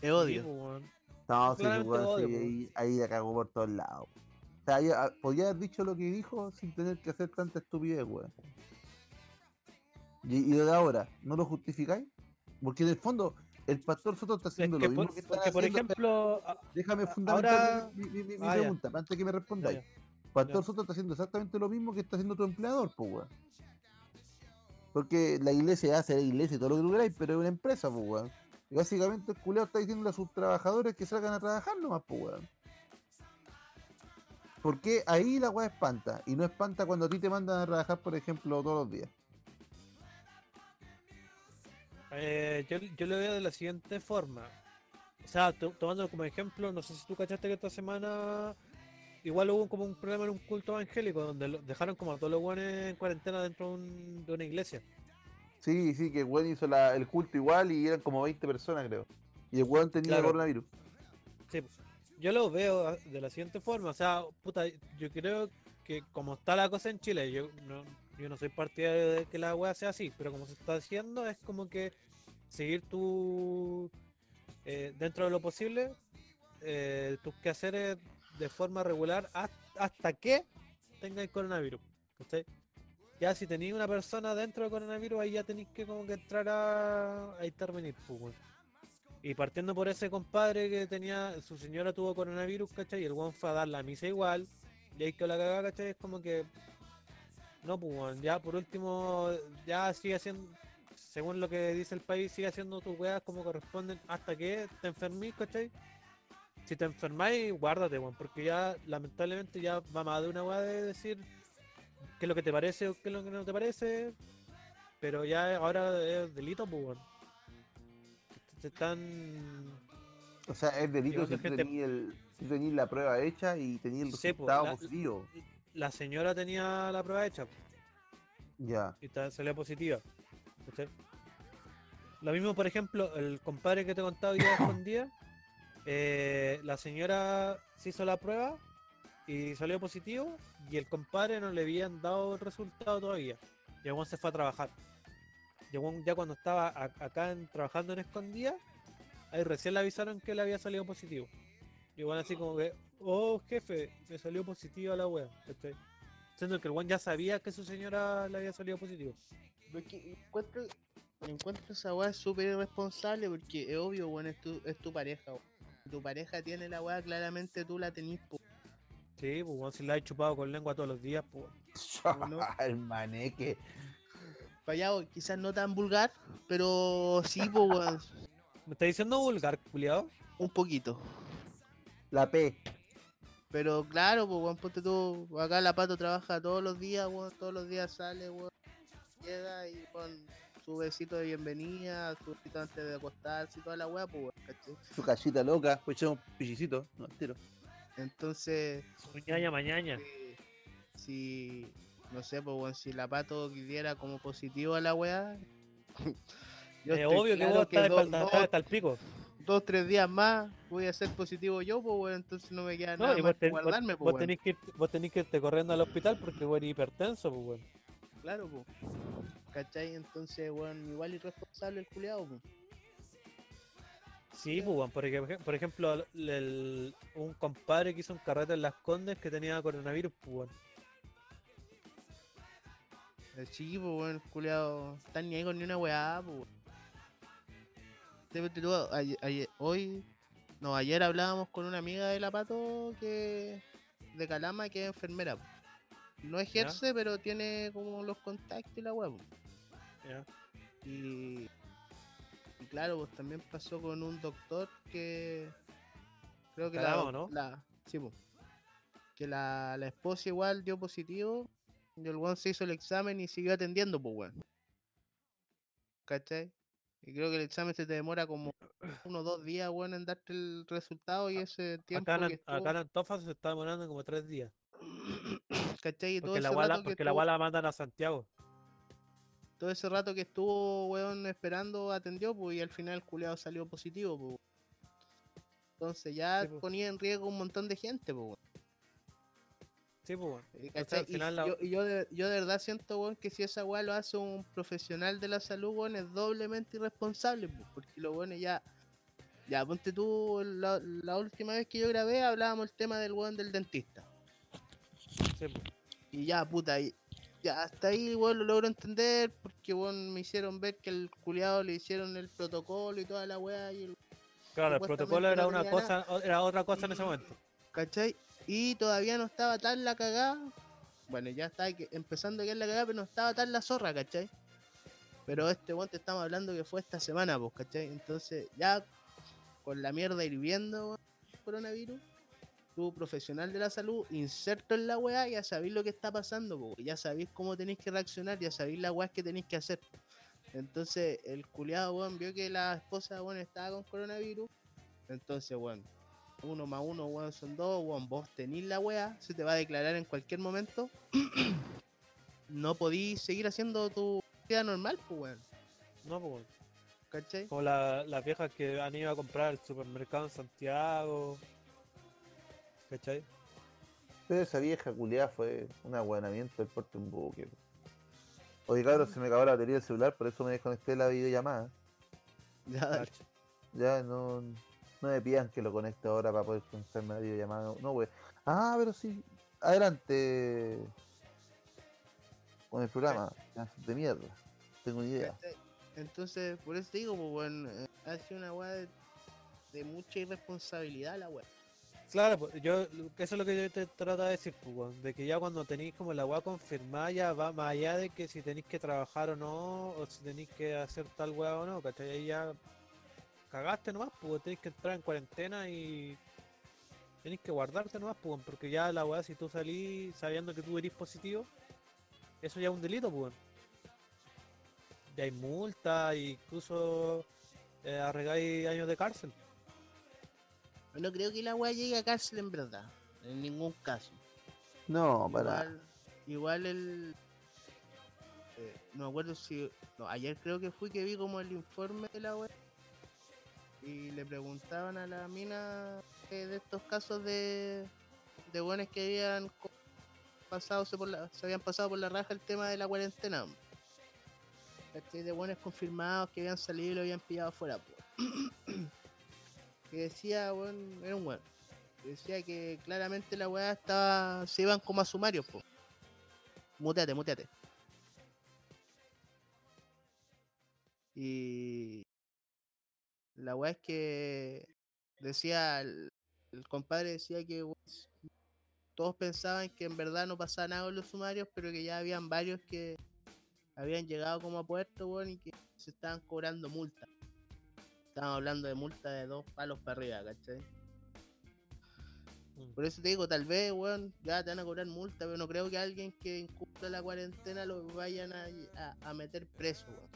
Es Sí, odio. No, sí, sí, odio, po. ahí, ahí la cagó por todos lados. O sea, ya, ah, podía haber dicho lo que dijo sin tener que hacer tanta estupidez, weón. Y, y de ahora, ¿no lo justificáis? Porque en el fondo, el pastor Soto está Es haciendo que lo mismo por, que están por haciendo- ejemplo, Déjame fundamentar ahora- mi, mi- mi- mi Ah, ya. pregunta, antes de que me ya, respondáis. ya. Pastor. Soto está haciendo exactamente lo mismo que está haciendo tu empleador, pues, weón. Porque la iglesia hace la iglesia y todo lo que tú queráis, pero es una empresa, pues, weón. Y básicamente el culeado está diciendo a sus trabajadores que salgan a trabajar nomás, pues, weón. Porque ahí la weá espanta, y no espanta cuando a ti te mandan a trabajar, por ejemplo, todos los días. Eh, yo, yo lo veo de la siguiente forma. O sea, to- tomándolo como ejemplo, no sé si tú cachaste que esta semana igual hubo como un problema en un culto evangélico donde lo- dejaron como a todos los guanes en cuarentena dentro de, un- de una iglesia. Sí, sí, que el weón hizo la- el culto igual y eran como 20 personas, creo. Y el weón tenía Claro. coronavirus. Sí, yo lo veo a- de la siguiente forma. O sea, puta, yo creo que como está la cosa en Chile, yo no, yo no soy partidario de que la wea sea así, pero como se está haciendo es como que seguir tu eh, dentro de lo posible eh, tus quehaceres de forma regular has- hasta que tenga el coronavirus. Ya si tenéis una persona dentro del coronavirus, ahí ya tenéis que como que entrar a, a intervenir. pues. Y partiendo por ese compadre que tenía, su señora tuvo coronavirus, ¿cachai? Y el weón fue a dar la misa igual. Y ahí que la cagada, ¿cachai? Es como que. No, pues ya por último, ya sigue haciendo, según lo que dice el país, sigue haciendo tus weas como corresponden hasta que te enfermís, ¿cachai? Si te enfermáis, guárdate, weón, porque ya lamentablemente ya va más de una wea de decir qué es lo que te parece o qué es lo que no te parece. Pero ya ahora es delito, pues weón. Te están O sea, es delito si tú gente- tenís el- si la prueba hecha y tenís el Sí, resultado la- positivo. la señora tenía la prueba hecha Ya. y salió positiva. ¿cachai? Lo mismo, por ejemplo, el compadre que te contaba hoy día escondía, eh, la señora se hizo la prueba y salió positivo y el compadre no le habían dado el resultado todavía. Y el se fue a trabajar. Weón ya cuando estaba a- acá trabajando en escondida, ahí recién le avisaron que le había salido positivo. Y igual así como que, oh jefe, me salió positiva la wea. ¿cachai? Siendo que el weón ya sabía que su señora le había salido positivo. Encuentro, encuentro esa weá súper irresponsable porque es obvio, weón, es tu, es tu pareja. Tu pareja tiene la weá, claramente tú la tenís, po. Sí, pues weón, si la he chupado con lengua todos los días, pues. [LAUGHS] no? el maneque. Fallado, quizás no tan vulgar, pero sí, po, weón, ¿Me está diciendo vulgar, culiado? un poquito. La P. Pero claro, pues, weón, ponte tú, acá la pato trabaja todos los días, weón, todos los días sale, weón, llega y con su besito de bienvenida, su besito antes de acostarse y toda la weá, pues. Su cachita loca. Pues echamos un pichicito. No, tiro. Entonces, Ñaña mañaña. eh, si, no sé, pues, weón, si la pato diera como positivo a la weá, [LAUGHS] Es obvio que vos estás hasta, dos- hasta el pico. dos, tres días más voy a ser positivo yo, pues, weón, entonces no me queda No, nada y más vos, que ten- vos- guardarme, vos pues, weón. tenés que ir, vos tenés que irte corriendo al hospital porque vos eres hipertenso, pues weón. Claro, pues. ¿Cachai? Entonces, weón, igual irresponsable el culiado, pues. Sí, pues weón, porque por ej- por ejemplo, el- el- un compadre que hizo un carrete en las condes que tenía coronavirus, pues weón. El sí, pues, weón, el culiado está ni ahí con ni una weá, pues. weón. Te- te- tú, aye- aye- hoy, no, ayer hablábamos con una amiga de La Pato que, de Calama que es enfermera. No ejerce, pero tiene como los contactos y la pues. Ya. Y, y claro, pues también pasó con un doctor que creo que la, sí, pues, que la, la esposa igual dio positivo y el weón se hizo el examen y siguió atendiendo, pues weón. ¿Cachai? Y creo que el examen se te demora como [COUGHS] uno o dos días, weón, en darte el resultado y ese tiempo Acá en, que An- acá en estuvo, Antofa se está demorando como tres días. [COUGHS] ¿cachai? Y todo Porque la estuvo- guala la mandan a Santiago. Todo ese rato que estuvo, weón, esperando, atendió, pues, y al final el culeado salió positivo, pues. Entonces ya Sí, pues. ponía en riesgo un montón de gente, pues, weón. Sí, pues weón. Eh, Y la- yo, yo de, yo de verdad siento, weón, que si esa weá lo hace un profesional de la salud, weón, es doblemente irresponsable, pues, porque los weones ya Ya, ponte tú, la, la última vez que yo grabé hablábamos el tema del weón del dentista. Sí, po. Y ya, puta, y- ya hasta ahí, lo logro entender porque, me hicieron ver que el culiado le hicieron el protocolo y toda la weá y el Claro, el protocolo era no una cosa, era otra cosa en ese momento. ¿cachai? Y todavía no estaba tan la cagada. Bueno, ya está que- empezando a quedar la cagada, pero no estaba tan la zorra, ¿cachai? Pero este weón te estamos hablando que fue esta semana, pues, ¿cachai? Entonces, ya con la mierda hirviendo, weón, coronavirus, tú, profesional de la salud, inserto en la weá, ya sabéis lo que está pasando, pues, ya sabéis cómo tenéis que reaccionar, ya sabéis las weas que tenéis que hacer. Entonces, el culiado, weón, vio que la esposa, weón, estaba con coronavirus. Entonces, weón, uno más uno, weón, son dos, weón, vos tenís la weá, se te va a declarar en cualquier momento. [CLEARS THROAT] no podís seguir haciendo tu vida normal, pues, weón, No, po, weón. ¿cachai? Como la- las viejas que han ido a comprar al supermercado en Santiago. ¿Cachai? Pero esa vieja culiada fue un aguanamiento del puerto en buque. Oye, cabrón, se me acabó la batería del celular, por eso me desconecté de la videollamada. [LAUGHS] Ya. Ya no, no me pidan que lo conecte ahora para poder conectarme a la videollamada. No, wey. Ah, pero sí. Adelante. Con el programa. De mierda. Tengo una idea. ¿cachai? Entonces, por eso te digo, pues, weón, eh, ha sido una weá de, de mucha irresponsabilidad la weá. Claro, pues, yo, eso es lo que yo te trato de decir, pues, de que ya cuando tenéis como la weá confirmada ya va más allá de que si tenéis que trabajar o no, o si tenéis que hacer tal weá o no, ¿cachai? Ahí ya cagaste nomás, pues tenéis que entrar en cuarentena y tenéis que guardarte nomás, pues, porque ya la weá si tú salís sabiendo que tú eres positivo, eso ya es un delito, pues. Ya hay multa, incluso eh, arregáis años de cárcel. No creo que la weá llegue a cárcel en verdad, en ningún caso. No, para. Igual, igual el. eh, no me acuerdo si. No, ayer creo que fui que vi como el informe de la web. Y le preguntaban a la mina eh, de estos casos de. de buenos que habían pasado se, por la, se habían pasado por la raja el tema de la cuarentena. De buenos confirmados que habían salido y lo habían pillado afuera. [CLEARS THROAT] que decía, weón, era un weón. Decía que claramente la weá estaba. se iban como a sumarios, po. Muteate, muteate. Y. La weá es que. Decía. El, compadre decía que todos pensaban que en verdad no pasaba nada con los sumarios, pero que ya habían varios que habían llegado como a puerto, weón, y que se estaban cobrando multas. Estamos hablando de multa de dos palos para arriba, ¿cachai? Mm. Por eso te digo, tal vez, weón, ya te van a cobrar multa, pero no creo que alguien que incumpla la cuarentena lo vayan a, a- a meter preso, weón.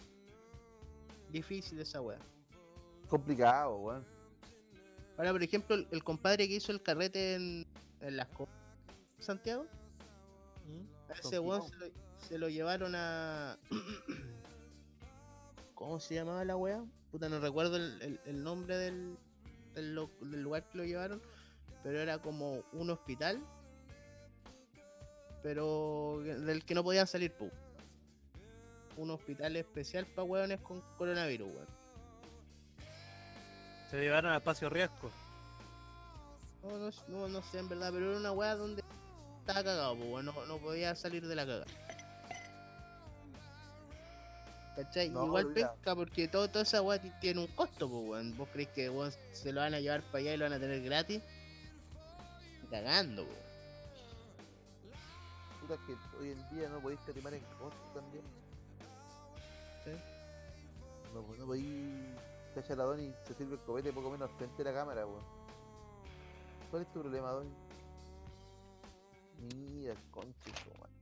Difícil esa weá. Complicado, weón. Ahora, por ejemplo, el, el compadre que hizo el carrete en, en las Santiago, ¿Mm? a ese weón se lo, se lo llevaron a. [CLEARS THROAT] ¿Cómo se llamaba la weá? Puta, no recuerdo el, el- el nombre del, del, lo- del lugar que lo llevaron, pero era como un hospital, pero del que no podían salir, pu. Un hospital especial para weones con coronavirus, weón. Se llevaron a espacio riesgo. No, no, no, no sé en verdad, pero era una weá donde estaba cagado, no, no podía salir de la caga. ¿Cachai? No, Igual olvidado. pesca porque todo, toda esa weá ti- tiene un costo, pues, weón. ¿Vos crees que weón, se lo van a llevar para allá y lo van a tener gratis? Cagando, weón. Puta que hoy en día no podéis catimar en costo también. Sí. No, pues, no podéis cachar a Donny se sirve el copete poco menos frente a la cámara, weón. ¿Cuál es tu problema, Donny? Mira, madre. Ah,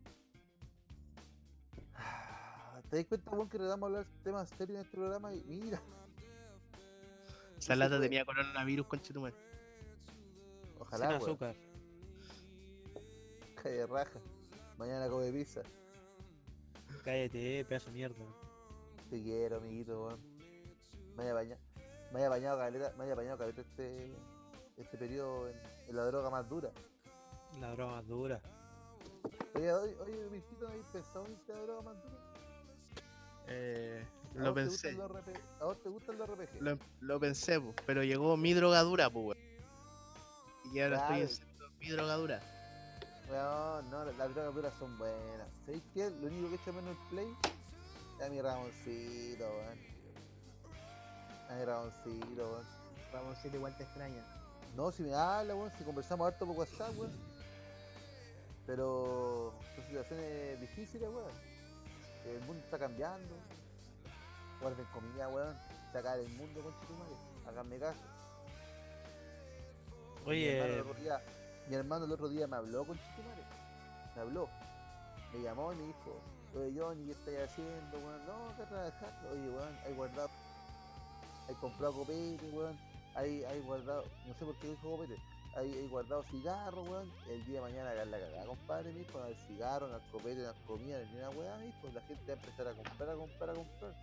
¿Te das cuenta, weón, que le damos a hablar temas serios en este programa? Y mira, Esa lata fue. tenía coronavirus, conchetumare. ojalá, sin weón. azúcar. Calle raja. Mañana come pizza. Cállate, pedazo de mierda. Te quiero, amiguito, weón. Me haya bañado, me haya bañado caleta, me haya bañado caleta este, este periodo en, en la droga más dura. La droga más dura. Oye, oye, oye, mijito, ¿no habéis pensado en esta droga más dura? Eh, ¿A Lo pensé. ¿A vos te gustan los RPG? Lo, lo pensé, po, pero llegó mi drogadura, pues, weón. Y ahora Claro. estoy haciendo mi drogadura. Weón, no, las drogas duras son buenas. ¿Sabéis qué? Lo único que echa menos el play es a mi Ramoncito, weón. A mi Ramoncito, weón. Ramoncito igual te extraña. No, si me habla, weón, si conversamos harto por WhatsApp, weón. Pero son situaciones difíciles, weón. El mundo está cambiando. Guarden comida, weón. Sacar el mundo con madre. Háganme caso. Mi hermano, el Oye, otro día, mi hermano el otro día me habló con Chitumare. Me habló. Me llamó y me dijo, oye Johnny, ¿qué estás haciendo, weón? No, que trabajando. Oye, weón, hay guardado. Hay comprado copete, weón. Hay, hay guardado, no sé por qué dijo copete. Hay, hay guardado cigarros, weón. El día de mañana hagan la cagada, compadre, dijo. El cigarro, las copetes, las comidas, ni una weá, dijo. La gente va a empezar a comprar, a comprar, a comprar.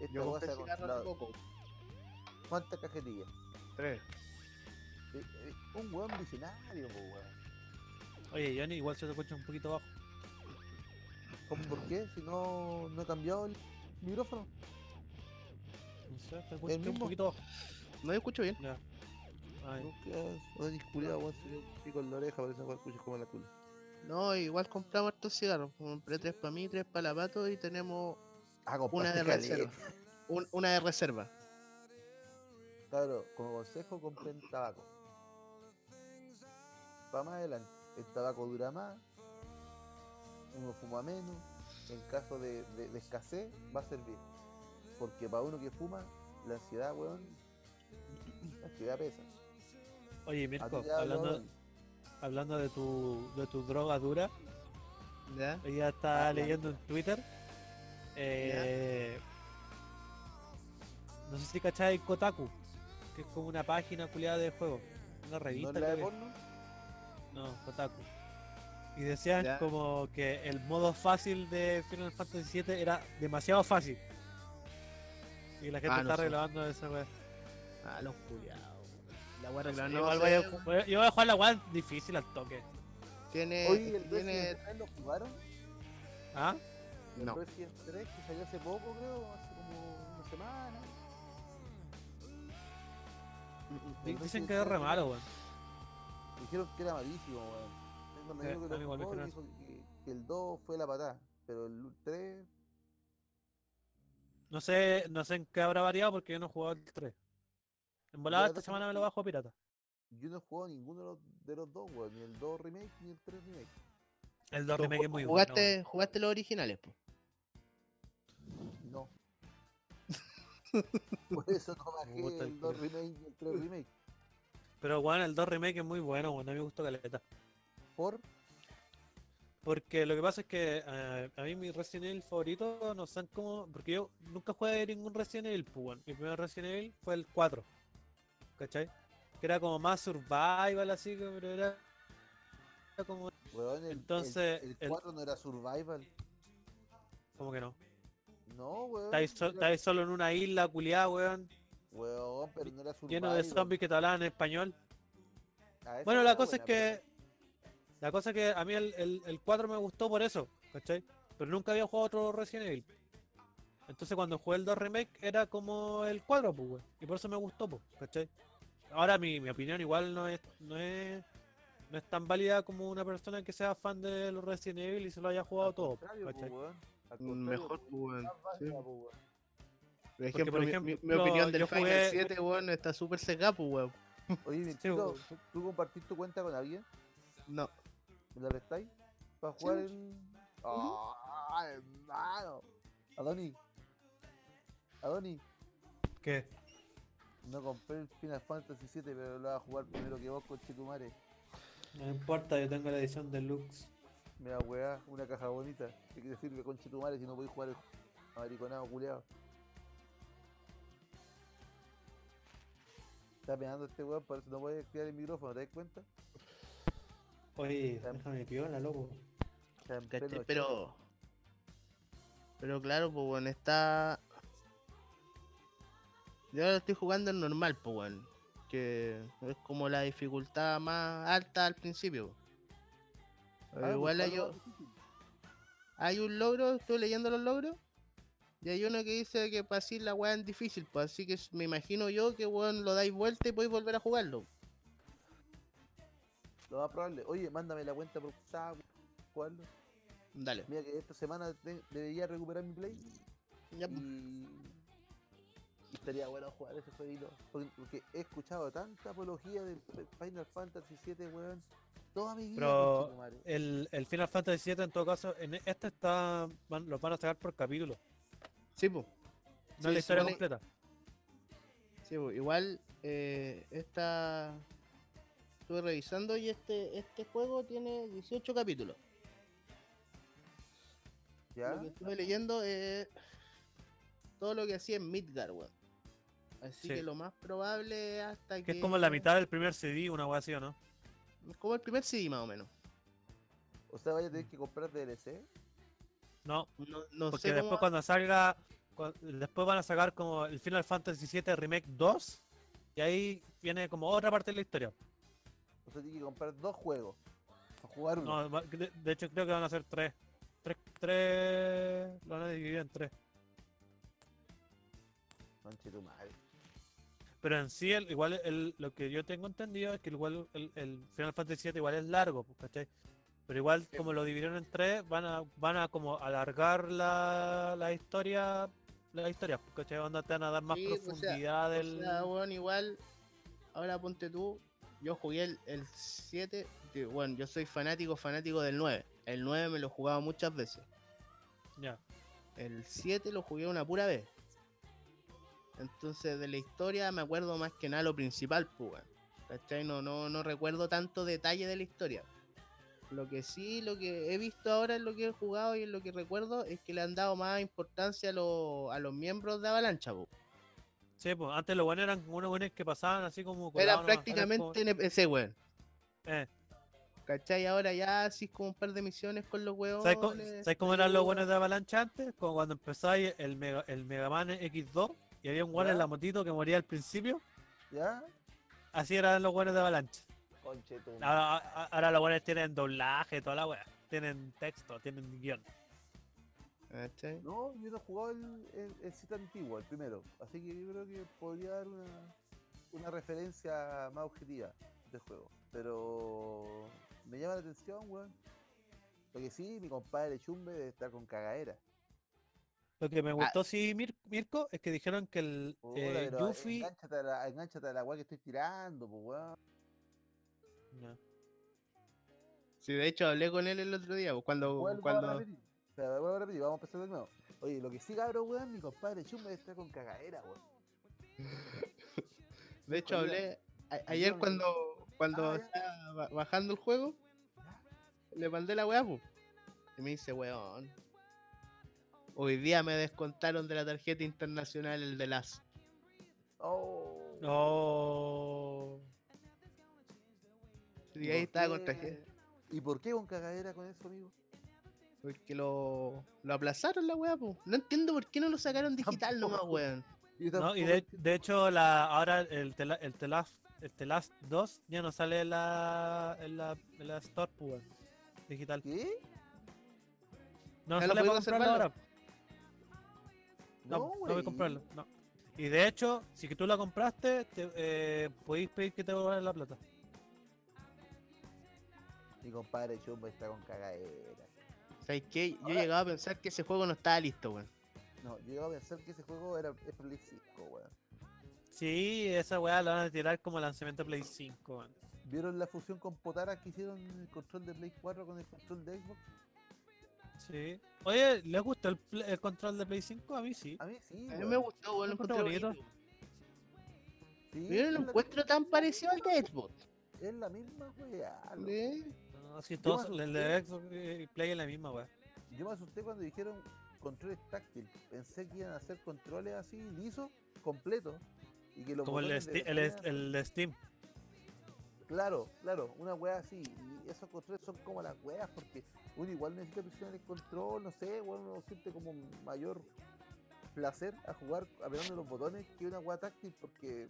Esta Yo compré cigarro controlado. poco. ¿Cuántas cajetillas? Tres. Eh, eh, Un weón visionario, weón. oye, Johnny, igual se te escucha un poquito bajo. ¿Cómo por qué? Si no, no he cambiado el micrófono. No sé, te escucha un mismo? poquito bajo. No, yo escucho bien. Ya. Ay, No quedas, oye, culiao, weón, si yo pico en la oreja, parece que escuchas como la tula. No, igual compramos estos cigarros. Compré tres para mí, tres para la pato y tenemos Ah, una de reserva. Un- una de reserva. Claro, como consejo, compren tabaco. Para más adelante, el tabaco dura más, uno fuma menos, en caso de, de- de escasez va a servir. Porque para uno que fuma, la ansiedad, weón, la ansiedad pesa. Oye, Mirko, hablando, hablando de tu, de tu droga dura, ¿Ya? ya está Ah, ya. leyendo en Twitter. Eh, no sé si cacháis Kotaku, que es como una página culiada de juegos. Una ¿No revista. la de porno? No, Kotaku. Y decían Ya. como que el modo fácil de Final Fantasy VII era demasiado fácil. Y la gente Ah, no está sé. reclamando esa weá. Ah, los culiados. La voy a arreglar. No, igual voy a yo voy a jugar la weá difícil al toque. Tiene. Oye, el tiene... Resident 3 lo jugaron. ¿Ah? El No. Resident 3 que salió hace poco, creo, hace como una semana. [LAUGHS] Dicen Resident que es re 3 malo, weón. Dijeron que era malísimo, weón. Tengo un Sí, amigo que lo me jugó dijo que, que el 2 fue la patada, pero el 3 No sé, no sé en qué habrá variado porque yo no he jugado el 3. En volada esta semana me lo bajo pirata. yo no he jugado ninguno de los, de los dos, weón, ni el 2 remake ni el 3 remake. El 2 ¿Tú remake es muy bueno. jugaste, weón. jugaste los originales, po. No. [LAUGHS] Por eso no bajé el el 2 culo. remake ni el 3 remake. Pero weón, el 2 remake es muy bueno, weón. A mí me gustó caleta. Por Porque lo que pasa es que eh, a mí mi Resident Evil favorito no sé cómo. Porque yo nunca jugué ningún Resident Evil, pues, weón. Mi primer Resident Evil fue el 4. ¿Cachai? Que era como más survival así, que- pero era. era como. el, Entonces, el, el el- 4 no era survival. como que no. No, weón. Estáis, so- era- solo en una isla culiada, weón. Weón, pero no era survival. Lleno de zombies que te hablaban en español. Bueno, la cosa es que. La cosa es que a mí el, el, el 4 me gustó por eso, ¿cachai? Pero nunca había jugado otro Resident Evil. Entonces cuando jugué el 2 Remake era como el 4, pues, weón. Y por eso me gustó, pues, ¿cachai? Ahora mi, mi opinión igual no es, no es. No es tan válida como una persona que sea fan de los Resident Evil y se lo haya jugado Al todo, weón. Al Mm, Mejor, weón. Sí. po, weón. Por ejemplo, por mi- mi, mi opinión del Final jugué- 7, weón, está súper secada, pues, weón. [LAUGHS] Oye, Sí, Mirtito, weón. ¿tú- ¿tú compartís tu cuenta con alguien? No. ¿Me la prestáis? ¿Para jugar en...? ¡Ah, hermano! Adoni. Adoni. ¿Qué? No compré el Final Fantasy 7, pero lo voy a jugar primero que vos con Chitumare. No importa, yo tengo la edición deluxe. Me da weá, una caja bonita. ¿Qué te sirve con Chitumare si no podéis jugar el mariconado culeado? Está pegando este weón, por eso no puede activar el micrófono, ¿te das cuenta? Oye, Ya. déjame piola, loco. Está Pero. Pero claro, pues, weón, está. Yo ahora estoy jugando en normal, pues, weón. Que es como la dificultad más alta al principio. Ah, igual hay, hay un logro, estoy leyendo los logros. Y hay uno que dice que para así la weá es difícil, pues así que me imagino yo que weón lo dais vuelta y podéis volver a jugarlo. Lo más probable. Oye, mándame la cuenta por WhatsApp. jugarlo. Dale. Mira que esta semana debería recuperar mi play Ya, y... y estaría bueno jugar ese jueguito. Porque, porque he escuchado tanta apología del Final Fantasy VII, weón. Toda mi vida. Pero el, el Final Fantasy VII en todo caso, en este está van, los van a sacar por capítulo, Sí, pues. no es la historia supone- completa. Sí, pues, igual eh, esta estuve revisando y este este juego tiene 18 capítulos. ¿Ya? Lo que estuve leyendo es todo lo que hacía en Midgar, weón. Así Sí. que lo más probable es hasta que Que es como la mitad del primer CD, una wea así, ¿o no? Es como el primer CD más o menos. O sea, vaya a tener que comprar DLC. No, No, no porque sé después cómo... cuando salga, después van a sacar como el Final Fantasy VII Remake 2 y ahí viene como otra parte de la historia. O sea, tiene que comprar dos juegos. Para jugar uno. No, de, de hecho creo que van a ser tres. Tres, tres, lo van a dividir en tres. Conchetumare. Pero en sí, el- igual el, lo que yo tengo entendido es que igual el, el Final Fantasy VII igual es largo, pues, ¿cachai? Pero igual como lo dividieron en tres, van a, van a como alargar la, la historia, la historia, pues, ¿cachai? Onda te van a dar más Sí, o sea, profundidad O del... sea, weón, igual, ahora ponte tú, yo jugué el, el 7, que, bueno, yo soy fanático, fanático del 9. El 9 me lo he jugado muchas veces. Ya. El 7 lo jugué una pura vez. Entonces de la historia me acuerdo más que nada lo principal, pues. ¿Cachai? No, no, no recuerdo tanto detalle de la historia. Lo que sí, lo que he visto ahora en lo que he jugado y en lo que recuerdo es que le han dado más importancia a, los- a los miembros de Avalancha, pues. Sí, pues antes los buenos eran unos buenos que pasaban así como... Era prácticamente NPC, weón. eh, ¿Cachai? Ahora ya así como un par de misiones con los weones. ¿Sabes cómo, sabes cómo eran los buenos de Avalancha antes? Como cuando empezáis el, Mega, el Mega Man X2 y había un guano en la motito que moría al principio. ¿Ya? Así eran los buenos de Avalancha. Ahora, ahora los buenos tienen doblaje, toda la wea. Tienen texto, tienen guion. ¿Cachai? No, yo no he jugado el, el, el Cita antiguo, el primero. Así que yo creo que podría dar una, una referencia más objetiva del juego. Pero me llama la atención, weón. Lo que sí, mi compadre Chumbe debe estar con cagadera. Lo que me gustó, sí, Mir- Mirko, es que dijeron que el Puta, eh, Yuffie. Engánchate a la, engánchate a la weá que estoy tirando, pues weón. Ya. Sí, de hecho hablé con él el otro día, pues, cuando, Vuelvo a cuando, vuelvo a repetir, vamos a empezar de nuevo. Oye, lo que sí, cabrón, weón, mi compadre Chumbe debe estar con cagadera, weón. [LAUGHS] de hecho hablé a- ayer no- cuando, cuando Ah, estaba ba- bajando el juego, le mandé la weá, pues. Y me dice, weón. Hoy día me descontaron de la tarjeta internacional el de las. Oh. Oh. Y ¿Y ahí estaba con tarjeta. ¿Y por qué con cagadera con eso, amigo? Porque lo, lo aplazaron la weá, pues. No entiendo por qué no lo sacaron digital nomás, weón. No, y de, hecho, la, ahora el, tela, el, Telaf, el Telast 2 ya no sale en la, en la, en la Store, pues, weón, digital. ¿Qué? No sale para puedo comprarlo ahora. No, no, voy a wey. comprarlo. No. Y de hecho, si que tú la compraste, te, eh, podéis pedir que te devuelvan la plata. Mi compadre Chumbe está con cagadera. ¿Sabes qué? Yo Ahora- llegaba a pensar que ese juego no estaba listo, weón. No, yo iba a pensar que ese juego era es Play 5, weón. Sí, esa weá la van a tirar como lanzamiento Play 5, weón. ¿Vieron la fusión con Potara que hicieron el control de Play 4 con el control de Xbox? Sí. Oye, ¿les gusta el, control de Play 5? A mí sí. A mí sí. A mí me gustó, weón. Lo encontré bonito. bonito. Sí, Yo no es lo encuentro tan parecido al de Xbox. Es la misma weá. ¿eh? No, si todos, el de Xbox y Play es la misma weá. Yo me asusté cuando dijeron controles táctiles. Pensé que iban a hacer controles así, lisos, completos. Y que los Como de, el de Steam. Claro, claro, una weá así. Y esos controles son como las weas porque uno igual necesita presionar el control, no sé, bueno, uno siente como mayor placer a jugar apretando los botones que una weá táctil porque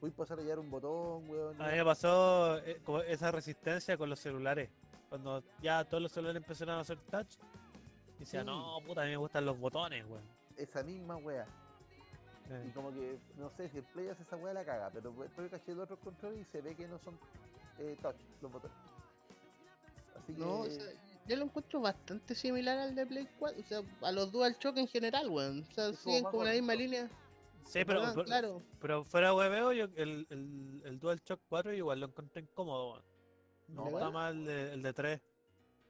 voy a pasar a hallar un botón, weón. A mí me pasó eh, esa resistencia con los celulares. Cuando ya todos los celulares empezaron a hacer touch. Decía, Sí. no, puta, a mí me gustan los botones, weón. esa misma wea. Y Eh, como que, no sé, si el Play hace esa weá la caga, pero después caché los otros controles y se ve que no son eh, touch los botones. Así que. No, o sea, yo lo encuentro bastante similar al de Play 4, o sea, a los Dual Shock en general, weón. O sea, siguen como la misma línea. Sí, pero, claro. pero fuera hueveo, yo el, el, el DualShock 4 igual lo encontré incómodo, weón. No, para gusta más el de, el de 3,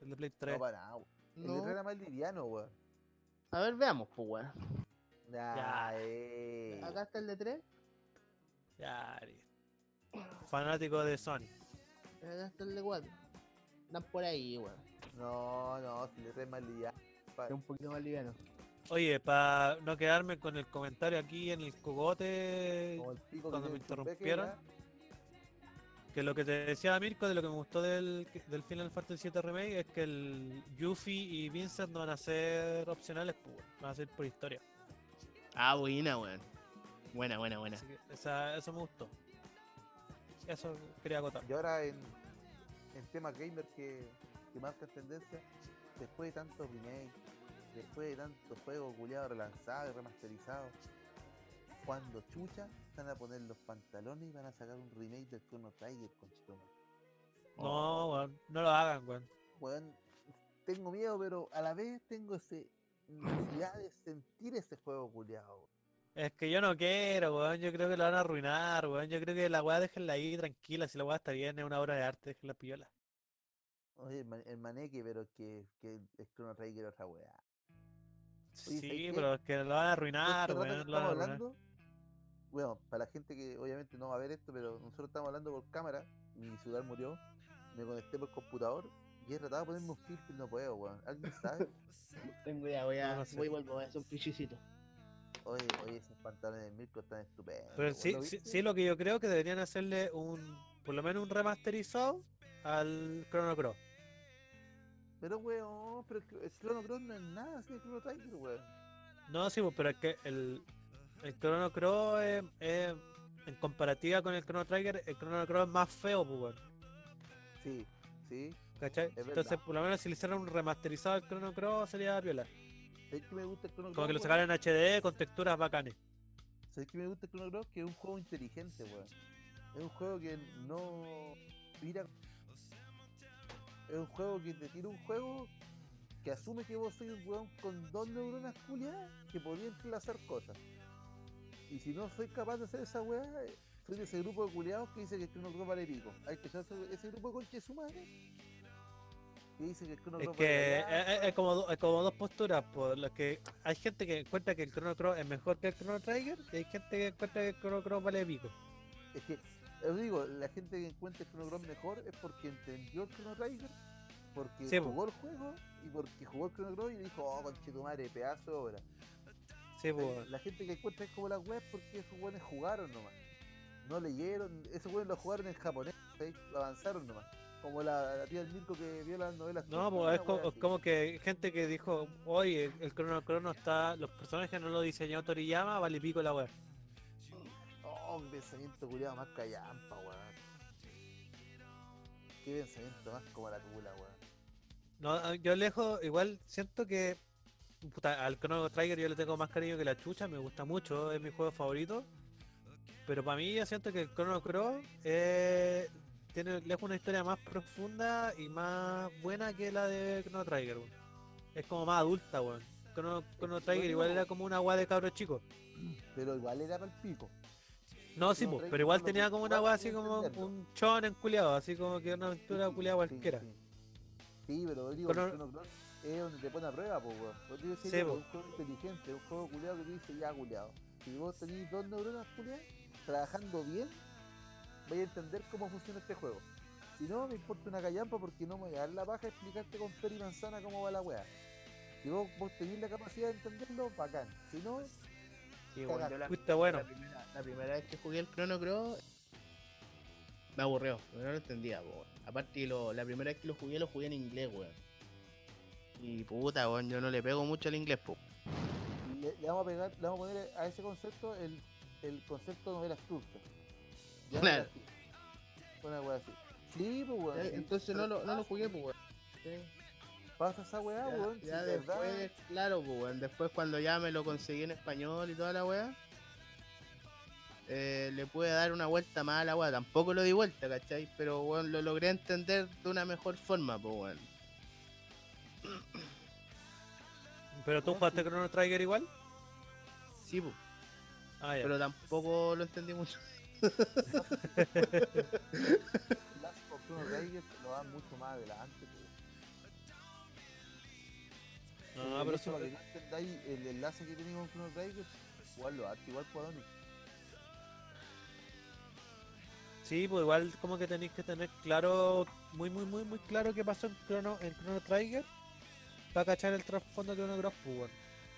el de Play 3. No, para nada, weón. El de No. tres era más liviano, weón. A ver, veamos, pues, weón. Ya, eh. Acá está el de 3, Ya. Fanático de Sony. acá está el de 4. Están por ahí, weón. No, no, si le traes más liviano. un poquito más liviano. Oye, para no quedarme con el comentario aquí en el cogote, el cuando me interrumpieron. que lo que te decía Mirko de lo que me gustó del, del Final Fantasy VII Remake es que el Yuffie y Vincent no van a ser opcionales, pues, weón, van a ser por historia. Ah, buena, weón. Buena, buena, buena. Esa- eso me gustó. Eso quería acotar. Y ahora en, en temas gamer que, que marcan tendencia, después de tantos remakes, después de tantos juegos culiados relanzados y remasterizados, cuando chucha van a poner los pantalones y van a sacar un remake del Chrono Trigger con No, weón, no lo hagan, weón. Weón, tengo miedo, pero a la vez tengo ese necesidad de sentir ese juego culiado. Es que yo no quiero, weón. Yo creo que lo van a arruinar, weón. Yo creo que la weá déjenla ahí tranquila. Si la weá está bien, es una obra de arte, déjenla piola. Oye, el, ma- el maneque, pero que, que el Chrono Trigger es otra weá. ¿sabes Sí, pero es que lo van a arruinar, Este que weón. Lo van a estamos arruinar. hablando, bueno, para la gente que obviamente no va a ver esto, pero nosotros estamos hablando por cámara, mi celular murió, me conecté por computador y he tratado de ponerme un filtro y no puedo, weón. ¿Alguien sabe? [LAUGHS] Tengo idea, voy a, No, no sé. voy y vuelvo, hacer un pichicito. Oye, oye, esos pantalones de Mirko están estupendos. Pero sí, ¿lo sí, lo que yo creo que deberían hacerle un, por lo menos un remasterizado al Chrono Cross. Pero weón, pero el Chro- el Chrono Cross no es nada, así el Chrono Trigger, weón. No, sí, pues, pero es que el, el Chrono Cross es, es- en comparativa con el Chrono Trigger, el Chrono Cross es más feo, pues, weón. Sí, sí. ¿Cachai? Es Entonces, por lo menos si le hicieran un remasterizado al Chrono Cross sería piola. ¿Sabes que me gusta el Chrono Como que lo Cross, sacaran en HD con texturas bacanes. ¿Sabes que me gusta el Chrono Cross? Que es un juego inteligente, weón. Es un juego que no mira. Es un juego que te tira un juego que asume que vos sois un weón con dos neuronas culiadas que podía entrelazar cosas. Y si no soy capaz de hacer esa weá, soy de ese grupo de culiados que dice que el Chrono Cross vale pico. Hay que ese, ese grupo de conches humanos que dice que el Chrono Es Cross que es, callampa. es- es como, do- es como dos posturas, por las que hay gente que encuentra que el Chrono Cross es mejor que el Chrono Trigger y hay gente que encuentra que el Chrono Cross vale pico. Es que, os digo, la gente que encuentra el Chrono Cross mejor es porque entendió el Chrono Trigger, porque Sí, po. jugó el juego y porque jugó el Chrono Cross y dijo, oh, conchetumare, pedazo de obra. Sí, La-. La gente que encuentra es como las webs porque esos weones jugaron nomás. No leyeron, esos weones lo jugaron en japonés, ¿sabes? avanzaron nomás. Como la, la tía del Mirko que vio las novelas. No, pues es como que gente que dijo, oye, el, el Chrono Cross no está, los personajes no lo diseñó Toriyama, vale pico la web. Oh, qué pensamiento culiado más callampa, weón. Qué pensamiento más como la tula, weón. No, ah, yo lejos, igual siento que puta, al Chrono Trigger yo le tengo más cariño que la chucha, me gusta mucho, es mi juego favorito. Pero para mí yo siento que el Chrono Cross eh, tiene lejos una historia más profunda y más buena que la de Chrono Trigger, weón. Es como más adulta, weón. Chrono, Chrono Trigger igual era como una weá de cabros chicos. Pero igual era para el pico. No, sí, Trigger pero igual tenía como una podía así como un chon enculeado, así como que una aventura Sí, culiada sí, cualquiera. Sí, Sí, pero digo, Chrono- Chrono Cross es donde te pone a prueba, pues, weón. Pues sí, Sí, es un juego inteligente, un juego culiado que te dice ya culiado. Si vos tenés dos neuronas culiadas, trabajando bien, vais a entender cómo funciona este juego. Si no, me importa una callampa porque no me voy a dar la paja explicarte con peri y manzana cómo va la weá. Si vos, vos tenés la capacidad de entenderlo, bacán. Si no, Sí, bueno, la, bueno. la primera, la primera vez que jugué el Chrono Cross me aburrió, no lo entendía, weón. Aparte, lo, la primera vez que lo jugué, lo jugué en inglés, weón. Y puta, weón, yo no le pego mucho al inglés, po. le, le vamos a pegar, le vamos a poner a ese concepto el, el concepto de novelas turcas. Ya, Claro. Una wea así. Sí, pues weón. Eh, sí, Entonces no lo, no lo jugué, pues, weón. Sí. pasa esa weá, Ya, weón. ya de verdad- después, claro, pues, weón, después cuando ya me lo conseguí en español y toda la weá, eh, le pude dar una vuelta más a la weá. Tampoco lo di vuelta, ¿cachai? Pero weón, lo logré entender de una mejor forma, pues weón. [CLEARS THROAT] ¿Pero tú jugaste sí. Chrono Trigger igual? Sí, pues, Ah, ya. pero tampoco lo entendí mucho. [LAUGHS] Of Chrono Trigger lo dan mucho más adelante. No, de pero hecho, eso- para que no entendáis el enlace que tiene con Chrono Trigger, jugarlo antes, igual por Onix. Sí, pues igual como que tenéis que tener claro, muy muy muy muy claro qué pasó en Chrono, en Chrono Trigger para cachar el trasfondo de Cross, pues, weón.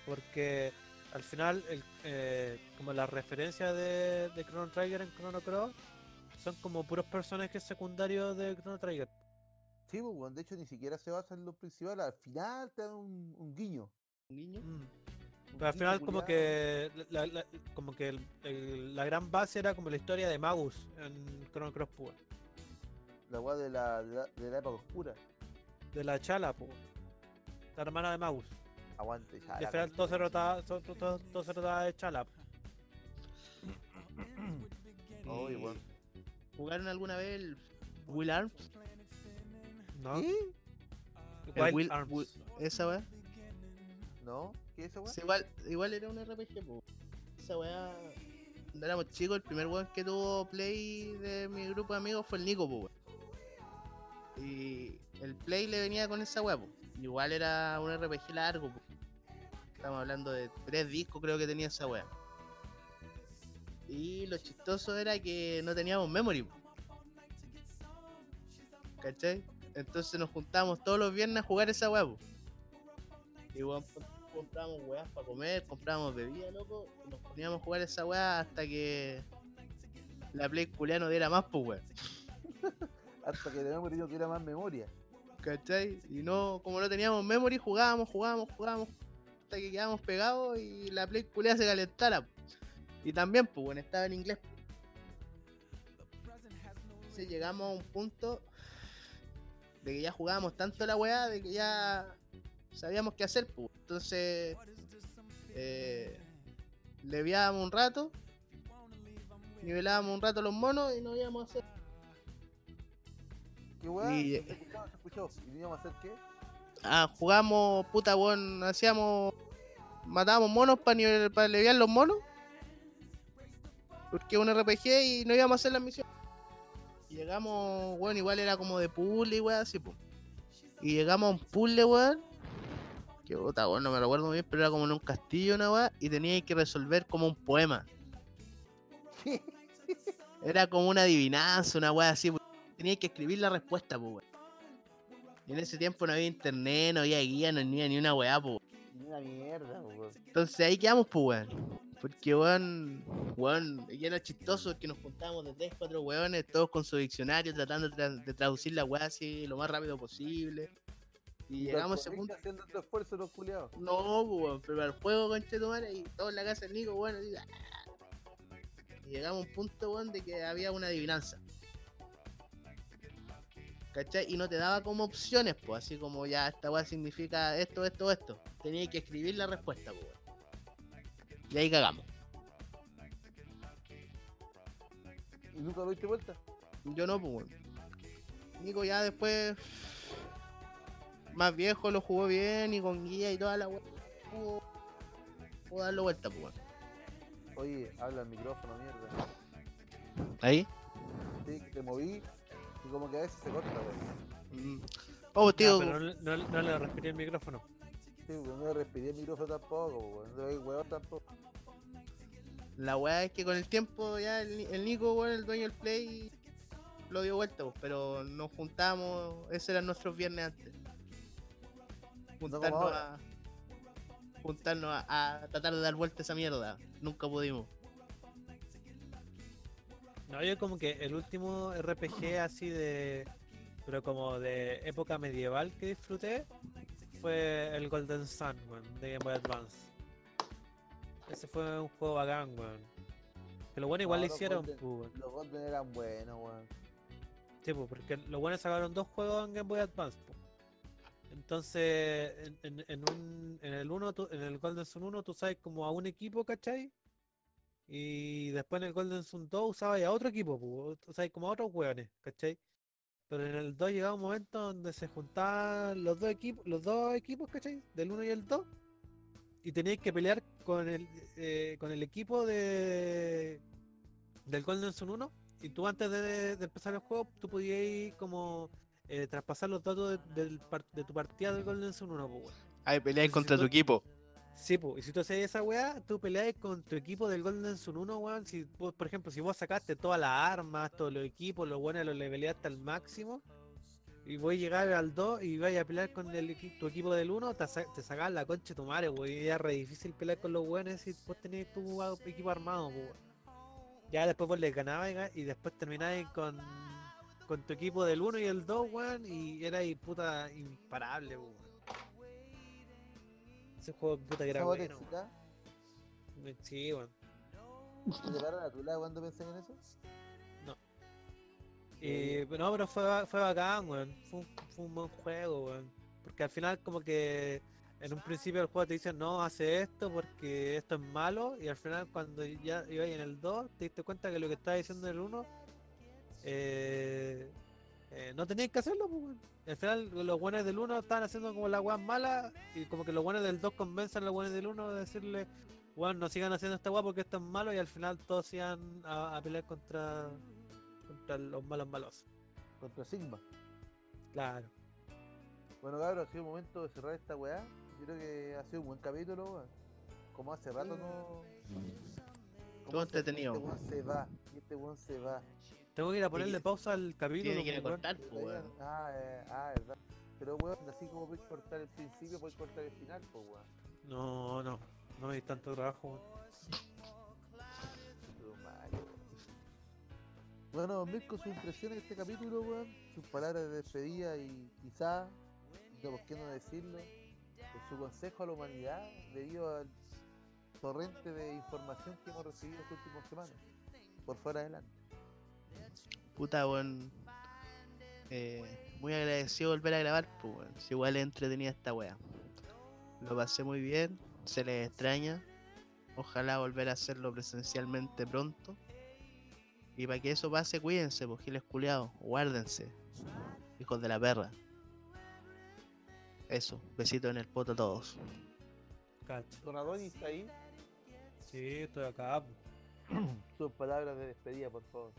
Porque al final, el, eh, como las referencias de, de Chrono Trigger en Chrono Cross son como puros personajes secundarios de Chrono Trigger. Sí, pues, weón, de hecho ni siquiera se basa en lo principal, al final te dan un, un guiño. Mm. Pero al guiño final como que la, la- como que el- el- la gran base era como la historia de Magus en Chrono Cross, pues, weón. La weá de la, de la, de la época oscura. de la Chala, pues, la hermana de Magus. Aguante, ya. Y la al final concha todo se de su trataba, todo, todo- todo- todo se trataba de Chala. Oye, Y- weón. ¿Jugaron alguna vez el Will Arms? ¿No? ¿Qué? El Wild Will- Arms. Will- esa weá. ¿No? ¿Qué es esa weá? Sí, igual, igual era un RPG, po. Esa weá. Cuando éramos chicos, el primer weón que tuvo play de mi grupo de amigos fue el Nico, po, weón. Y el play le venía con esa weá, po. Igual era un RPG largo, po. Estamos hablando de tres discos, creo que tenía esa weá. Y lo chistoso era que no teníamos memory. ¿Cachai? Entonces nos juntábamos todos los viernes a jugar esa weá. Y compramos weas para comer, compramos bebida, loco, y nos poníamos a jugar esa weá hasta que la Play culia no diera más, pues weón. [LAUGHS] Hasta que de memoria tuviera más memoria. ¿Cachai? Y no, como no teníamos memory, jugábamos, jugábamos, jugábamos, hasta que quedábamos pegados y la Play culia se calentara. Y también, pues bueno, estaba en inglés. Entonces llegamos a un punto de que ya jugábamos tanto la weá, de que ya sabíamos qué hacer, pues. Entonces, eh, leviábamos un rato, nivelábamos un rato los monos y nos íbamos a hacer. ¿Qué weá? Y- ¿Se escuchó? ¿Se escuchó? ¿Y íbamos a hacer qué? Ah, jugamos, puta, weón, hacíamos. Matábamos monos para nivel, para leviar los monos. Porque un RPG y no íbamos a hacer la misión. Y llegamos, weón, igual era como de puzzle y weón, así, pues. Y llegamos a un puzzle, weón. Que puta, weón, no me recuerdo muy bien, pero era como en un castillo, una weón. Y tenía que resolver como un poema. [LAUGHS] Era como una adivinanza, una weá así. pues. Tenía que escribir la respuesta, pues, weón. Y en ese tiempo no había internet, no había guía, no había ni una weá, pues. Ni una mierda, weón. Entonces ahí quedamos, pues, weón. Porque, weón, weón, y era chistoso que nos juntábamos de 3, 4 weones, todos con su diccionario, tratando de, tra- de traducir la weá así lo más rápido posible. Y llegamos a ese punto. Haciendo otro esfuerzo los culiados. No, weón, pero el juego con Chetumare y todos en la casa del Nico, weón, así, ¡ah! Y llegamos a un punto, weón, de que había una adivinanza. ¿Cachai? Y no te daba como opciones, pues, así como ya esta weá significa esto, esto, esto. Tenías que escribir la respuesta, pues. Y ahí cagamos. ¿Y nunca lo diste vuelta? Yo no, pues, weón. Nico ya después, más viejo, lo jugó bien y con guía y toda la weá. Pudo, pudo darle vuelta, pues. Oye, habla al micrófono, mierda. Ahí. Sí, te moví como que a veces se corta, weón. Mm. Oh, Ya, tío. pero no, no- no le respiré el micrófono. Sí, weón, no le respiré el micrófono tampoco, weón. No doy weón tampoco. La weá es que con el tiempo ya el, Ni- el Nico, weón, el dueño del Play, lo dio vuelta, pues, pero nos juntamos, ese eran nuestros viernes antes. Juntarnos a. Juntarnos a, a tratar de dar vuelta a esa mierda. Nunca pudimos. No, yo como que el último RPG así de. Pero como de época medieval que disfruté fue el Golden Sun, weón, de Game Boy Advance. Ese fue un juego bacán, weón. Que lo bueno igual No, le los hicieron, Golden- pues, weón. Los Golden eran buenos, weón. Sí, pues, porque lo bueno sacaron dos juegos en Game Boy Advance, pues. Entonces, en, en- en un, en el uno, tú- en el Golden Sun 1 tú sabes como a un equipo, ¿cachai? Y después en el Golden Sun 2 usabas a otro equipo, pues, tú sabes como a otros hueones, ¿cachai? Pero en el 2 llegaba un momento donde se juntaban los dos equipos, los dos equipos, ¿cachai? Del 1 y el 2. Y tenías que pelear con el, eh, con el equipo de del Golden Sun 1. Y tú antes de, de empezar el juego, tú podías ir como eh, traspasar los datos de, de tu partida del Golden Sun 1, pues. Ahí peleáis contra si tu equipo. Sí, pues, y si tú haces esa weá, tú peleas con tu equipo del Golden Sun 1, weón. Si, vos, por ejemplo, si vos sacaste todas las armas, todos los equipos, los buenos los leveleaste al máximo, y voy a al 2 y vais a pelear con el, tu equipo del 1, te, te sacas la concha de tu madre, weón. Y ya es re difícil pelear con los buenos si vos tenés tu equipo armado, weón. Ya después vos les ganabas y y después terminabas con, con tu equipo del 1 y el 2, weón, y era ahí puta imparable, weón. Ese juego puta que era ¿Esa weá te bueno. Sí, weón. ¿Te te paran a tu lado cuando pensé en eso? Eh, pero no, pero fue, fue bacán, weón. Fue un, fue un buen juego, weón. Porque al final como que en un principio del juego te dicen no, hace esto porque esto es malo. Y al final cuando ya ibas en el 2 te diste cuenta que lo que estaba diciendo en el 1 eh, eh, no tenías que hacerlo, pues, weón. Al final los buenos del 1 estaban haciendo como las weas malas y como que los buenos del 2 convencen a los buenos del 1 de decirle, weón, no sigan haciendo esta wea porque esto es malo y al final todos iban a, a pelear contra, contra los malos malos. Contra Sigma. Claro. Bueno, cabrón, ha sido momento de cerrar esta weá. Yo creo que ha sido un buen capítulo, weón. Como hace rato no. como Todo entretenido. Este weón se va. y Este weón se va. Tengo que ir a ponerle pausa al capítulo. Tiene que ir a weón. cortar, pues, weón. Ah, eh, ah, verdad. Pero weón, así como puedes cortar el principio, puedes cortar el final, pues weón. No, no. No me di tanto trabajo. weón. Bueno, Mirko, su impresión en este capítulo, weón. Sus palabras de despedida y quizá, no por qué no decirlo, en su consejo a la humanidad debido al torrente de información que hemos recibido estas últimas semanas. Por fuera adelante. Puta, weón. Eh, muy agradecido de volver a grabar, pues, weón. Si igual es entretenida esta wea. Lo pasé muy bien, se les extraña. Ojalá volver a hacerlo presencialmente pronto. Y para que eso pase, cuídense, pues giles culiados. Guárdense. Hijos de la perra. Eso, besito en el poto a todos. Cacho. Don Adonis está ahí. Sí, estoy acá. po. [CLEARS THROAT] Sus palabras de despedida, por favor.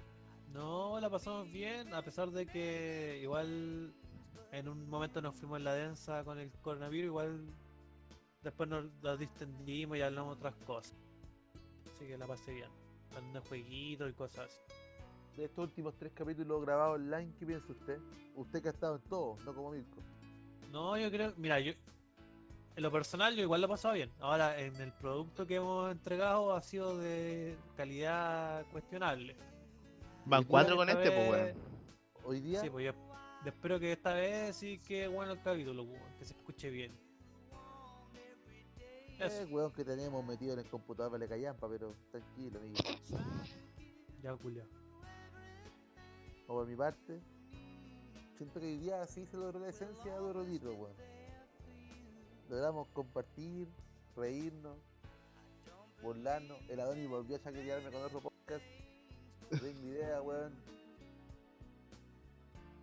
No, la pasamos bien, a pesar de que igual en un momento nos fuimos en la densa con el coronavirus, igual después nos la distendimos y hablamos otras cosas. Así que la pasé bien. De jueguitos y cosas así. De estos últimos tres capítulos grabados online, ¿qué piensa usted? Usted que ha estado en todo, no como Mirko. No, yo creo, mira, yo en lo personal yo igual lo he pasado bien. Ahora, en el producto que hemos entregado ha sido de calidad cuestionable. Van cuatro con este, pues, vez- weón. Hoy día, Sí, pues yo espero que esta vez sí que bueno el capítulo, pues, que se escuche bien. Eso, eh, weón que teníamos metido en el computador para la callampa, pero tranquilo, amigo. ya Julio. O por mi parte, siento que hoy día sí se logró la esencia de Duro Litro, weón. Logramos compartir, reírnos, burlarnos. El Adonis volvió a chaquetearme con otro podcast. No tengo idea, weón.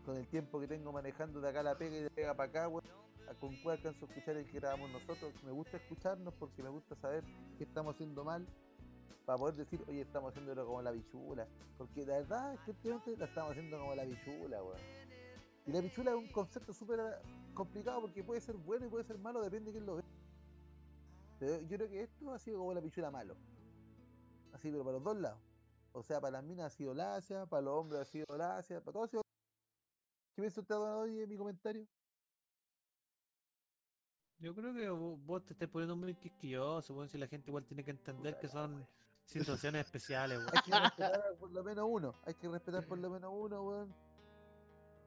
Con el tiempo que tengo manejando de acá la pega y de pega para acá, weón. Con cuál alcanzo a escuchar el que grabamos nosotros. Me gusta escucharnos porque me gusta saber qué estamos haciendo mal. Para poder decir, oye, estamos haciéndolo como la bichula. Porque la verdad es que últimamente la estamos haciendo como la bichula, weón. Y la bichula es un concepto súper complicado porque puede ser bueno y puede ser malo, depende de quién lo ve. Yo creo que esto ha sido como la bichula malo. Así, pero para los dos lados. O sea, para las minas ha sido lacia, para los hombres ha sido lacia, para todos ha sido. ¿Qué piensa usted hoy en mi comentario? Yo creo que vo- vos te estás poniendo muy quisquilloso, weón, si la gente igual tiene que entender que son situaciones especiales, weón. [LAUGHS] Hay que respetar por lo menos uno. Hay que respetar por lo [LAUGHS] menos uno, weón.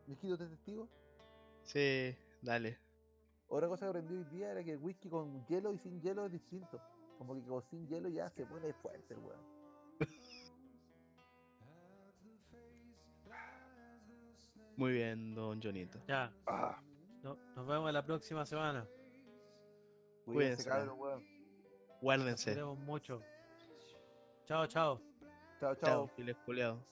Mijito, ¿te testigo? Sí, dale. Otra cosa que aprendí hoy día era que el whisky con hielo y sin hielo es distinto. Como que con sin hielo ya se pone fuerte, el weón. Muy bien, don Jonito. Ya. No, no Nos vemos la próxima semana. Cuídense, weón. Guárdense. Nos queremos mucho. Chao, chao. Chao, Chao, chao.